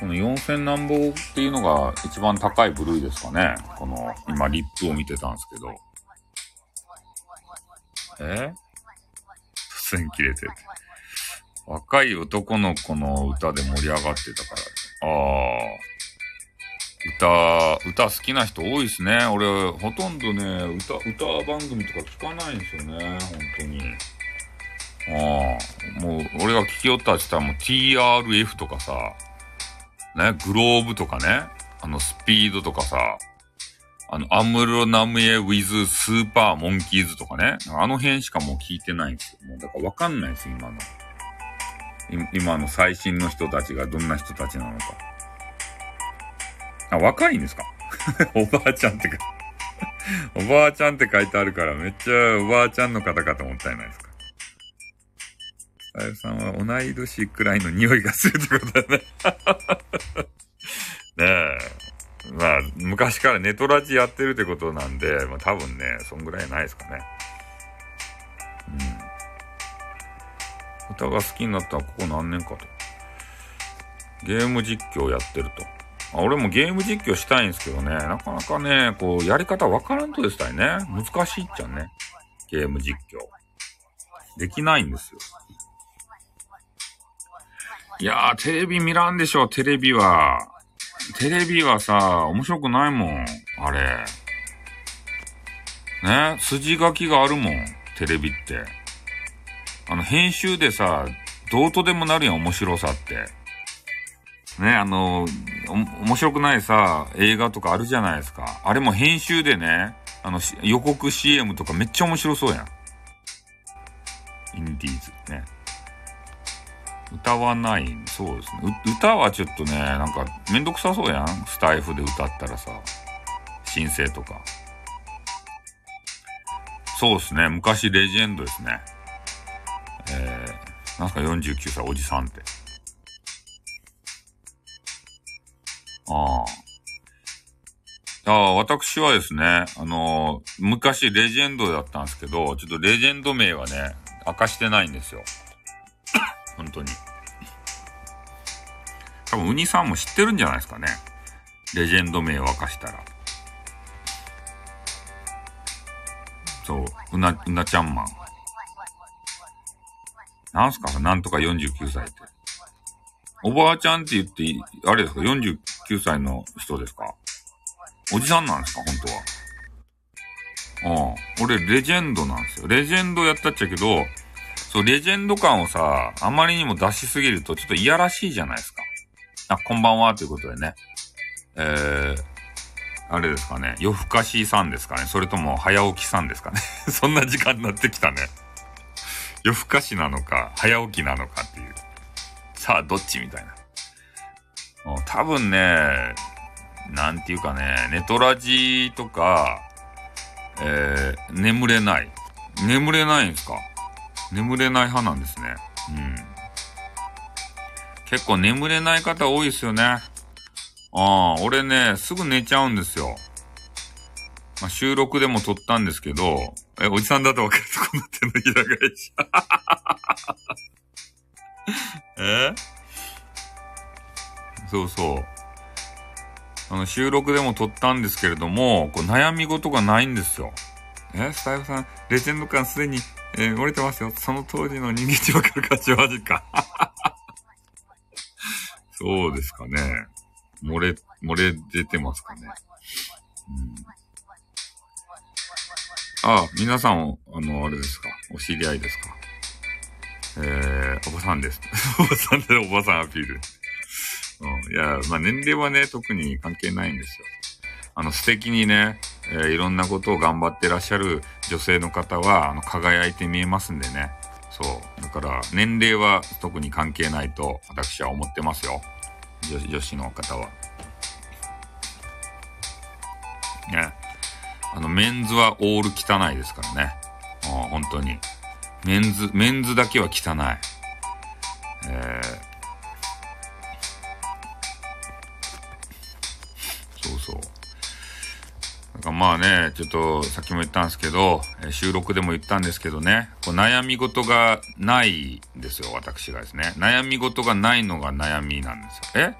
この4000何本っていうのが一番高い部類ですかね。この、今リップを見てたんですけど。え？突然切れてる。若い男の子の歌で盛り上がってたから。ああ。歌、歌好きな人多いですね。俺、ほとんどね、歌、歌番組とか聞かないんですよね。本当に。ああ。もう、俺が聞きよったって言ったらもう TRF とかさ、ね、グローブとかね、あの、スピードとかさ、あの、アムロナムエウィズスーパーモンキーズとかね、あの辺しかもう聞いてないんですよ。もうだからわかんないです、今の。今の最新の人たちがどんな人たちなのか。あ、若いんですか？おばあちゃんってかおばあちゃんって書いてあるからめっちゃおばあちゃんの方かと思ったじゃないですか。あやさんは同い年くらいの匂いがするってことだね。ねえ。まあ、昔からネトラジやってるってことなんで、まあ多分ね、そんぐらいないですかね。うん。歌が好きになったのはここ何年かと。ゲーム実況やってると。あ俺もゲーム実況したいんですけどね、なかなかね、こう、やり方わからんとでしたいね。難しいっちゃね。ゲーム実況。できないんですよ。いやー、テレビ見らんでしょ、テレビは。テレビはさ、面白くないもん。あれ。ね、筋書きがあるもん、テレビって。あの、編集でさ、どうとでもなるやん、面白さって。ね、あの、お面白くないさ、映画とかあるじゃないですか。あれも編集でね、あの、予告 CM とかめっちゃ面白そうやん。インディーズね。歌わない、そうですね。歌はちょっとね、なんかめんどくさそうやん。スタイフで歌ったらさ、申請とか。そうですね。昔レジェンドですね。えー、なんすか49歳おじさんって。ああ。ああ、私はですね、あのー昔レジェンドだったんですけど、ちょっとレジェンド名はね、明かしてないんですよ。本当に。多分、ウニさんも知ってるんじゃないですかね。レジェンド名を明かしたら。そう、うな、うなちゃんマン。なんすか？なんとか49歳って。おばあちゃんって言って、あれですか ?49 歳の人ですか？おじさんなんですか？本当は。ああ。俺、レジェンドなんですよ。レジェンドやったっちゃけど、そう、レジェンド感をさ、あまりにも出しすぎるとちょっといやらしいじゃないですか。あ、こんばんは、ということでね。えー、あれですかね。夜更かしさんですかね。それとも早起きさんですかね。そんな時間になってきたね。夜更かしなのか、早起きなのかっていう。さあ、どっちみたいな。多分ね、なんていうかね、ネトラジとか、えー、眠れない。眠れないんですか？眠れない派なんですね。うん。結構眠れない方多いですよね。ああ、俺ね、すぐ寝ちゃうんですよ。まあ、収録でも撮ったんですけど、え、おじさんだと分かるとこなってんの、平返し。え？そうそう。あの、収録でも撮ったんですけれども、こう悩み事がないんですよ。え、スタイフさん、レジェンド感すでに、えー、折れてますよ。その当時の人間値わかるかちマジか。そうですかね。漏れ、漏れ出てますかね。うん、あ、皆さん、あの、あれですか。お知り合いですか。えー、おばさんです。おばさんでおばさんアピール。うん。いや、まあ年齢はね、特に関係ないんですよ。あの、素敵にね、えー、いろんなことを頑張ってらっしゃる女性の方は、あの、輝いて見えますんでね。そう。だから、年齢は特に関係ないと、私は思ってますよ。女子、女子の方は。ね。あの、メンズはオール汚いですからね。うん、本当に。メンズ、メンズだけは汚い。えーなんかまあね、ちょっとさっきも言ったんですけど、え収録でも言ったんですけどね、こう悩み事がないんですよ、私がですね。悩み事がないのが悩みなんですよ。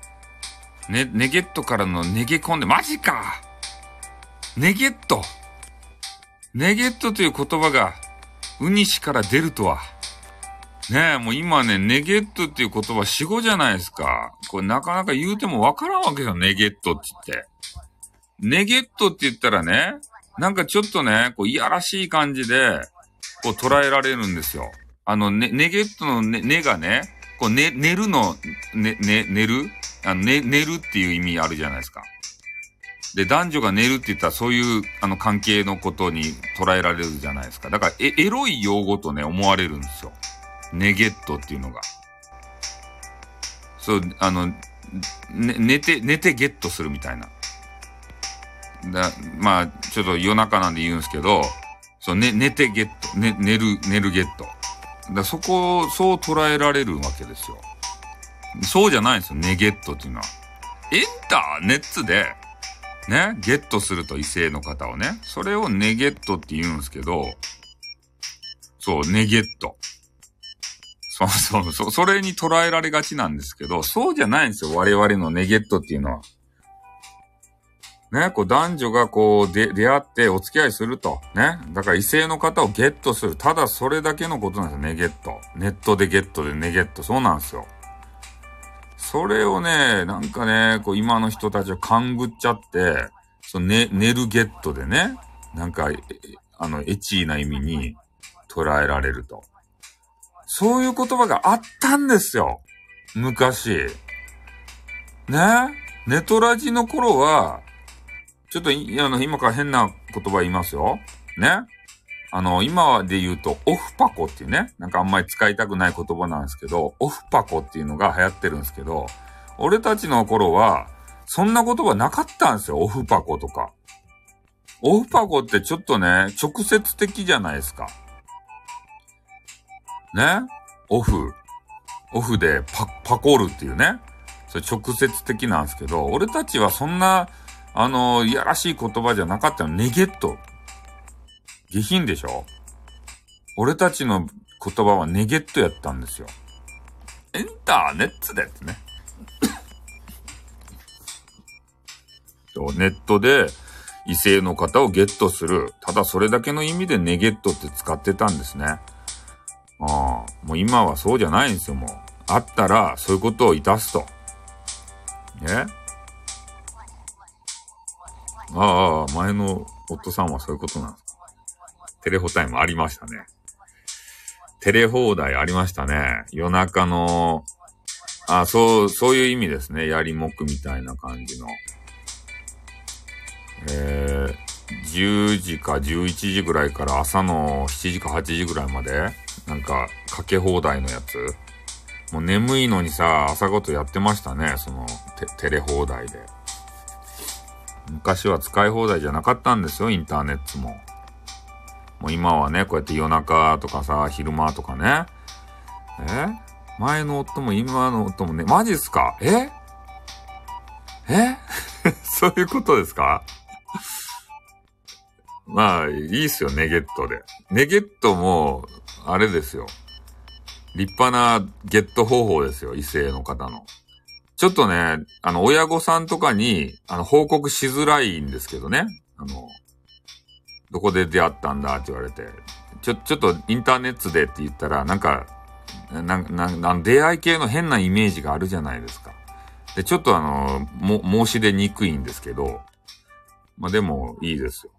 え？ね、ネゲットからのネゲ込んで、マジかネゲットネゲットという言葉が、ウニシから出るとは。ねえ、もう今ね、ネゲットっていう言葉死語じゃないですか。これなかなか言うてもわからんわけよ、ネゲットって言って。ネゲットって言ったらね、なんかちょっとね、こう、いやらしい感じで、こう捉えられるんですよ。あの、ね、ネゲットのね、ねがね、こう、ね、寝るの、ね、ね、寝る？あの、ね、寝るっていう意味あるじゃないですか。で、男女が寝るって言ったらそういう、あの、関係のことに捉えられるじゃないですか。だから、え、エロい用語とね、思われるんですよ。ネゲットっていうのが。そう、あの、ね、寝て、寝てゲットするみたいな。だまあ、ちょっと夜中なんで言うんですけど、そう、ね、寝てゲット、ね、寝る、寝るゲット。だそこを、そう捉えられるわけですよ。そうじゃないんですよ、ネゲットっていうのは。エンターネッツで、ね、ゲットすると異性の方をね、それをネゲットって言うんですけど、そう、ネゲット。そうそうそう、それに捉えられがちなんですけど、そうじゃないんですよ、我々のネゲットっていうのは。ね、こう男女がこうで出会ってお付き合いすると。ね。だから異性の方をゲットする。ただそれだけのことなんですよ、ネゲット。ネットでゲットでネゲット。そうなんですよ。それをね、なんかね、こう今の人たちは勘ぐっちゃって、その寝、寝るゲットでね、なんか、あの、エチーな意味に捉えられると。そういう言葉があったんですよ。昔。ねネトラジの頃は、ちょっと、あの、今から変な言葉言いますよ。ね？あの、今で言うと、オフパコっていうね、なんかあんまり使いたくない言葉なんですけど、オフパコっていうのが流行ってるんですけど、俺たちの頃は、そんな言葉なかったんですよ、オフパコとか。オフパコってちょっとね、直接的じゃないですか。ね？オフ。オフでパ、パコるっていうね。それ直接的なんですけど、俺たちはそんなあの、いやらしい言葉じゃなかったの。ネゲット。下品でしょ？俺たちの言葉はネゲットやったんですよ。エンターネッツでってね。ネットで異性の方をゲットする。ただそれだけの意味でネゲットって使ってたんですね。ああ、もう今はそうじゃないんですよ、もう。あったらそういうことをいたすと。ね？ああ、前の夫さんはそういうことなんですか。テレホタイムありましたね。テレ放題ありましたね。夜中の、あ、そう、そういう意味ですね。やりもくみたいな感じの。えー、10時か11時ぐらいから朝の7時か8時ぐらいまで、なんか、かけ放題のやつ。もう眠いのにさ、朝ごとやってましたね。その、テレ放題で。昔は使い放題じゃなかったんですよ、インターネットも。もう今はね、こうやって夜中とかさ、昼間とかね。え？前の夫も今の夫もね、マジっすか？え？え？そういうことですか？まあ、いいっすよ、ネゲットで。ネゲットも、あれですよ。立派なゲット方法ですよ、異性の方の。ちょっとね、あの、親御さんとかに、あの、報告しづらいんですけどね。あの、どこで出会ったんだ？って言われて。ちょ、ちょっとインターネットでって言ったら、なんか、な、な、な、出会い系の変なイメージがあるじゃないですか。で、ちょっとあの、も、申し出にくいんですけど、まあ、でも、いいですよ。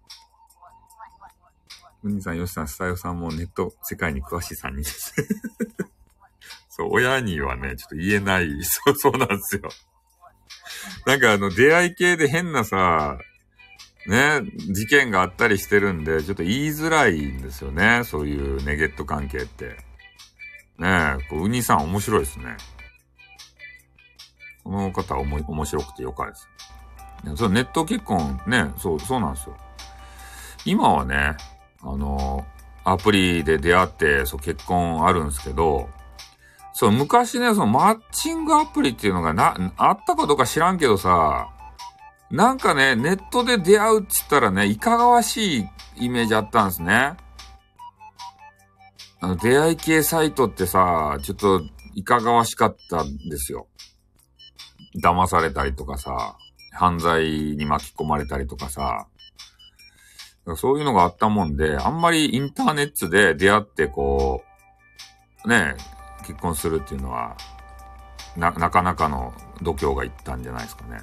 うにさん、よしさん、スタヨさんもネット世界に詳しい3人です。そう、親にはね、ちょっと言えない。そう、そうなんですよ。なんかあの、出会い系で変なさ、ね、事件があったりしてるんで、ちょっと言いづらいんですよね。そういうネゲット関係って。ねえ、こう、ウニさん面白いですね。この方おも、面白くてよかったです。そう、ネット結婚ね、そう、そうなんですよ。今はね、あの、アプリで出会って、そう、結婚あるんですけど、そう、昔ね、そのマッチングアプリっていうのがな、あったかどうか知らんけどさ、なんかね、ネットで出会うって言ったらね、いかがわしいイメージあったんですね。あの、出会い系サイトってさ、ちょっといかがわしかったんですよ。騙されたりとかさ、犯罪に巻き込まれたりとかさ、そういうのがあったもんで、あんまりインターネットで出会ってこう、ね、結婚するっていうのは、な、なかなかの度胸がいったんじゃないですかね。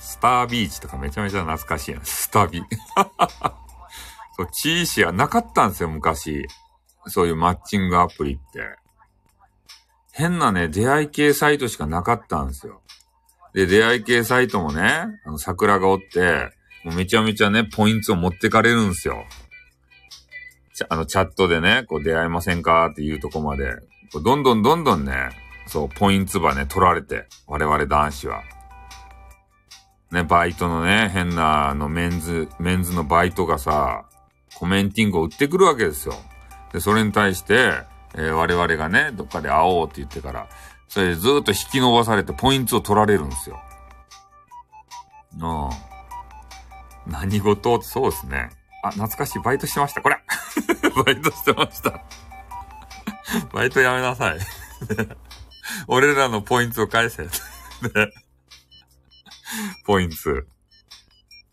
スタービーチとかめちゃめちゃ懐かしいやん。スタービ。そう、チーシアなかったんですよ、昔。そういうマッチングアプリって。変なね、出会い系サイトしかなかったんですよ。で、出会い系サイトもね、あの、桜がおって、もうめちゃめちゃね、ポイントを持ってかれるんですよ。あの、チャットでね、こう出会いませんかっていうとこまで、こうどんどんどんどんね、そう、ポイントばね、取られて、我々男子は。ね、バイトのね、変な、あの、メンズ、メンズのバイトがさ、コメンティングを売ってくるわけですよ。で、それに対して、えー、我々がね、どっかで会おうって言ってから、それでずっと引き伸ばされてポイントを取られるんですよ。うん。何事？そうですね。あ、懐かしい。バイトしてました。これ バイトしてました。バイトやめなさい。俺らのポイントを返せ。ポイント。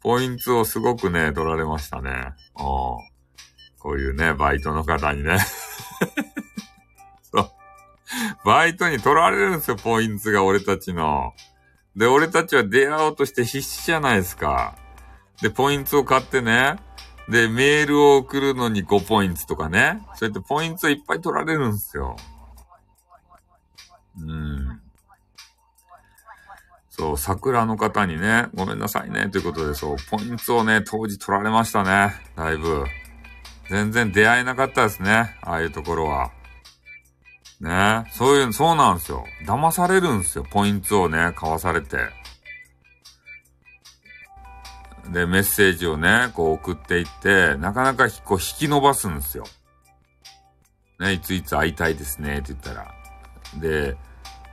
ポイントをすごくね、取られましたね。こういうね、バイトの方にね。そうバイトに取られるんですよ、ポイントが俺たちの。で、俺たちは出会おうとして必死じゃないですか。で、ポイントを買ってね。で、メールを送るのに5ポイントとかね。そうやってポイントいっぱい取られるんですよ。うん。そう、桜の方にね、ごめんなさいね、ということで、そう、ポイントをね、当時取られましたね。だいぶ。全然出会えなかったですね。ああいうところは。ねそういう、そうなんですよ。騙されるんですよ。ポイントをね、買わされて。で、メッセージをね、こう送っていって、なかなかこう引き伸ばすんですよ。ね、いついつ会いたいですね、って言ったら。で、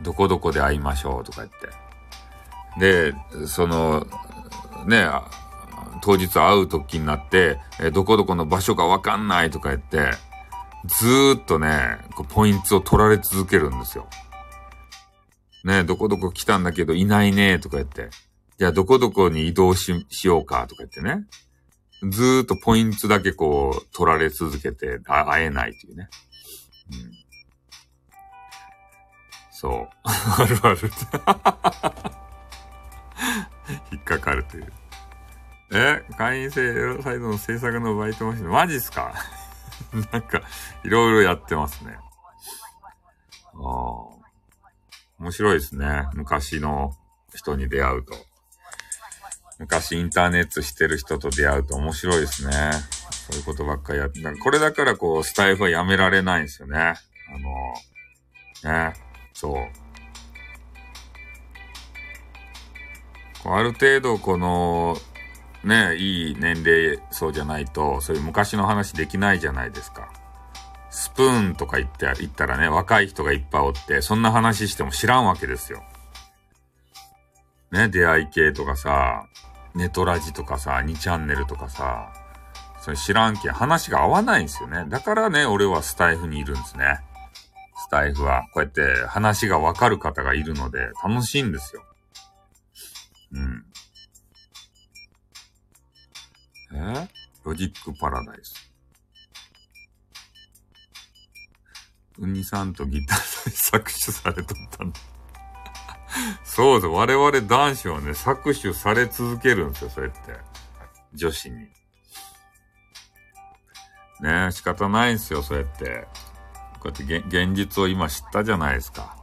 どこどこで会いましょうとか言って。で、その、ね、当日会う時になって、えどこどこの場所がわかんないとか言って、ずーっとね、こうポイントを取られ続けるんですよ。ねどこどこ来たんだけどいないねとか言って。じゃあどこどこに移動し、しようかとか言ってね。ずーっとポイントだけこう取られ続けて会えないっていうね。うん。そう。あるある。引っかかるという。え会員制エロサイドの制作のバイトマシン、マジっすか？なんか、いろいろやってますね。ああ。面白いですね。昔の人に出会うと。昔インターネットしてる人と出会うと面白いですね。そういうことばっかりやって、これだからこう、スタイフはやめられないんですよね。あの、ね、そう。ある程度この、ね、いい年齢層じゃないと、そういう昔の話できないじゃないですか。スプーンとか言って、言ったらね、若い人がいっぱいおって、そんな話しても知らんわけですよ。ね、出会い系とかさ、ネトラジとかさ、2チャンネルとかさ、それ知らんけん話が合わないんですよね。だからね、俺はスタイフにいるんですね。スタイフは、こうやって話がわかる方がいるので、楽しいんですよ。うん。え？ロジックパラダイス。ウニさんとギターで搾取されとったんだ。そうです。我々男子はね、搾取され続けるんですよ、そうやって。女子に。ね、仕方ないんですよ、そうやって。こうやって現実を今知ったじゃないですか。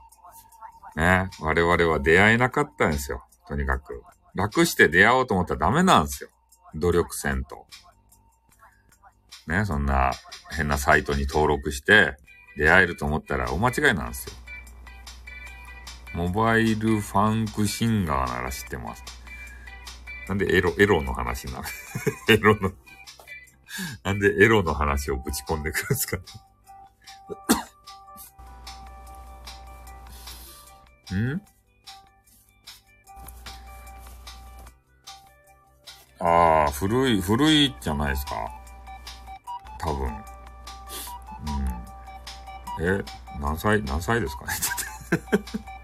ね我々は出会えなかったんですよ。とにかく。楽して出会おうと思ったらダメなんですよ。努力せんと。ね、そんな変なサイトに登録して出会えると思ったら大間違いなんですよ。モバイルファンクシンガーなら知ってます。なんでエロ、エロの話なの？エロのなんでエロの話をぶち込んでくるんですか？ん？ああ、古い、古いじゃないですか。多分。うん。え、何歳、何歳ですかね？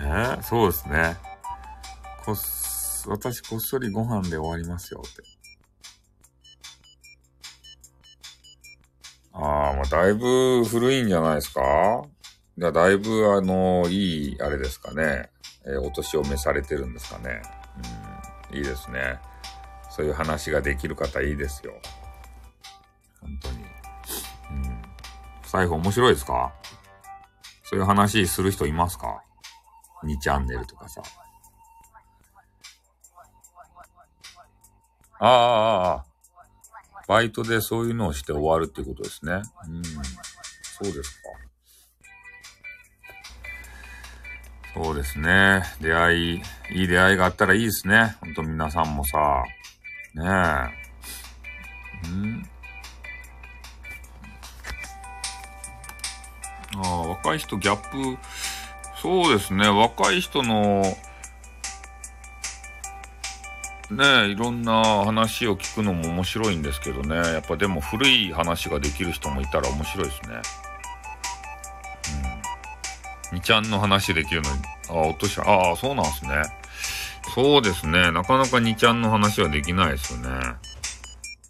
えー、そうですね。こっ、私こっそりご飯で終わりますよって。ああ、まあ、だいぶ古いんじゃないですか？だだいぶ、あの、いい、あれですかね。えー、お年を召されてるんですかね。うん、いいですね。そういう話ができる方いいですよ。本当に。うん。財布面白いですか？そういう話する人いますか？?2 チャンネルとかさ。ああ、ああ、バイトでそういうのをして終わるっていうことですね。うん。そうですか。そうですね。出会い、いい出会いがあったらいいですね。ほんと皆さんもさ。ねえ。んああ、若い人ギャップ、そうですね。若い人の、ねいろんな話を聞くのも面白いんですけどね。やっぱでも古い話ができる人もいたら面白いですね。うん。2ちゃんの話できるのに、あ、落とした。ああ、そうなんですね。そうですね。なかなか2ちゃんの話はできないですよね。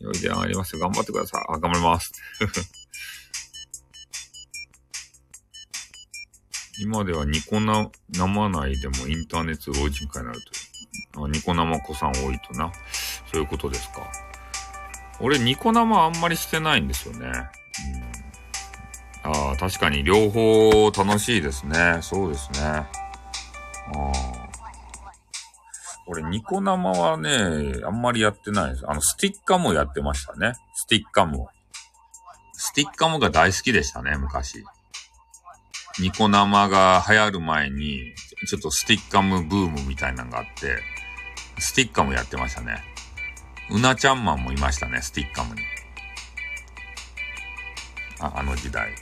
良い出会いあります。頑張ってください。あ、頑張ります。今ではニコな、生内でもインターネット老人会になると。あ、ニコ生子さん多いとな。そういうことですか。俺、ニコ生あんまりしてないんですよね。うん、ああ、確かに両方楽しいですね。そうですね。ああ。俺、ニコ生はね、あんまりやってないです。あの、スティッカムやってましたね。スティッカム。スティッカムが大好きでしたね、昔。ニコ生が流行る前に、ちょっとスティッカムブームみたいなのがあって、スティッカムやってましたね。うなちゃんマンもいましたね、スティッカムに。あ、あの時代。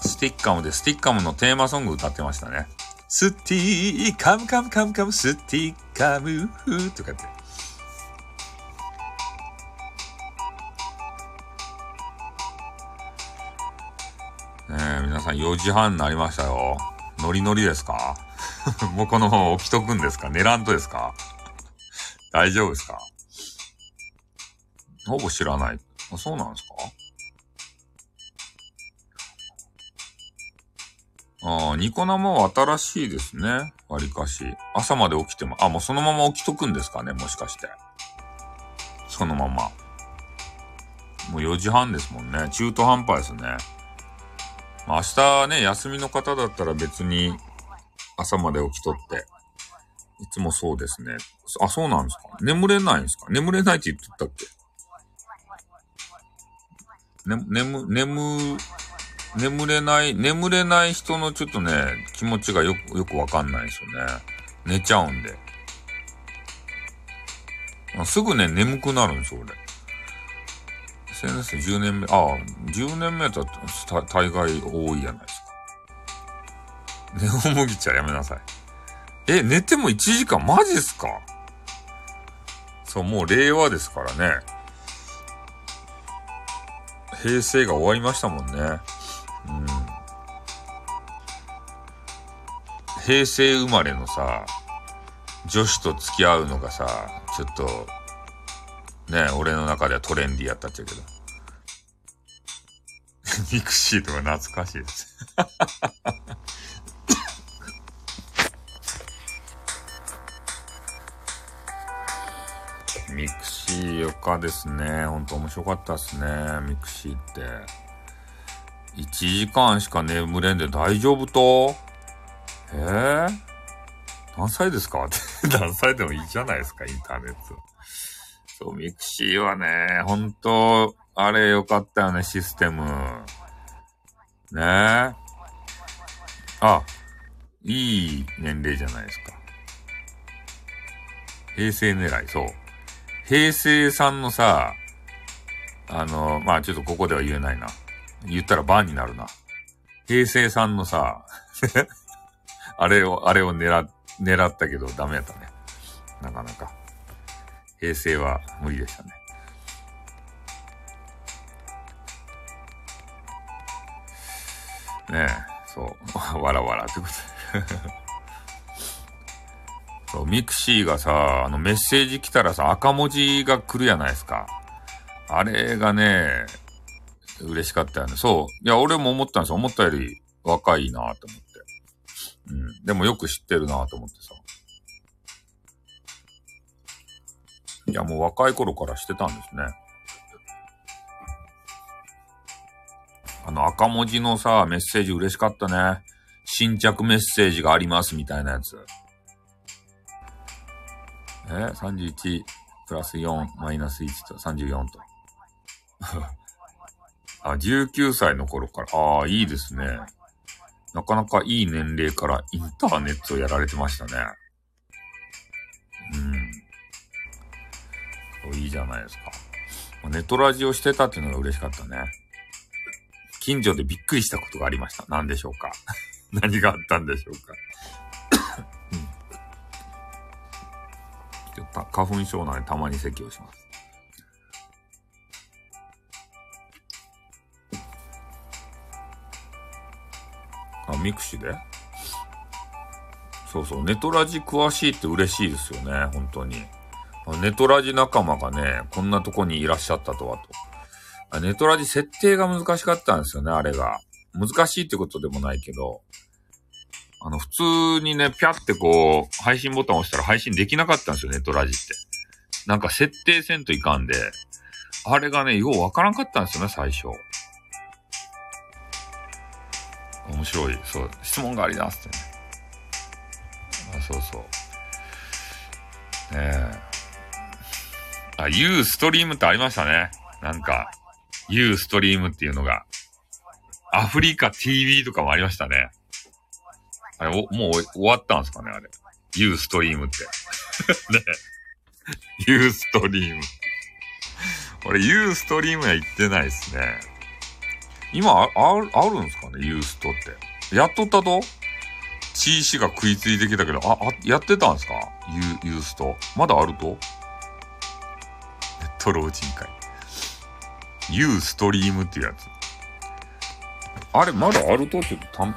スティッカムでスティッカムのテーマソング歌ってましたね。スティッカムカムカムカムスティッカムとかって。皆さん4時半になりましたよ。ノリノリですか？もうこのまま起きとくんですか？寝らんとですか？大丈夫ですか？ほぼ知らない。あ、そうなんですか？ああ、ニコ生は新しいですね。わりかし。朝まで起きても、あ、もうそのまま起きとくんですかね、もしかして。そのまま。もう4時半ですもんね。中途半端ですね。明日ね、休みの方だったら別に朝まで起きとって。いつもそうですね。あ、そうなんですか？眠れないんですか？眠れないって言ってたっけ？ね、眠、眠、眠れない、眠れない人のちょっとね、気持ちがよく、よくわかんないですよね。寝ちゃうんで。すぐね、眠くなるんですよ、俺。SNS10 年目、ああ、10年目だと大概多いじゃないですか。ネオ麦茶やめなさい。え、寝ても1時間マジっすか？そう、もう令和ですからね。平成が終わりましたもんね。うん。平成生まれのさ、女子と付き合うのがさ、ちょっと、ね、俺の中ではトレンディやったっちゃけど。ミクシーとか懐かしいです。ミクシーよかですね。ほんと面白かったっすね。ミクシーって。1時間しか眠れんで大丈夫と？えー、何歳ですか？っ て何歳でもいいじゃないですか、インターネット。そう、ミクシーはね、ほんと、あれよかったよね、システム。ねえ。あ、いい年齢じゃないですか。平成狙い、そう。平成さんのさ、あの、まあちょっとここでは言えないな。言ったらバンになるな。平成さんのさ、あれを、あれを狙、狙ったけどダメやったね。なかなか。平成は無理でしたね。ねえ、そう。わらわらってことで。そう、ミクシーがさ、あのメッセージ来たらさ、赤文字が来るやないですか。あれがね、嬉しかったよね。そう。いや、俺も思ったんですよ。思ったより若いなと思って。うん。でもよく知ってるなと思ってさ。いや、もう若い頃からしてたんですね。あの赤文字のさ、メッセージ嬉しかったね。新着メッセージがありますみたいなやつ。え ?31 プラス4マイナス1と34と。あ、19歳の頃から。ああ、いいですね。なかなかいい年齢からインターネットをやられてましたね。いいじゃないですか。ネットラジオしてたっていうのが嬉しかったね。近所でびっくりしたことがありました。何でしょうか 何があったんでしょうかうん、花粉症なんでたまに咳をします。あ、ミクシで？そうそう、ネトラジ詳しいって嬉しいですよね、本当に。ネトラジ仲間がね、こんなとこにいらっしゃったとはと。ネトラジ設定が難しかったんですよね、あれが。難しいってことでもないけど、あの、普通にね、ぴゃってこう、配信ボタン押したら配信できなかったんですよ、ネトラジって。なんか設定せんといかんで、あれがね、ようわからんかったんですよね、最初。面白い。そう、質問がありますってね。あ、そうそう。ねえ。あ、ユーストリームってありましたね。なんか、ユーストリームっていうのが。アフリカ TV とかもありましたね。あれ、お、もう終わったんですかね、あれ。ユーストリームって。ねユーストリーム。俺、ユーストリームは行ってないですね。今あ、ある、あるんですかねユーストって。やっとったと？チーシが食いついてきたけど、あ、あ、やってたんですか？ユユースト。まだあると？ト老人会。ユーストリームっていうやつ。あれ、まだあるとちょっとたん、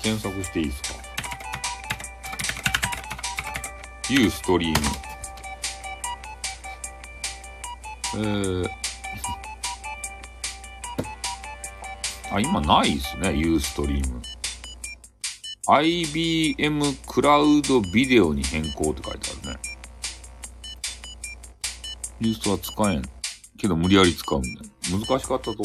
検索していいですか？ユーストリーム。えー、あ、今ないですね、ユーストリーム。IBM クラウドビデオに変更って書いてあるね。ユースは使えん。けど無理やり使うんだよ。難しかったぞ。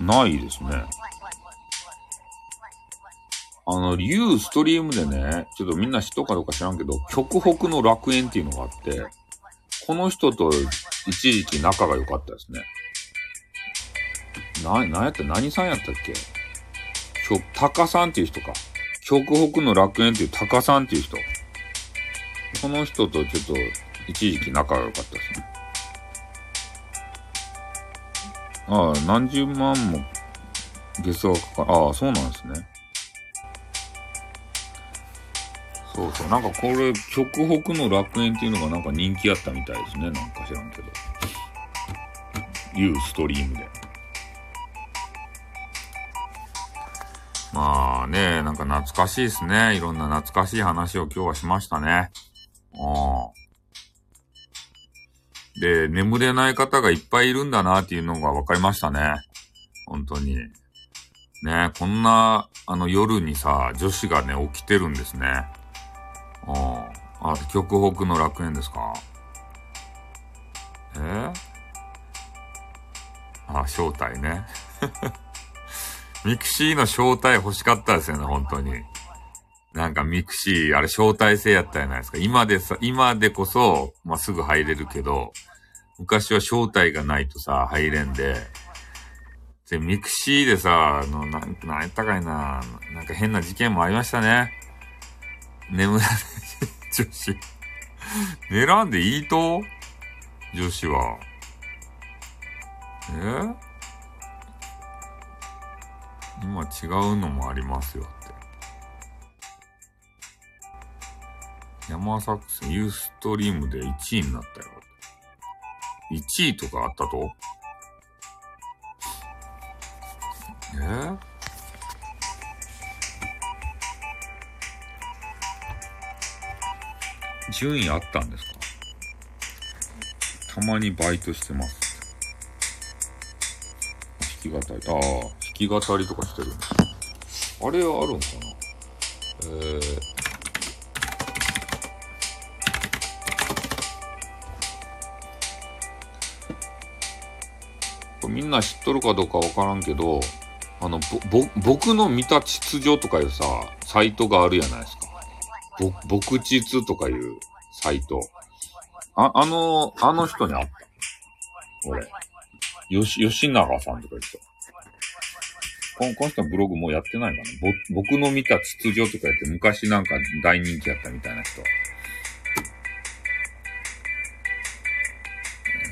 ないですね。あの、ユーストリームでね、ちょっとみんな知っとかどうか知らんけど、極北の楽園っていうのがあって、この人と一時期仲が良かったですね。な、なんやった、何さんやったっけ？極、タカさんっていう人か。極北の楽園っていうタカさんっていう人。この人とちょっと一時期仲が良かったですね。ああ、何十万も月送がかかる。ああ、そうなんですね。そうそう。なんかこれ、極北の楽園っていうのがなんか人気あったみたいですね。なんか知らんけど。ユーストリームで。まあね、なんか懐かしいですね。いろんな懐かしい話を今日はしましたね。ああ。で、眠れない方がいっぱいいるんだなっていうのが分かりましたね。本当に。ねこんな、あの、夜にさ、女子がね、起きてるんですね。うん。あ、極北の楽園ですか？え？あ、招待ね。ミクシーの招待欲しかったですよね、本当に。なんかミクシー、あれ招待制やったじゃないですか。今でさ、今でこそ、まあ、すぐ入れるけど、昔は招待がないとさ、入れんで、で、ミクシーでさ、あの、なん、なんやったかいな、なんか変な事件もありましたね。眠らない女子。寝らんでいいと？女子は。え？今違うのもありますよ。山サックスユーストリームで1位になったよ。1位とかあったと？え？順位あったんですか？たまにバイトしてます。弾き語り。ああ、弾き語りとかしてるんですあれはあるんかな？えーみんな知っとるかどうかわからんけど、あの、ぼ、ぼ、僕の見た秩序とかいうさ、サイトがあるやないですか。ぼ、僕秩とかいうサイト。あ、あの、あの人に会った。俺。よし、吉永さんとか言って。このこの人のブログもうやってないかなぼ、僕の見た秩序とか言って昔なんか大人気やったみたいな人。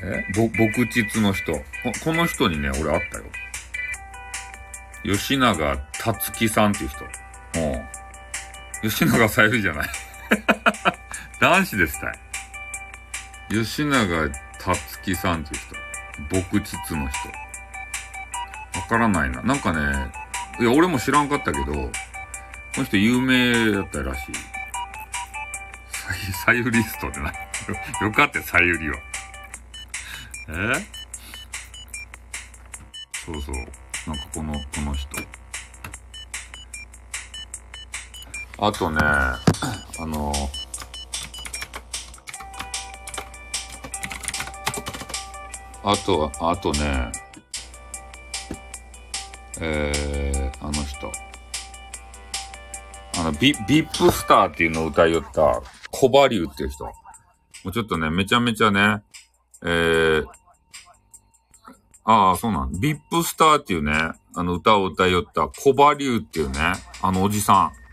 え？ぼ、僕実の人こ。の人にね、俺会ったよ。吉永達樹さんっていう人。うん。吉永さゆりじゃない。男子ですたい。吉永達樹さんっていう人。僕実の人。わからないな。なんかね、いや、俺も知らんかったけど、この人有名だったらしい。さゆりストってな。よかった、さゆりは。え？そうそう。なんかこの、この人。あとね、あの、あと、あとね、えー、あの人。あの、ビ、ビップスターっていうのを歌いよった、コバリューっていう人。もうちょっとね、めちゃめちゃね、えー、ああ、そうなん。ビップスターっていうね、あの歌を歌いよったコバリューっていうね、あのおじさん。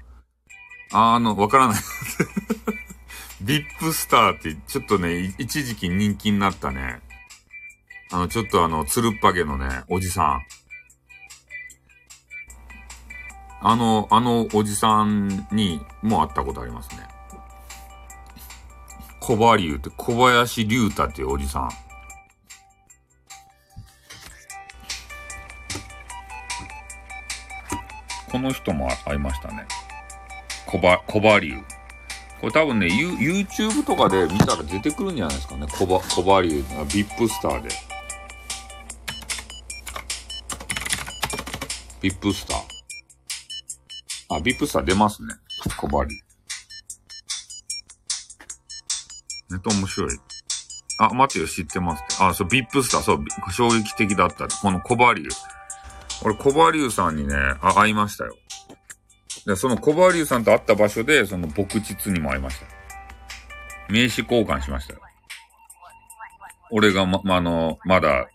あの、わからないビップスターってちょっとね、一時期人気になったね。あの、ちょっとあの、つるっぱげのね、おじさん。あの、あのおじさんにも会ったことありますね。小バリューって小林龍太っていうおじさん。この人も会いましたね。コバ、コバリュウ。これ多分ね、ユ YouTube とかで見たら出てくるんじゃないですかね。コバ、コバリュウ。ビップスターで。ビップスター。あ、ビップスター出ますね。コバリュウ。ネット面白い。あ、待てよ、知ってます。あ、そう、ビップスター、そう、衝撃的だった。このコバリュウ。俺、コバリュウさんにね、あ、会いましたよ。で、そのコバリュウさんと会った場所で、その牧実にも会いました。名刺交換しましたよ。俺がま、ま、あの、まだ、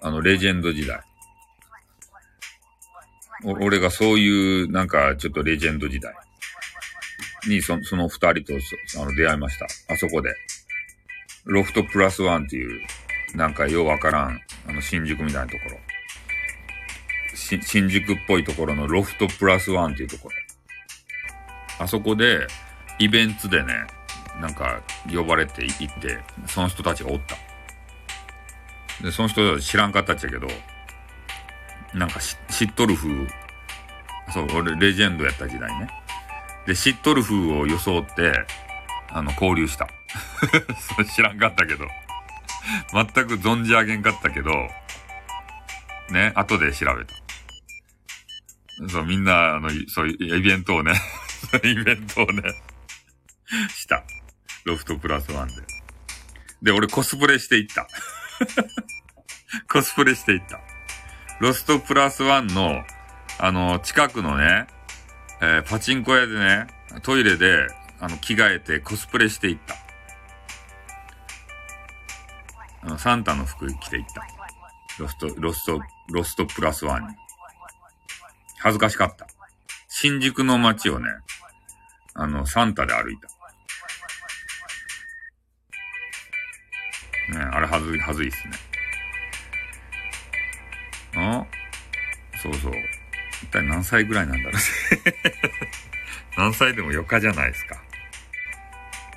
あの、レジェンド時代。俺がそういう、なんか、ちょっとレジェンド時代に、そその二人とあの出会いました。あそこで。ロフトプラスワンっていう、なんかようわからん、あの、新宿みたいなところ。新宿っぽいところのロフトプラスワンっていうところ。あそこで、イベントでね、なんか呼ばれて行って、その人たちがおった。で、その人たち知らんかったっちゃけど、なんか知っとる風、そう、俺レジェンドやった時代ね。で、知っとる風を装って、あの、交流した。知らんかったけど。全く存じ上げんかったけど、ね、後で調べた。そう、みんな、あの、そういうイベントをね、イベントをね、した。ロフトプラスワンで。で、俺コスプレしていった。コスプレしていった。ロストプラスワンの、あの、近くのね、えー、パチンコ屋でね、トイレで、あの、着替えてコスプレしていった。あの、サンタの服着ていった。ロスト、ロスト、ロストプラスワンに。恥ずかしかった。新宿の街をね、あの、サンタで歩いた。ね、あれはずい、はずいっすね。あ？そうそう。一体何歳ぐらいなんだろう 何歳でも余暇じゃないですか。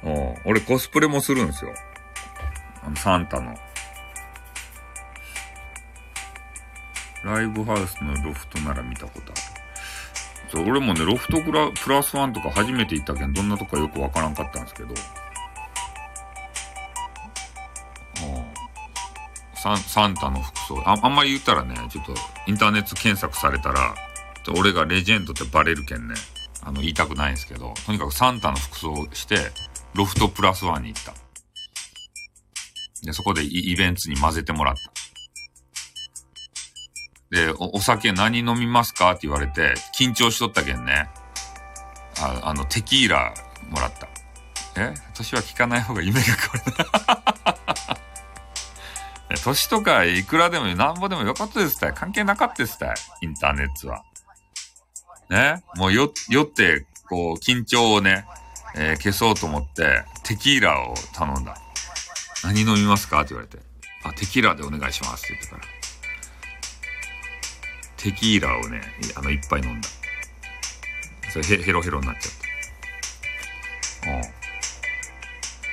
お俺コスプレもするんですよ。あの、サンタの。ライブハウスのロフトなら見たことある。そう、俺もね、ロフトプラプラスワンとか初めて行ったけん、どんなとこかよくわからんかったんですけど。サンサンタの服装あ。あんまり言ったらね、ちょっとインターネット検索されたら、俺がレジェンドってバレるけんね、あの、言いたくないんですけど、とにかくサンタの服装をして、ロフトプラスワンに行った。で、そこでイベントに混ぜてもらった。で、お酒何飲みますかって言われて、緊張しとったけんね。ああの、テキーラもらった。え？年は聞かない方が夢が変わる。年とかいくらでもなんぼでもよかったですたい。関係なかったですたい。インターネットは。ね？もう、酔って、こう、緊張をね、えー、消そうと思って、テキーラを頼んだ。何飲みますか？って言われて。あ、テキーラでお願いしますって言ってから。テキーラをね、あの、いっぱい飲んだ。それヘヘロヘロになっちゃった。うん。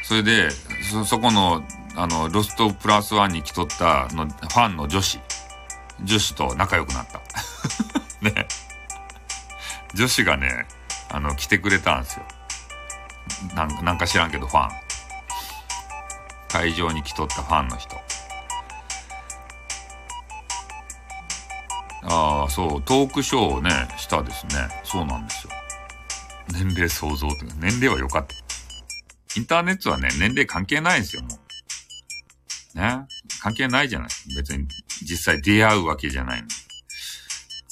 それで、そ、そこの、あの、ロストプラスワンに来とったの、ファンの女子。女子と仲良くなった。ね。女子がね、あの、来てくれたんですよ。なんか、なんか知らんけど、ファン。会場に来とったファンの人。ああ、そう、トークショーをね、したですね。そうなんですよ。年齢想像って、年齢は良かった。インターネットはね、年齢関係ないんですよ、もう。ね？関係ないじゃない。別に実際出会うわけじゃないの。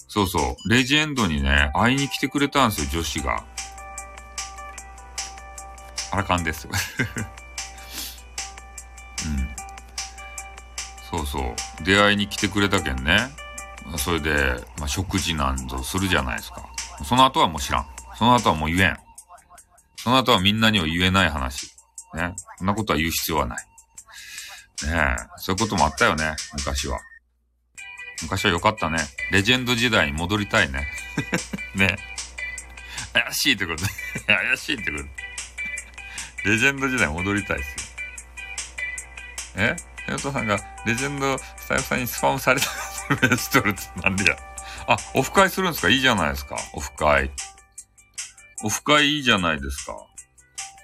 そうそう。レジェンドにね、会いに来てくれたんですよ、女子が。あらかんです。うん。そうそう。出会いに来てくれたけんね。それで、まあ、食事なんぞするじゃないですか。その後はもう知らん。その後はもう言えん。その後はみんなには言えない話。ね。そんなことは言う必要はない。ねえ。そういうこともあったよね。昔は。昔は良かったね。レジェンド時代に戻りたいね。ね怪しいってこと怪しいってことレジェンド時代に戻りたいっすよ。え？ヘヨトさんがレジェンドスタイフさんにスパムされたしとるってなんでや。あ、オフ会するんですか？いいじゃないですか。オフ会。オフ会いいじゃないですか。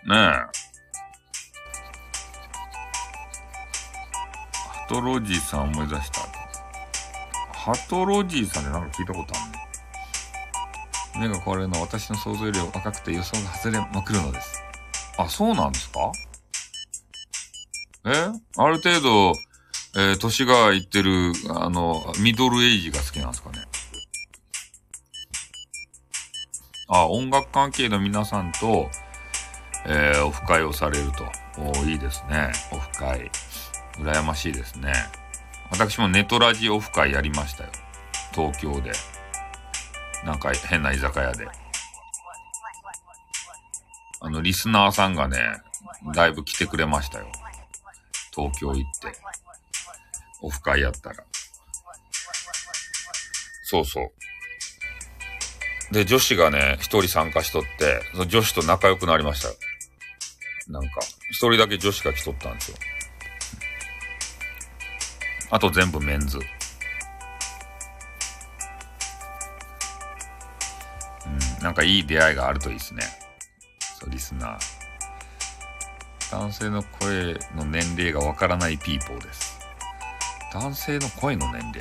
ねえ。ハトロジーさん思い出した。ハトロジーさんってなんか聞いたことあるね。目が壊れるのは私の想像より若くて予想が外れまくるのです。あ、そうなんですか？えある程度、えー年がいってる、あの、ミドルエイジが好きなんですかね。あ、音楽関係の皆さんと、えーオフ会をされると。おいいですね。オフ会。羨ましいですね。私もネトラジオフ会やりましたよ。東京で。なんか変な居酒屋で。あの、リスナーさんがね、だいぶ来てくれましたよ。東京行って。オフ会やったら。そうそう。で、女子がね、一人参加しとって、その女子と仲良くなりました。なんか、一人だけ女子が来とったんですよ。あと全部メンズ。うん、なんかいい出会いがあるといいですね。そう、リスナー。男性の声の年齢がわからないピーポーです。男性の声の年齢？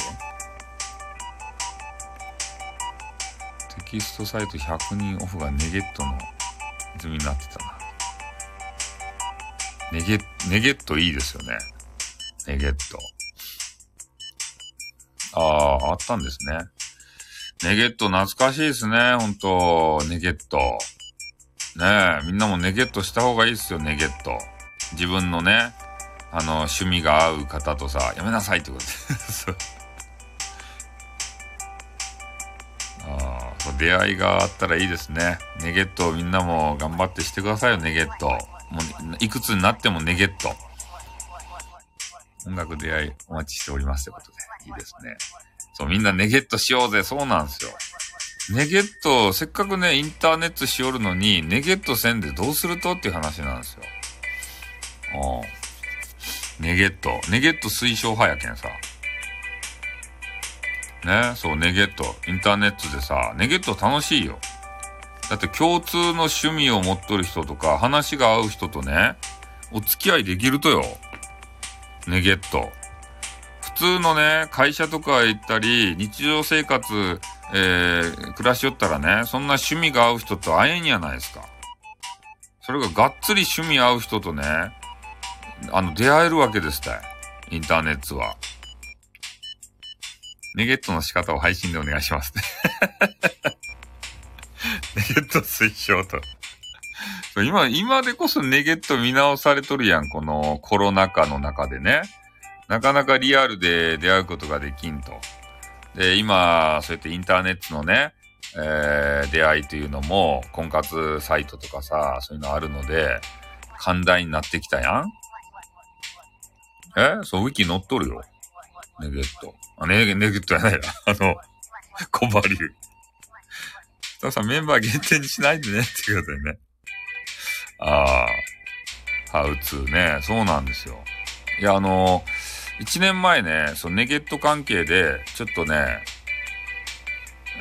テキストサイト100人オフがネゲットの泉になってたな。ネゲ、ネゲットいいですよね。ネゲット。ああ、あったんですね。ネゲット懐かしいですね、ほんと。ネゲット。ねえ、みんなもネゲットした方がいいですよ、ネゲット。自分のね、あの、趣味が合う方とさ、やめなさいってことで。そうああ、出会いがあったらいいですね。ネゲットみんなも頑張ってしてくださいよ、ネゲット。もう、いくつになってもネゲット。音楽出会いお待ちしておりますということで。いいですね。そう、みんなネゲットしようぜ。そうなんですよ。ネゲット、せっかくね、インターネットしよるのに、ネゲットせんでどうするとっていう話なんですよ。うん。ネゲット。ネゲット推奨派やけんさ。ね、そう、ネゲット。インターネットでさ、ネゲット楽しいよ。だって共通の趣味を持っとる人とか、話が合う人とね、お付き合いできるとよ。ネゲット。普通のね、会社とか行ったり、日常生活、えー、暮らしよったらね、そんな趣味が合う人と会えんやないですか。それががっつり趣味合う人とね、あの、出会えるわけですたい。インターネットは。ネゲットの仕方を配信でお願いしますね。ネゲット推奨と。今、今でこそネゲット見直されとるやん、このコロナ禍の中でね。なかなかリアルで出会うことができんと。で、今、そうやってインターネットのね、えー、出会いというのも、婚活サイトとかさ、そういうのあるので、寛大になってきたやんえ？そう、ウィキ載っとるよ。ネゲット。あ、ネゲ、ネゲットやないや。あの、コバリュー。ださんメンバー限定にしないでね、っていうことでね。ああ、ハウツーね。そうなんですよ。いや、あの、一年前ね、そう、ネゲット関係で、ちょっとね、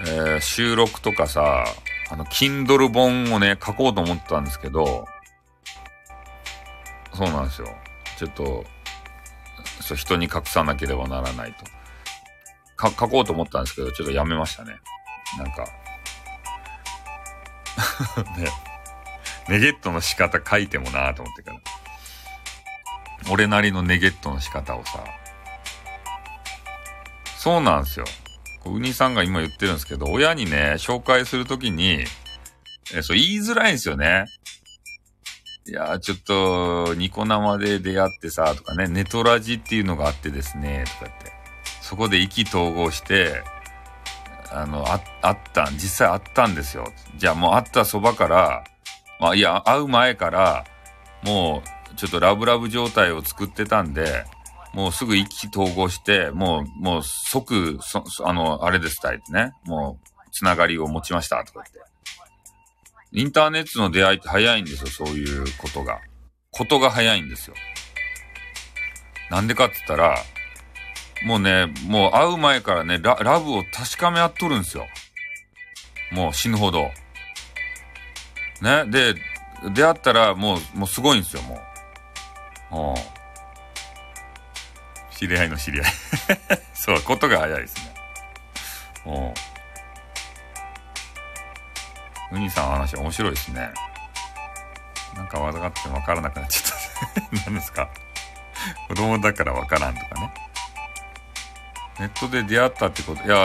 えー収録とかさ、あの、Kindle 本をね、書こうと思ってたんですけど、そうなんですよ。ちょっと、そう、人に隠さなければならないと。か、書こうと思ったんですけど、ちょっとやめましたね。なんか、ね、ネゲットの仕方書いてもなぁと思ってから。俺なりのネゲットの仕方をさ。そうなんですよ。こうウニさんが今言ってるんですけど、親にね、紹介するときに、えそう言いづらいんですよね。いやー、ちょっと、ニコ生で出会ってさ、とかね、ネトラジっていうのがあってですね、とかって。そこで意気投合して、あの、あ、あった、実際あったんですよ。じゃあもう会ったそばから、まあ、いや、会う前から、もう、ちょっとラブラブ状態を作ってたんで、もうすぐ意気投合して、もう、もう即、そ、あの、あれですたいってね。もう、つながりを持ちました、とか言って。インターネットの出会いって早いんですよ、そういうことが。ことが早いんですよ。なんでかって言ったら、もうね、もう会う前からね、ララブを確かめ合っとるんですよ。もう死ぬほど。ね。で、出会ったらもう、もうすごいんですよ、もう。うん。知り合いの知り合い。そう、ことが早いですね。うん。ウニさんの話面白いですね。なんかわざがってわからなくなっちゃった。何ですか？子供だからわからんとかね。ネットで出会ったってこと、いや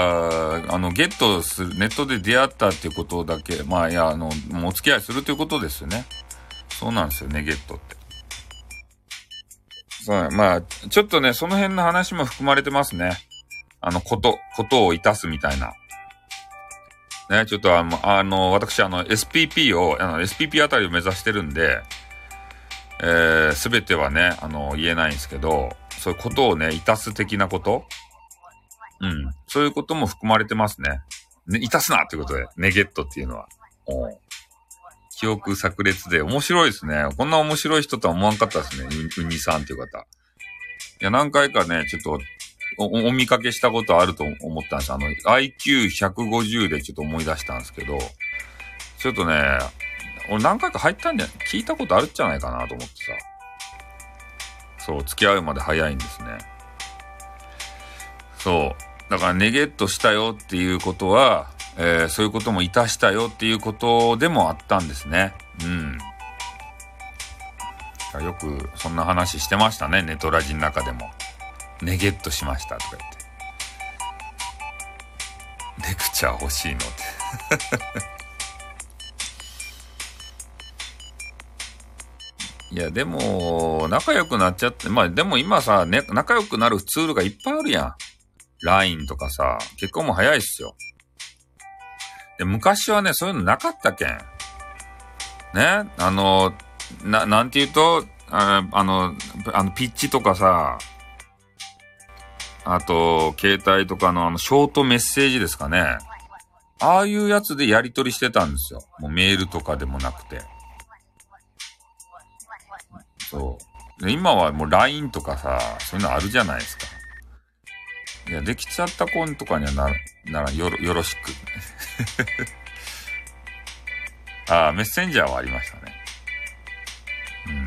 あの、ゲットする、ネットで出会ったってことだけ、まあ、いや、あの、お付き合いするということですよね。そうなんですよね、ゲットって。そう、まあ、ちょっとね、その辺の話も含まれてますね。あの、こと、ことをいたすみたいな。ね、ちょっとあの、あの、私、あの、SPP を、あの、SPP あたりを目指してるんで、えす、べてはね、あの、言えないんですけど、そういうことをね、いたす的なことうん。そういうことも含まれてますね。ね、いたすなということで、ネゲットっていうのは。お記憶炸裂で面白いですね。こんな面白い人とは思わんかったですね。うにさんっていう方。いや、何回かね、ちょっとお、お見かけしたことあると思ったんです。あの、IQ150 でちょっと思い出したんですけど、ちょっとね、俺何回か入ったんじゃ、聞いたことあるんじゃないかなと思ってさ。そう、付き合うまで早いんですね。そう。だからネゲットしたよっていうことは、えー、そういうこともいたしたよっていうことでもあったんですね。うん。よくそんな話してましたね、ネトラジの中でも。ネゲットしましたとか言って。レクチャー欲しいのって いや、でも、仲良くなっちゃって、まあでも今さ、ね、仲良くなるツールがいっぱいあるやん。LINE とかさ、結婚も早いっすよ。で、昔はね、そういうのなかったけん。ねあの、な、なんて言うと、ああの、あの、ピッチとかさ、あと、携帯とかのあの、ショートメッセージですかね。ああいうやつでやり取りしてたんですよ。もうメールとかでもなくて。そう。で今はもう LINE とかさ、そういうのあるじゃないですか。いや、できちゃった子とかにはな、ならよろ、よろしく。ああ、メッセンジャーはありましたね。うん。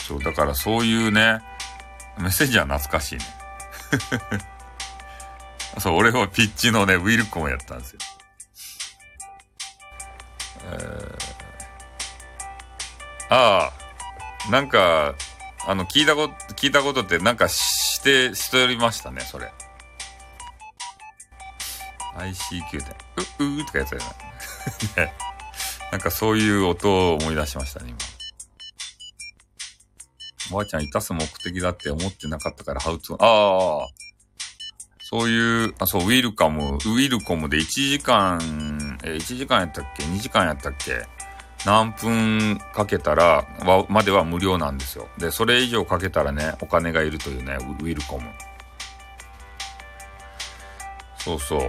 そう、だからそういうね、メッセンジャー懐かしいね。そう、俺はピッチのね、ウィルコムやったんですよ。えー、ああ、なんか、あの、聞いたこと、聞いたことってなんかして、しておりましたね、それ。ICQ で、う、うーとかやつや ね。なんかそういう音を思い出しましたね、今。おばあちゃんいたす目的だって思ってなかったから、ハウツー、ああ、そういう、あ、そう、ウィルカム、ウィルコムで1時間、え、1時間やったっけ ?2 時間やったっけ？何分かけたら、までは無料なんですよ。で、それ以上かけたらね、お金がいるというね、ウィルコム。そうそう。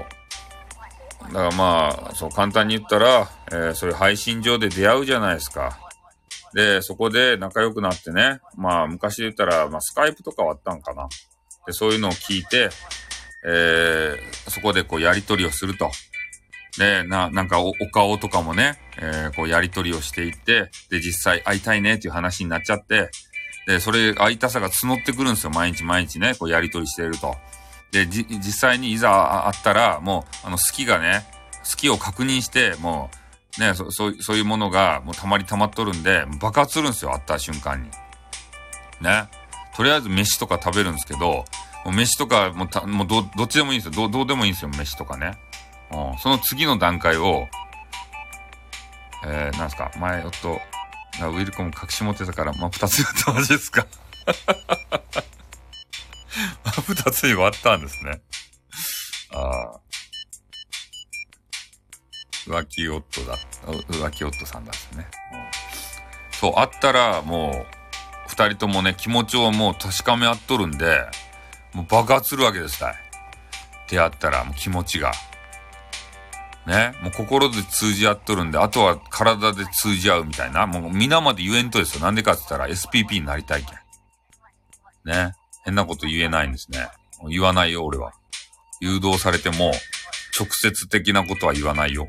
だからまあ、そう、簡単に言ったら、えー、それ配信上で出会うじゃないですか。で、そこで仲良くなってね、まあ、昔言ったら、まあ、スカイプとかはあったんかな。で、そういうのを聞いて、えー、そこでこうやりとりをすると。で、な、なんかお、顔とかもね、えー、こうやりとりをしていって、で、実際会いたいねっていう話になっちゃって、で、それ、会いたさが募ってくるんですよ。毎日毎日ね、こうやりとりしていると。で、じ、実際にいざ会ったら、もう、あの、好きがね、好きを確認して、もう、ね、そ、そう、そういうものが、もうたまりたまっとるんで、爆発するんですよ、会った瞬間に。ね。とりあえず飯とか食べるんですけど、もう飯とか、もうた、もうど、どっちでもいいんですよ。ど、どうでもいいんですよ、飯とかね。うん、その次の段階を、えー、なんすか、前、夫、ウィルコム隠し持ってたから、真、ま、二つやったマジですか？真二つに割ったんですね。ああ。浮気夫だ。浮気夫さんだですね。うんそう、あったら、もう、二人ともね、気持ちをもう確かめ合っとるんで、もう爆発するわけですたい。出会ったら、もう気持ちが。ね。もう心で通じ合っとるんで、あとは体で通じ合うみたいな。もう皆まで言えんとですよ。なんでかって言ったら SPP になりたいけん。ね。変なこと言えないんですね。言わないよ、俺は。誘導されても、直接的なことは言わないよ。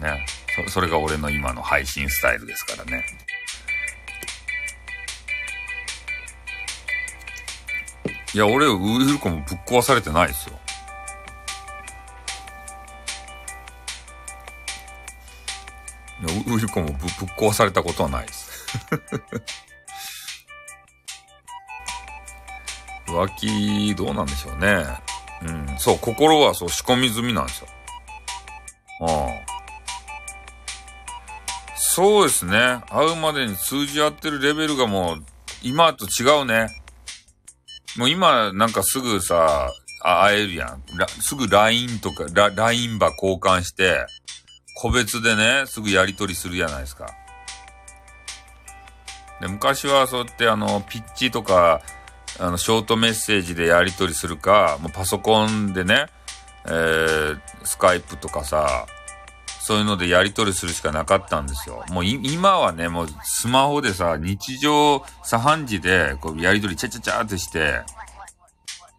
うん。ね。そそれが俺の今の配信スタイルですからね。いや、俺、ウイルコもぶっ壊されてないですよ。いや、ウイルコもぶぶっ壊されたことはないです。浮気、どうなんでしょうね。うん。そう、心はそう仕込み済みなんですよ。うん。そうですね。会うまでに通じ合ってるレベルがもう、今と違うね。もう今、なんかすぐさ、会えるやん。すぐ LINE とか、LINE 場交換して、個別でね、すぐやり取りするじゃないですか。で、昔はそうやってあの、ピッチとか、あの、ショートメッセージでやり取りするか、もうパソコンでね、えー、スカイプとかさ、そういうのでやり取りするしかなかったんですよ。もう今はね、もうスマホでさ、日常茶飯事で、こうやり取りチャチャチャってして、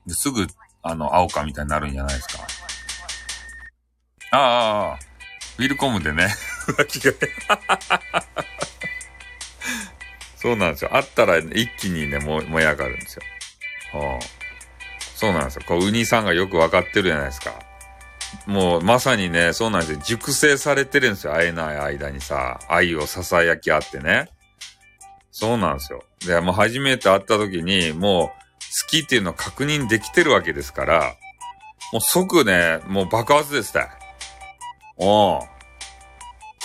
すぐ、あの、会おうかみたいになるんじゃないですか。ああ、ウィルコムでね、浮気がそうなんですよ。会ったら一気にね、も燃え上がるんですよ。はあ、そうなんですよ。こう、ウニさんがよくわかってるじゃないですか。もう、まさにね、そうなんですよ。熟成されてるんですよ。会えない間にさ、愛を囁き合ってね。そうなんですよ。で、もう初めて会った時に、もう、好きっていうのを確認できてるわけですから、もう即ね、もう爆発ですね。お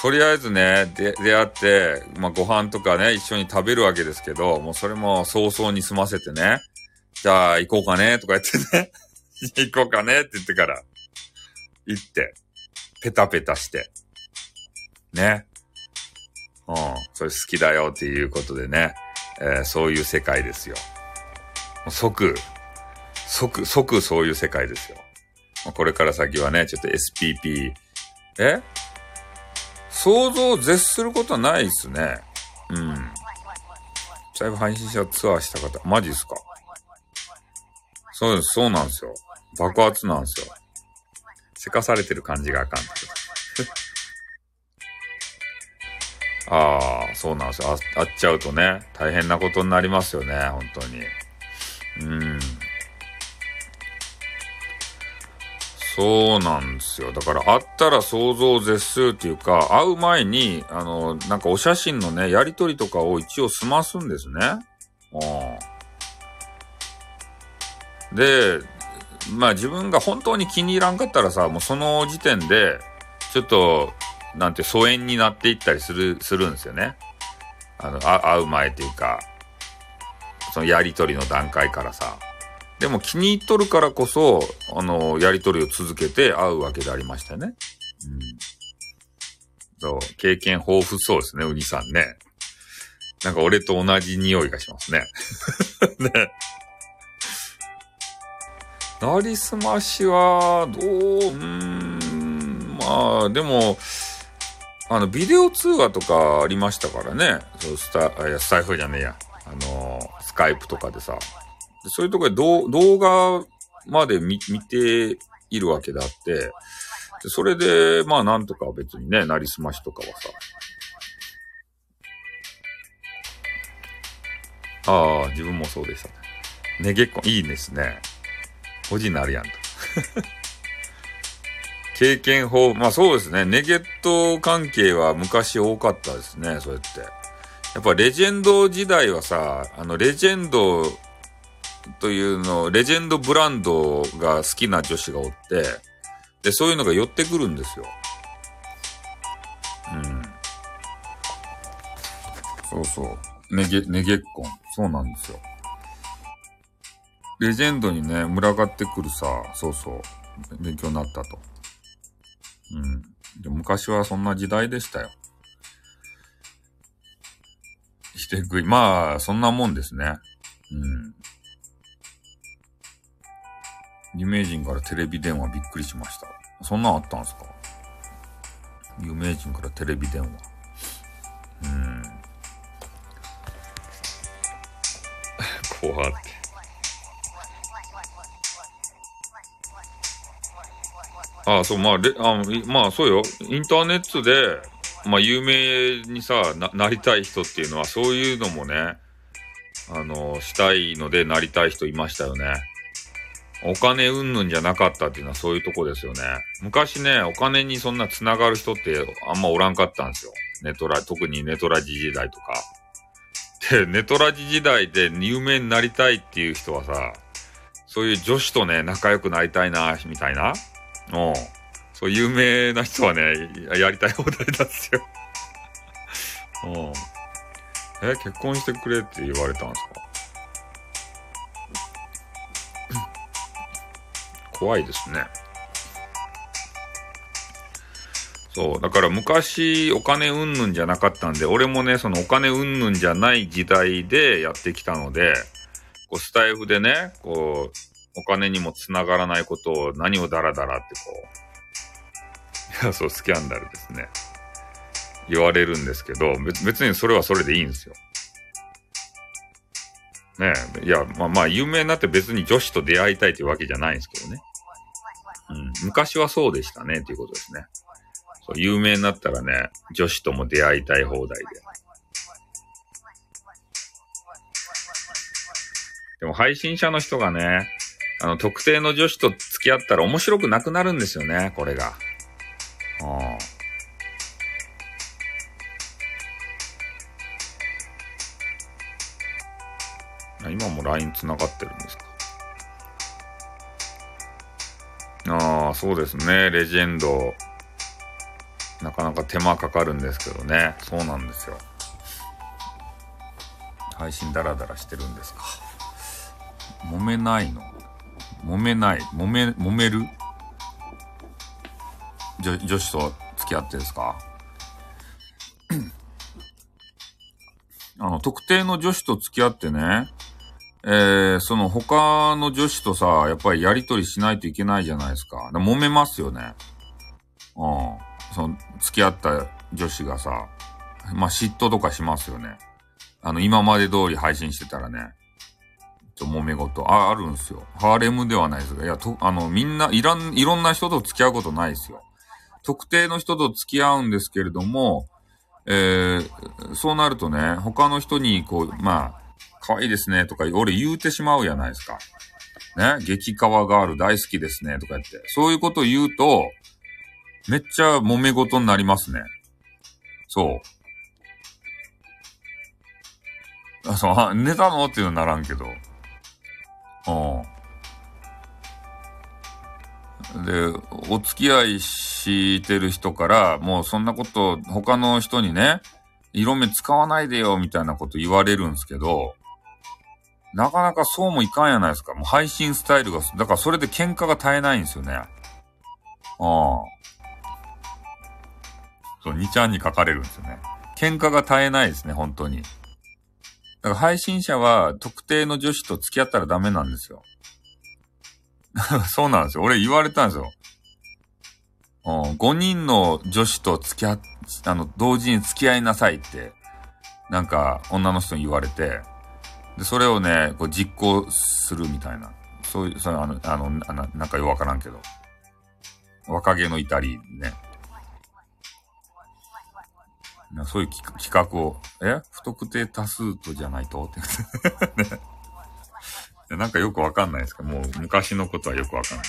とりあえずね、で、出会って、まあ、ご飯とかね、一緒に食べるわけですけど、もうそれも早々に済ませてね、じゃあ行こうかね、とか言ってね、行こうかねって言ってから、行って、ペタペタして、ね。うん、それ好きだよっていうことでね、えーそういう世界ですよ。即、即、即そういう世界ですよ。これから先はね、ちょっと SPP、え？想像を絶することはないですね。うん。だいぶ配信者ツアーした方、マジですか？そうです、そうなんですよ。爆発なんですよ。せかされてる感じがあかん。ああ、そうなんですよ。あ会っちゃうとね、大変なことになりますよね、本当に。うん。そうなんですよ。だから会ったら想像を絶するっていうか、会う前に、あの、なんかお写真のね、やりとりとかを一応済ますんですね。うん。で、まあ自分が本当に気に入らんかったらさ、もうその時点で、ちょっと、なんて疎遠になっていったりする、するんですよね。あの、あ会う前っていうか、そのやりとりの段階からさ。でも気に入っとるからこそ、あの、やりとりを続けて会うわけでありましたね。うん。そう、経験豊富そうですね、ウニさんね。なんか俺と同じ匂いがしますね。ね。なりすましは、どう、うん、まあ、でも、あの、ビデオ通話とかありましたからね。そう、スタ、いや、スタイフじゃねえや。あの、スカイプとかでさ。でそういうところで動動画まで見見ているわけであって、でそれで、まあなんとか別にね、なりすましとかはさ。ああ、自分もそうでしたね。ねげっこ、いいですね。おじになるやんと。経験法、まあそうですね。ネゲット関係は昔多かったですね、そうやって。やっぱレジェンド時代はさ、あの、レジェンドというの、レジェンドブランドが好きな女子がおって、で、そういうのが寄ってくるんですよ。うん。そうそう。ネゲ、ネゲッコン。そうなんですよ。レジェンドにね、群がってくるさ、そうそう。勉強になったと。うん。で昔はそんな時代でしたよ。して食い。まあ、そんなもんですね。うん。有名人からテレビ電話びっくりしました。そんなんあったんすか？有名人からテレビ電話。うん。怖って。ああ、そう、まあ、レあいまあ、そうよ。インターネットで、まあ、有名にさな、なりたい人っていうのは、そういうのもね、あの、したいのでなりたい人いましたよね。お金うんぬんじゃなかったっていうのはそういうとこですよね。昔ね、お金にそんな繋がる人ってあんまおらんかったんですよ。ネトラ、特にネトラジ時代とか。で、ネトラジ時代で有名になりたいっていう人はさ、そういう女子とね、仲良くなりたいな、みたいな。うん。そう、有名な人はね、やりたい放題なんですよ。うん。え、結婚してくれって言われたんですか？怖いですね。そう。だから昔お金うんぬんじゃなかったんで、俺もね、そのお金うんぬんじゃない時代でやってきたので、こうスタイフでね、こう、お金にもつながらないことを何をダラダラってこう、いや、そう、スキャンダルですね。言われるんですけど、別にそれはそれでいいんですよ。ねえ、いや、まあまあ、有名になって別に女子と出会いたいというわけじゃないんですけどね。うん、昔はそうでしたね、ということですね。そう、有名になったらね、女子とも出会いたい放題で。でも配信者の人がね、あの、特定の女子と付き合ったら面白くなくなるんですよね、これが。うん。今も LINE 繋がってるんですかそうですね。レジェンド。なかなか手間かかるんですけどね。そうなんですよ。配信ダラダラしてるんですか。揉めないの揉めない。揉め、揉める？女女子と付き合ってですかあの、特定の女子と付き合ってね、えー、その他の女子とさ、やっぱりやりとりしないといけないじゃないですか。か揉めますよね。うん。その、付き合った女子がさ、まあ、嫉妬とかしますよね。あの、今まで通り配信してたらね。ちょ、揉め事。あ、あるんすよ。ハーレムではないですが。いや、と、あの、みんな、いらん、いろんな人と付き合うことないですよ。特定の人と付き合うんですけれども、えー、そうなるとね、他の人に、こう、まあ、可愛いですね、とか、俺言うてしまうやないですか。ね、激川ガール大好きですね、とか言って。そういうこと言うと、めっちゃ揉め事になりますね。そう。あ、そう、寝たの？っていうのならんけど。うん。で、お付き合いしてる人から、もうそんなこと、他の人にね、色目使わないでよ、みたいなこと言われるんですけど、なかなかそうもいかんやないですか。もう配信スタイルが、だからそれで喧嘩が絶えないんですよね。ああ。そう、2ちゃんに書かれるんですよね。喧嘩が絶えないですね、本当に。だから配信者は特定の女子と付き合ったらダメなんですよ。そうなんですよ。俺言われたんですよ。うん、5人の女子と付き合っ、あの、同時に付き合いなさいって、なんか女の人に言われて、で、それをね、こう実行するみたいな。そういう、それあの、あの、ななんかよくわからんけど。若気の至りね。そういう企画を、え？不特定多数とじゃないとって ね。なんかよくわかんないですか？もう昔のことはよくわかんない。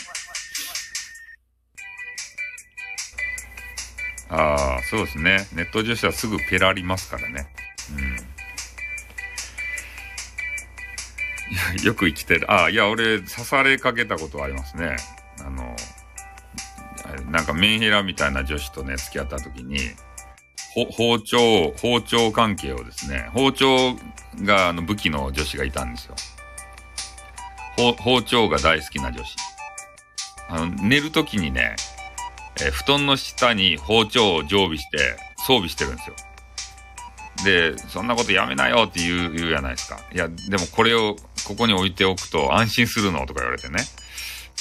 ああ、そうですね。ネット女子はすぐペラりますからね。うん。よく生きてる。あ、いや、俺、刺されかけたことありますね。あの、なんかメンヘラみたいな女子とね、付き合った時に、包丁、包丁関係をですね、包丁があの武器の女子がいたんですよ。包丁が大好きな女子。あの、寝る時にね、え布団の下に包丁を常備して装備してるんですよ。で、そんなことやめなよって言う、言うじゃないですか。いや、でもこれをここに置いておくと安心するのとか言われてね。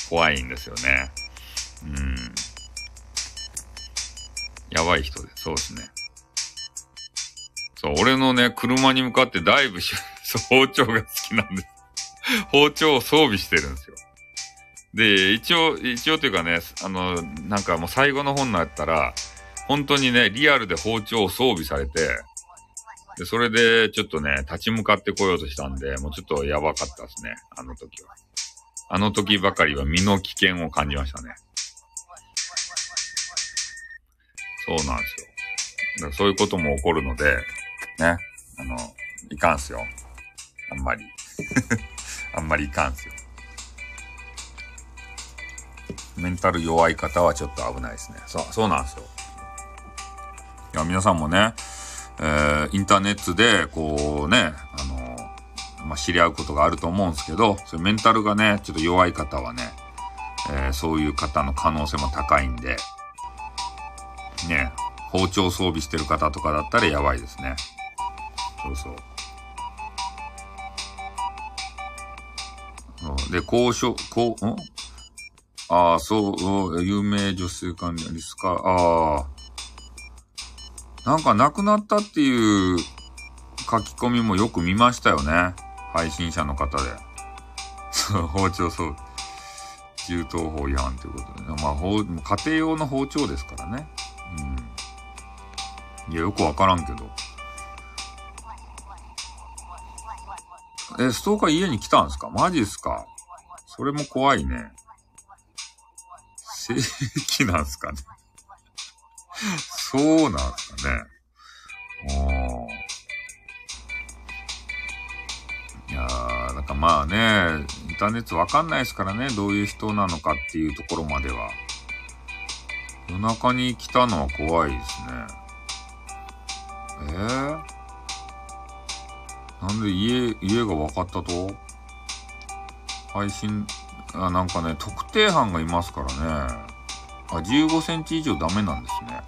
怖いんですよね。うん。やばい人で、そうですね。そう、俺のね、車に向かってだいぶ包丁が好きなんです。包丁を装備してるんですよ。で、一応、一応というかね、あの、なんかもう最後の本になったら、本当にね、リアルで包丁を装備されて、で、それでちょっとね、立ち向かってこようとしたんで、もうちょっとやばかったですね、あの時は。あの時ばかりは身の危険を感じましたね。そうなんですよ。だからそういうことも起こるので、ね、あの、いかんすよ。あんまり。あんまりいかんすよ。メンタル弱い方はちょっと危ないですね。そう、そうなんですよ。いや、皆さんもね、えー、インターネットで、こうね、あのまあ、知り合うことがあると思うんですけど、それメンタルがね、ちょっと弱い方はね、えー、そういう方の可能性も高いんで、ね、包丁装備してる方とかだったらやばいですね。そうそう。で、交渉、こう、ん？ああ、そう、有名女性管理リスカ、ああ。なんか亡くなったっていう書き込みもよく見ましたよね。配信者の方で。そう、包丁そう。銃刀法違反ということでね。まあ、家庭用の包丁ですからね。うん。いや、よくわからんけど。え、ストーカー家に来たんですか？マジっすか？それも怖いね。正規なんすかね？そうなんすかね。うんいやー、なんかまあね、インターネットわかんないですからね、どういう人なのかっていうところまでは。夜中に来たのは怖いですね。えー、なんで家、家が分かったと？配信、あ、なんかね、特定班がいますからね。あ、15センチ以上ダメなんですね。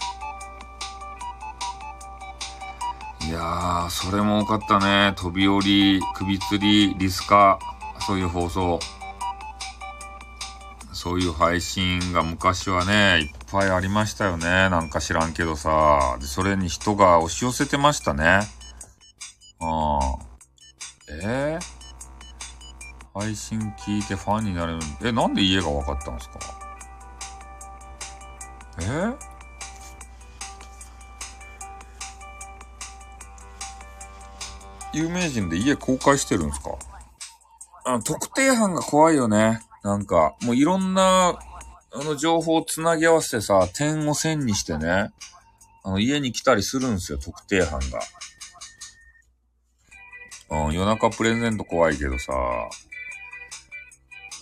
いやー、それも多かったね。飛び降り、首吊り、リスカ、そういう放送。そういう配信が昔はね、いっぱいありましたよね。なんか知らんけどさ。で、それに人が押し寄せてましたね。ああ。えー、配信聞いてファンになれる。え、なんで家が分かったんですか？えー？有名人で家公開してるんですか？あ特定班が怖いよね。なんか、もういろんな、あの情報をつなぎ合わせてさ、点を線にしてね、あの家に来たりするんですよ、特定班が。うん、夜中プレゼント怖いけどさ、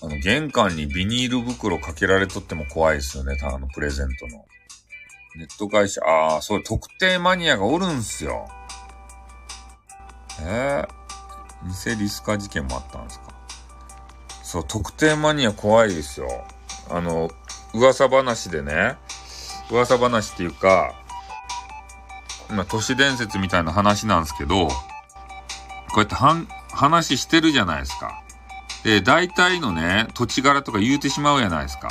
あの、玄関にビニール袋かけられとっても怖いですよね、あのプレゼントの。ネット会社、ああ、そう、特定マニアがおるんすよ。えー、偽リスカ事件もあったんですか？そう、特定マニア怖いですよ。あの、噂話でね、噂話っていうか、ま、都市伝説みたいな話なんですけど、こうやってはん、話してるじゃないですか。で、大体のね、土地柄とか言うてしまうじゃないですか。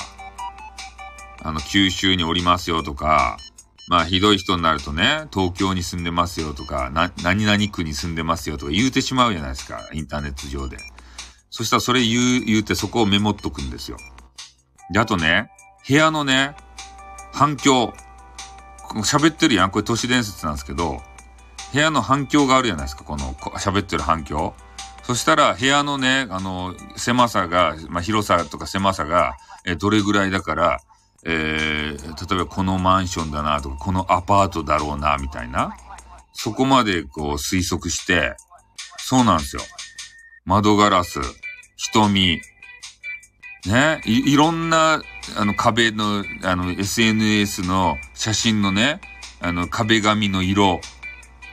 あの、九州におりますよとか、まあ、ひどい人になるとね、東京に住んでますよとか、な、何々区に住んでますよとか言うてしまうじゃないですか、インターネット上で。そしたらそれ言う、言うてそこをメモっとくんですよ。で、あとね、部屋のね、反響。喋ってるやん。これ都市伝説なんですけど、部屋の反響があるじゃないですか、この喋ってる反響。そしたら部屋のね、あの、狭さが、まあ、広さとか狭さが、え、どれぐらいだから、えー、例えばこのマンションだなとか、このアパートだろうな、みたいな。そこまでこう推測して、そうなんですよ。窓ガラス、瞳、ね、い、いろんな、あの壁の、あの SNS の写真のね、あの壁紙の色、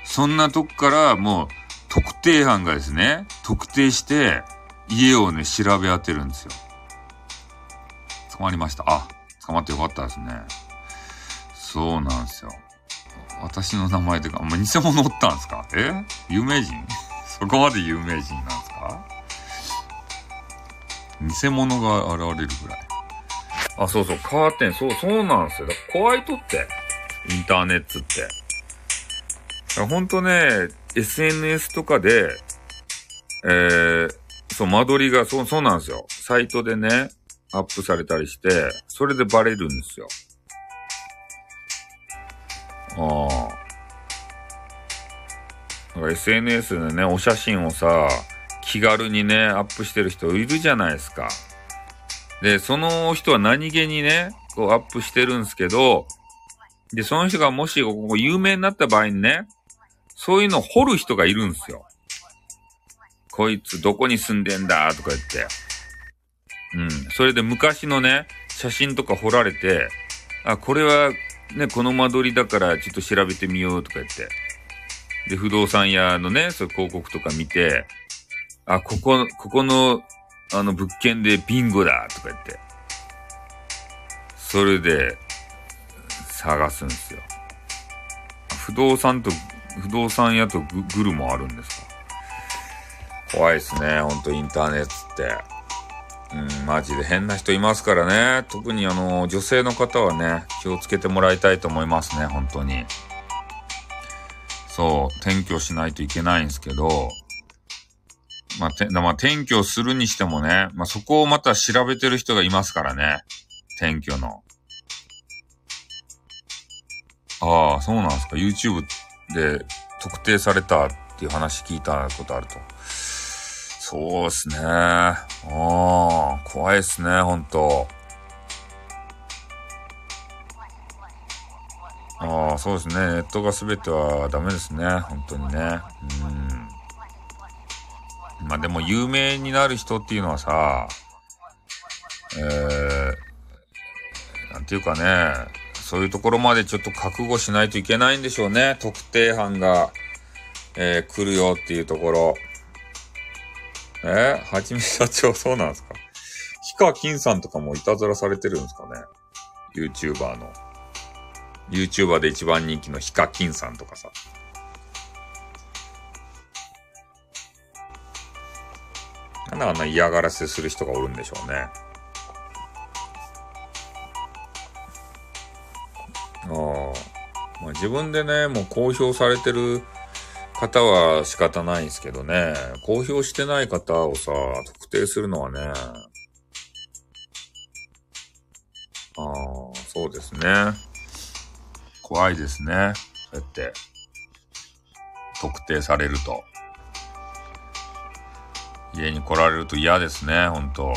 そんなとこからもう特定班がですね、特定して家をね、調べ当てるんですよ。捕まりました。あ、捕まってよかったですね。そうなんですよ。私の名前というか、まあ、偽物おったんですか？え？有名人？そこまで有名人なんですか？偽物が現れるぐらい。あ、そうそう、カーテン、そう、そうなんですよ。怖いとって。インターネットって。ほんとね、SNS とかで、えー、そう、間取りが、そう、そうなんですよ。サイトでね、アップされたりして、それでバレるんですよ。ああ。SNS でね、お写真をさ、気軽にね、アップしてる人いるじゃないですか。で、その人は何気にね、こうアップしてるんですけど、で、その人がもしここ有名になった場合にね、そういうのを掘る人がいるんですよ。こいつどこに住んでんだとか言って。うん。それで昔のね、写真とか掘られて、あ、これはね、この間取りだからちょっと調べてみようとか言って。で、不動産屋のね、そういう広告とか見て、あ、ここ、ここの、あの物件でビンゴだとか言って。それで、探すんですよ。不動産と、不動産屋とググルもあるんですか？怖いですね、ほんとインターネットって。うん、マジで変な人いますからね。特にあの、女性の方はね、気をつけてもらいたいと思いますね、本当に。そう、転居しないといけないんですけど、まあ、て、まあ、転居するにしてもね、まあ、そこをまた調べてる人がいますからね。転居の。ああ、そうなんですか。YouTube で特定されたっていう話聞いたことあると。そうですね。ああ、怖いですね、ほんと。ああ、そうですね。ネットが全てはダメですね。本当にね。うん。まあでも有名になる人っていうのはさ、えー、なんていうかね、そういうところまでちょっと覚悟しないといけないんでしょうね。特定班が、えー、来るよっていうところ。えー、はじめ社長そうなんですか？ヒカキンさんとかもいたずらされてるんですかね ?YouTuber の。YouTuber で一番人気のヒカキンさんとかさ。なんであんな嫌がらせする人がおるんでしょうね。ああ。まあ、自分でね、もう公表されてる方は仕方ないんですけどね、公表してない方をさ、特定するのはね、ああ、そうですね。怖いですね。そうやって、特定されると。家に来られると嫌ですね、ほんと。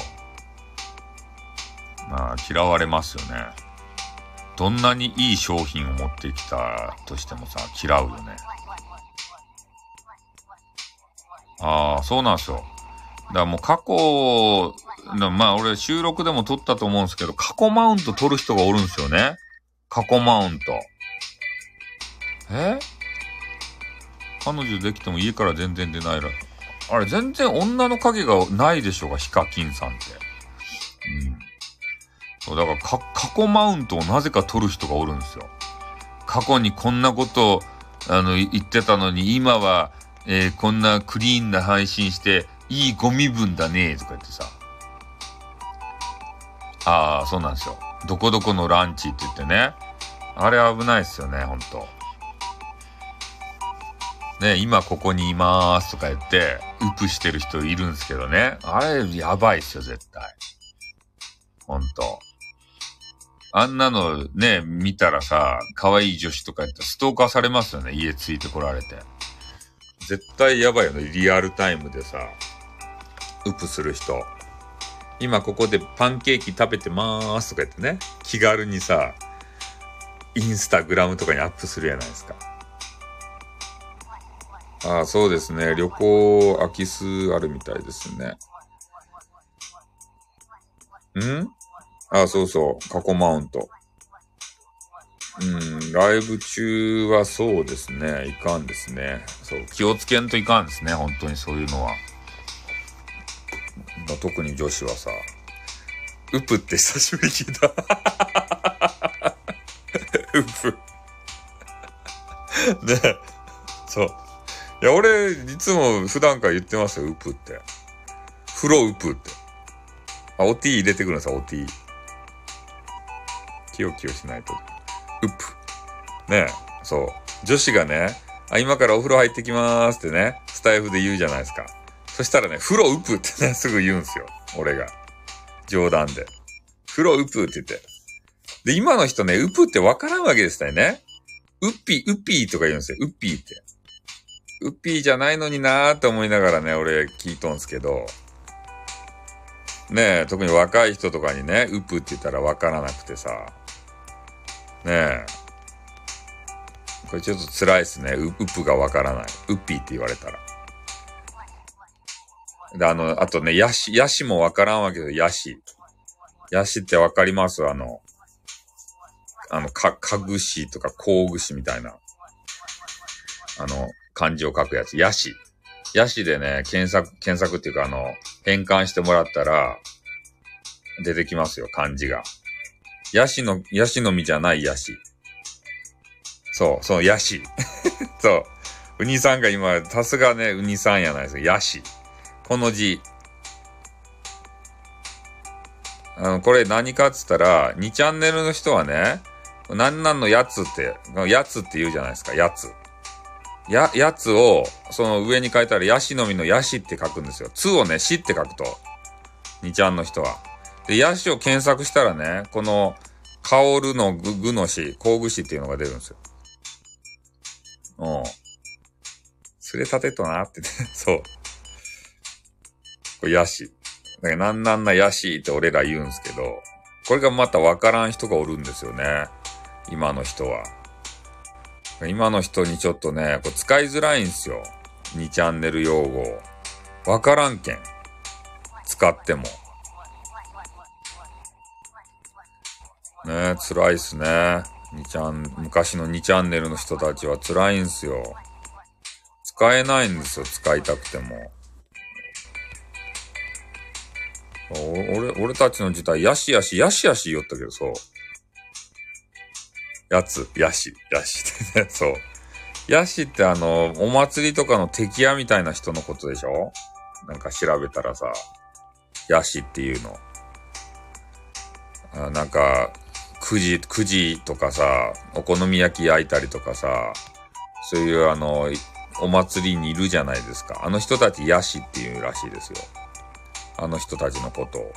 まあ、嫌われますよね。どんなにいい商品を持ってきたとしてもさ、嫌うよね。ああ、そうなんですよ。だからもう過去、まあ俺収録でも撮ったと思うんですけど、過去マウント撮る人がおるんですよね。過去マウント。え？彼女できても家から全然出ないら。あれ、全然女の影がないでしょうが、ヒカキンさんって。うん。そう、だからか、過去マウントをなぜか取る人がおるんですよ。過去にこんなこと、あの、言ってたのに、今は、えーこんなクリーンな配信して、いいゴミ分だね、とか言ってさ。ああ、そうなんですよ。どこどこのランチって言ってね。あれ危ないっすよね、ほんと。ね、今ここにいまーすとか言って、ウプしてる人いるんですけどね。あれ、やばいっすよ、絶対。ほんと。あんなのね、見たらさ、可愛い女子とか言ったらストーカーされますよね、家ついてこられて。絶対やばいよね、リアルタイムでさ、ウプする人。今ここでパンケーキ食べてまーすとか言ってね、気軽にさ、インスタグラムとかにアップするやないですか。ああ、そうですね。旅行空き巣あるみたいですね。ん？ああ、そうそう。過去マウント。うん、ライブ中はそうですね。いかんですね。そう、気をつけんといかんですね。本当にそういうのは。まあ特に女子はさ、ウプって久しぶりに聞いた。ウプ。ね。そう。いや、俺、いつも普段から言ってますよ、ウプって。風呂ウプって。あ、お t 入れてくるんですよ、お t。キヨキヨしないと。ウプ。ね、そう。女子がね、あ、今からお風呂入ってきまーすってね、スタイフで言うじゃないですか。そしたらね、風呂ウプってね、すぐ言うんすよ。俺が。冗談で。風呂うぷって言って。で、今の人ね、うぷってわからんわけですよね。うっぴ、うっぴーとか言うんですよ。うっぴーって。うっぴーじゃないのになーって思いながらね、俺聞いとんすけど。ねえ、特に若い人とかにね、うぷって言ったらわからなくてさ。ねえ。これちょっと辛いっすね。う、うぷがわからない。うっぴーって言われたら。で、あの、あとね、ヤシ、ヤシもわからんわけど、ヤシ。ヤシってわかります？あの、あの、か、かぐしとかこうぐしみたいな、あの、漢字を書くやつ。ヤシ。ヤシでね、検索、検索っていうかあの、変換してもらったら、出てきますよ、漢字が。ヤシの、ヤシの実じゃないヤシ。そう、そう、ヤシ。そう。ウニさんが今、さすがね、ウニさんやないですか。ヤシ。この字。あの、これ何かっつったら、2チャンネルの人はね、なんなんのやつって、やつって言うじゃないですか、やつ。や、やつを、その上に書いたら、ヤシの実のヤシって書くんですよ。つをね、しって書くと。2ちゃんの人は。で、ヤシを検索したらね、この、香るのぐ、ぐのし、工具しっていうのが出るんですよ。うん。すれたてとなってね、そう。これヤシ。だかなんなんなヤシって俺ら言うんですけど、これがまたわからん人がおるんですよね。今の人は。今の人にちょっとね、こう使いづらいんですよ。2チャンネル用語。わからんけん。使っても。ね辛いっすね。2チャン、昔の2チャンネルの人たちは辛いんすよ。使えないんですよ、使いたくても。俺、俺たちの時代、やしやし、やしやし言ったけど、そう。やつ、やし、やしってね、そう。やしってあの、お祭りとかの敵屋みたいな人のことでしょ？なんか調べたらさ、やしっていうの。あなんか、くじ、くじとかさ、お好み焼き焼いたりとかさ、そういうあの、お祭りにいるじゃないですか。あの人たちヤシっていうらしいですよ。あの人たちのことを。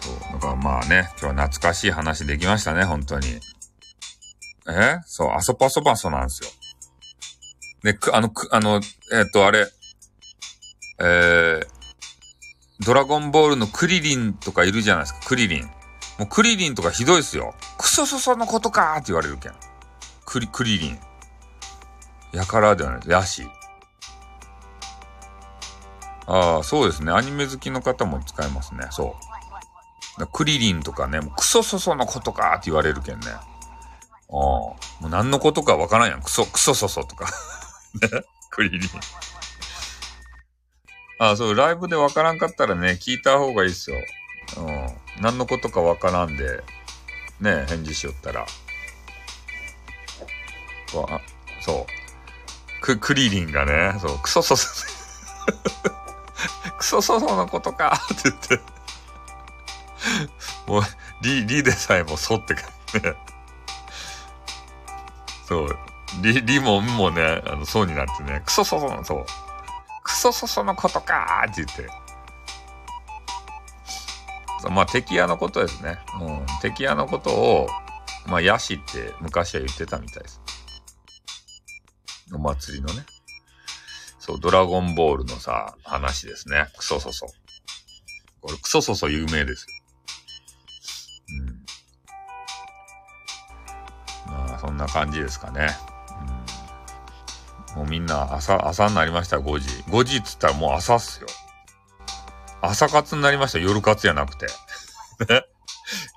そう。だからまあね、今日は懐かしい話できましたね、本当に。え？そう、あそぱそばそなんですよ。で、く、あの、く、あの、えっ、と、あれ、えー、ドラゴンボールのクリリンとかいるじゃないですか、クリリン。もうクリリンとかひどいっすよ。クソソソのことかーって言われるけん。クリ、クリリン。やからではないです。ヤシ。ああ、そうですね。アニメ好きの方も使えますね。そう。クリリンとかね、もうクソソソのことかって言われるけんね。ああ、もう何のことかわからんやん。クソ、クソソソとか ね。クリリン。あ、そう、ライブでわからんかったらね、聞いた方がいいっすよ。うん。何のことかわからんで、ね、返事しよったら。あそう。ク、クリリンがね、そう、クソソソ、クソソソのことかって言ってもう、リ、リでさえもそってかね。そう。リ、リもんもね、あの、そうになってね、クソソソの、そう。クソソソのことかーって言って。まあ、敵屋のことですね。うん。敵屋のことを、まあ、ヤシって昔は言ってたみたいです。お祭りのね。そう、ドラゴンボールのさ、話ですね。クソソソ。これ、クソソソ有名ですよ。まあ、そんな感じですかね。もうみんな朝、朝になりました、5時。5時っつったらもう朝っすよ。朝活になりました、夜活じゃなくて。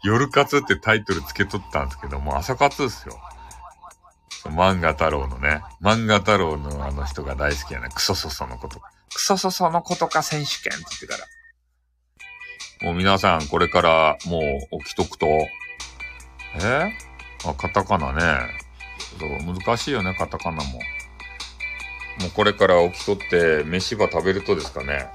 夜活ってタイトルつけとったんですけど、もう朝活ですよ。漫画太郎のね、漫画太郎のあの人が大好きやね。クソソソのこと。クソソソのことか選手権って言ってから。もう皆さんこれからもう起きとくと、え？あ、カタカナね。難しいよね、カタカナも。もうこれから起きとって飯ば食べるとですかね。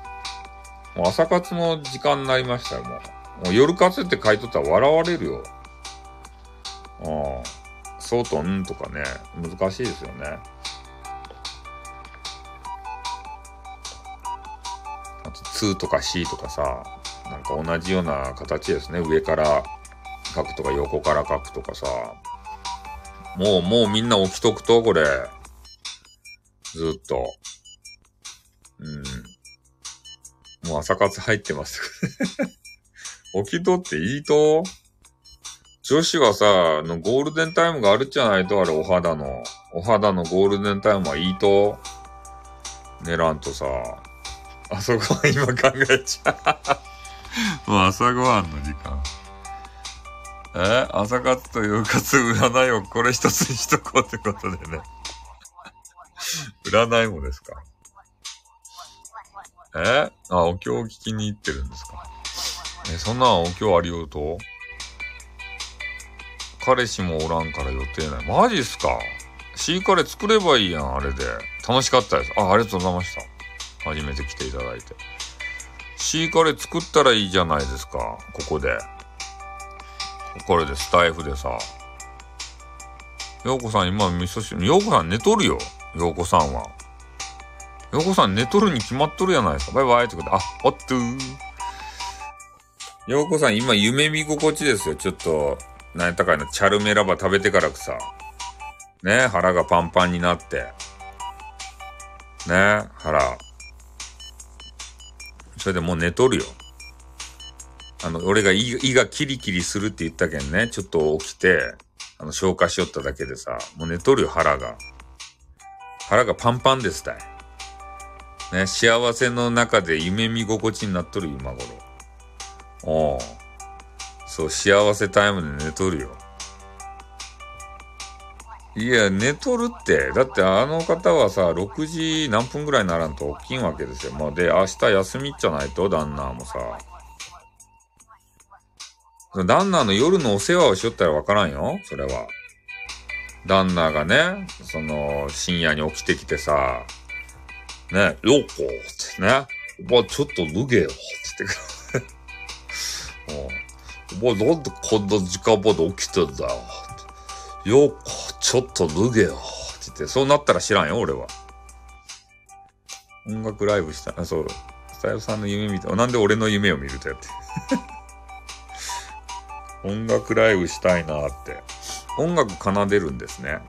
もう朝活の時間になりましたよ、もう。もう夜活って書いとったら笑われるよ。ああ。そうとんとかね。難しいですよね。あと、つとかしとかさ。なんか同じような形ですね。上から書くとか横から書くとかさ。もう、もうみんな起きとくと、これ。ずっと。うん。もう朝活入ってます。起きとっていいと？女子はさ、あのゴールデンタイムがあるじゃないと、あれ、お肌の。お肌のゴールデンタイムはいいと？寝らんとさ。朝ごはん今考えちゃう。もう朝ごはんの時間。え？朝活と夕活占いをこれ一つにしとこうってことでね。占いもですか？え？あ、お経を聞きに行ってるんですか？え、そんなお経ありよう？と彼氏もおらんから予定ない。マジっすか？シーカレー作ればいいやん、あれで。楽しかったです。あ、ありがとうございました。初めて来ていただいて。シーカレー作ったらいいじゃないですか、ここで。これでスタイフでさ。ようこさん今味噌汁、ようこさん寝とるよ。ようこさんは。ようこさん寝とるに決まっとるやないですか。バイバイってことで、あ、おっとー。ようこさん今夢見心地ですよ。ちょっと、なんやったかいの、チャルメラバ食べてからくさ。ね腹がパンパンになって。ね腹。それでもう寝とるよ。あの、俺が胃胃がキリキリするって言ったけんね、ちょっと起きて、あの、消化しよっただけでさ、もう寝とるよ、腹が。腹がパンパンですたい。ね、幸せの中で夢見心地になっとる、今頃。おう。そう、幸せタイムで寝とるよ。いや、寝とるって。だってあの方はさ、6時何分ぐらいにならんと起きんわけですよ。まあ、で、明日休みじゃないと、旦那もさ。旦那の夜のお世話をしよったらわからんよ。それは。旦那がね、その、深夜に起きてきてさ、ね、ようこってね、おばちょっと脱げよって言ってくる。お前なんでこんな時間まで起きてんだよって。ようこ、ちょっと脱げよって言って、そうなったら知らんよ、俺は。音楽ライブした、あ、そう、スタイルさんの夢見た。なんで俺の夢を見るとやって。音楽ライブしたいなって。音楽奏でるんですね。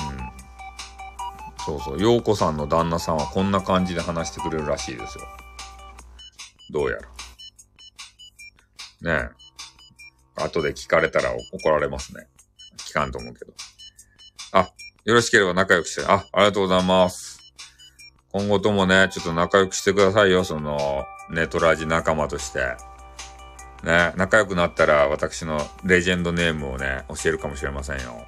うん。そうそう。陽子さんの旦那さんはこんな感じで話してくれるらしいですよ。どうやら。ねえ。後で聞かれたら怒られますね。聞かんと思うけど。あ、よろしければ仲良くして、あ、ありがとうございます。今後ともね、ちょっと仲良くしてくださいよ、その、ネトラジ仲間として。ね、仲良くなったら私のレジェンドネームをね、教えるかもしれませんよ。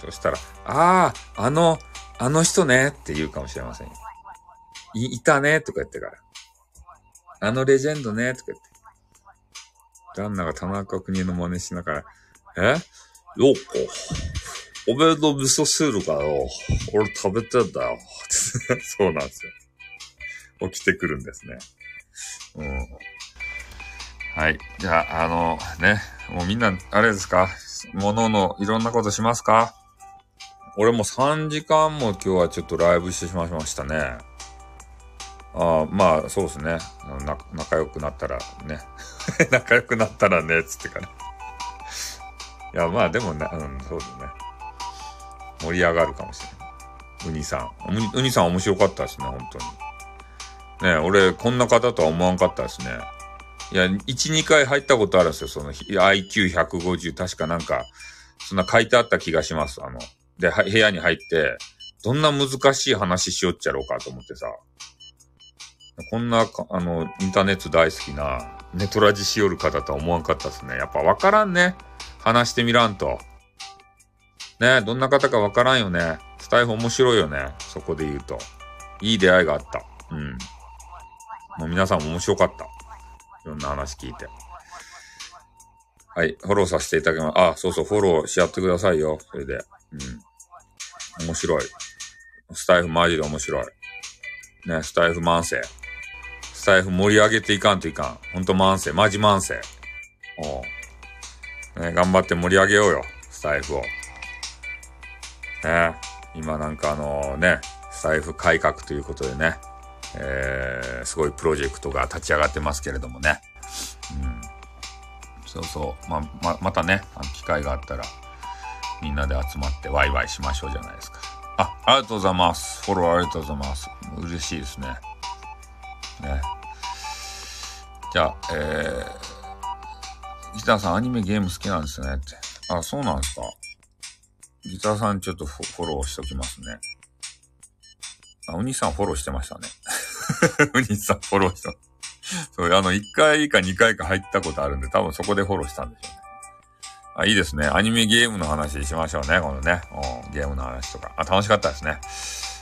そしたら、ああ、あの、あの人ねって言うかもしれませんよ。い、いたねとか言ってから。あのレジェンドねとか言って。旦那が田中国の真似しながら、え？ようこ、おめえの味噌汁かよ。俺食べてんだよ。そうなんですよ。起きてくるんですね。うん。はい。じゃあ、あの、ね、もうみんな、あれですか？もののいろんなことしますか？俺も3時間も今日はちょっとライブしてしまいましたね。ああ、まあ、そうですね。仲良くなったらね。仲良くなったらね、つってから。いや、まあでもね、うん、そうですね。盛り上がるかもしれない。ウニさん。ウニさん面白かったですね、本当に。ね俺、こんな方とは思わんかったですね。いや、1、2回入ったことあるんですよ。その IQ150 確かなんか、そんな書いてあった気がします。あの、で、部屋に入って、どんな難しい話しよっちゃろうかと思ってさ。こんな、あの、インターネット大好きな、ネトラジしよる方とは思わんかったですね。やっぱわからんね。話してみらんと。ねどんな方かわからんよね。スタイフ面白いよね。そこで言うと。いい出会いがあった。うん。もう皆さん面白かった。いろんな話聞いて。はい。フォローさせていただきます。あ、そうそう、フォローし合ってくださいよ。それで。うん。面白い。スタイフマジで面白い。ね、スタイフ慢性。スタイフ盛り上げていかんといかん。ほんと慢性。マジ慢性。おう。ね、頑張って盛り上げようよ。スタイフを。ね。今なんかあのね、スタイフ改革ということでね。えー、すごいプロジェクトが立ち上がってますけれどもね。うんそうそう。ま、ま、またね、あの機会があったら、みんなで集まってワイワイしましょうじゃないですか。あ、ありがとうございます。フォローありがとうございます。嬉しいですね。ね。じゃあ、えー、ギターさんアニメゲーム好きなんですねって。あ、そうなんですか。ギターさんちょっとフォローしときますね。あ、お兄さんフォローしてましたね。お兄さんフォローした。そう、あの、1回か2回か入ったことあるんで、多分そこでフォローしたんでしょうね。あ、いいですね。アニメゲームの話しましょうね、このね。うんゲームの話とか。あ、楽しかったですね。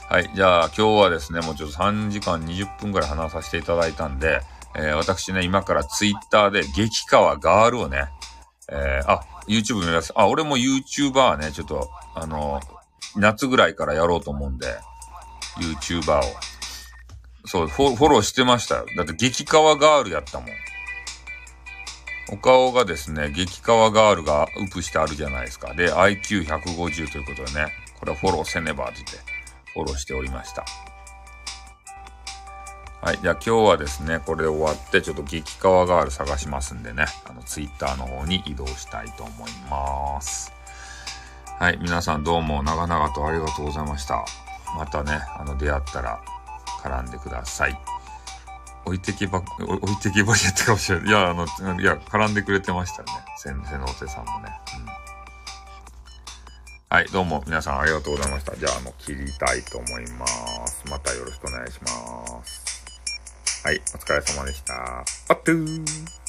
はい。じゃあ、今日はですね、もうちょっと3時間20分くらい話させていただいたんで、えー私ね、今からツイッターで激川ガールをね、えーあ、YouTube 見ます。あ、俺も YouTuber ね、ちょっと、あの、夏ぐらいからやろうと思うんで、YouTuber を。そう、フォローしてましたよ。だって激川ガールやったもん。お顔がですね、激川ガールがウプしてあるじゃないですか。で、IQ150 ということでね、これはフォローせねばって言って、フォローしておりました。はい。じゃあ今日はですね、これ終わって、ちょっと激川ガール探しますんでね、あの、ツイッターの方に移動したいと思います。はい。皆さんどうも長々とありがとうございました。またね、あの、出会ったら絡んでください。置いてきば、置いてきぼりやったかもしれない。いや、あの、いや、絡んでくれてましたね。先生のお手さんもね。うんはい、どうも皆さんありがとうございました。じゃあ、あの、切りたいと思います。またよろしくお願いします。はい、お疲れ様でした。あっとー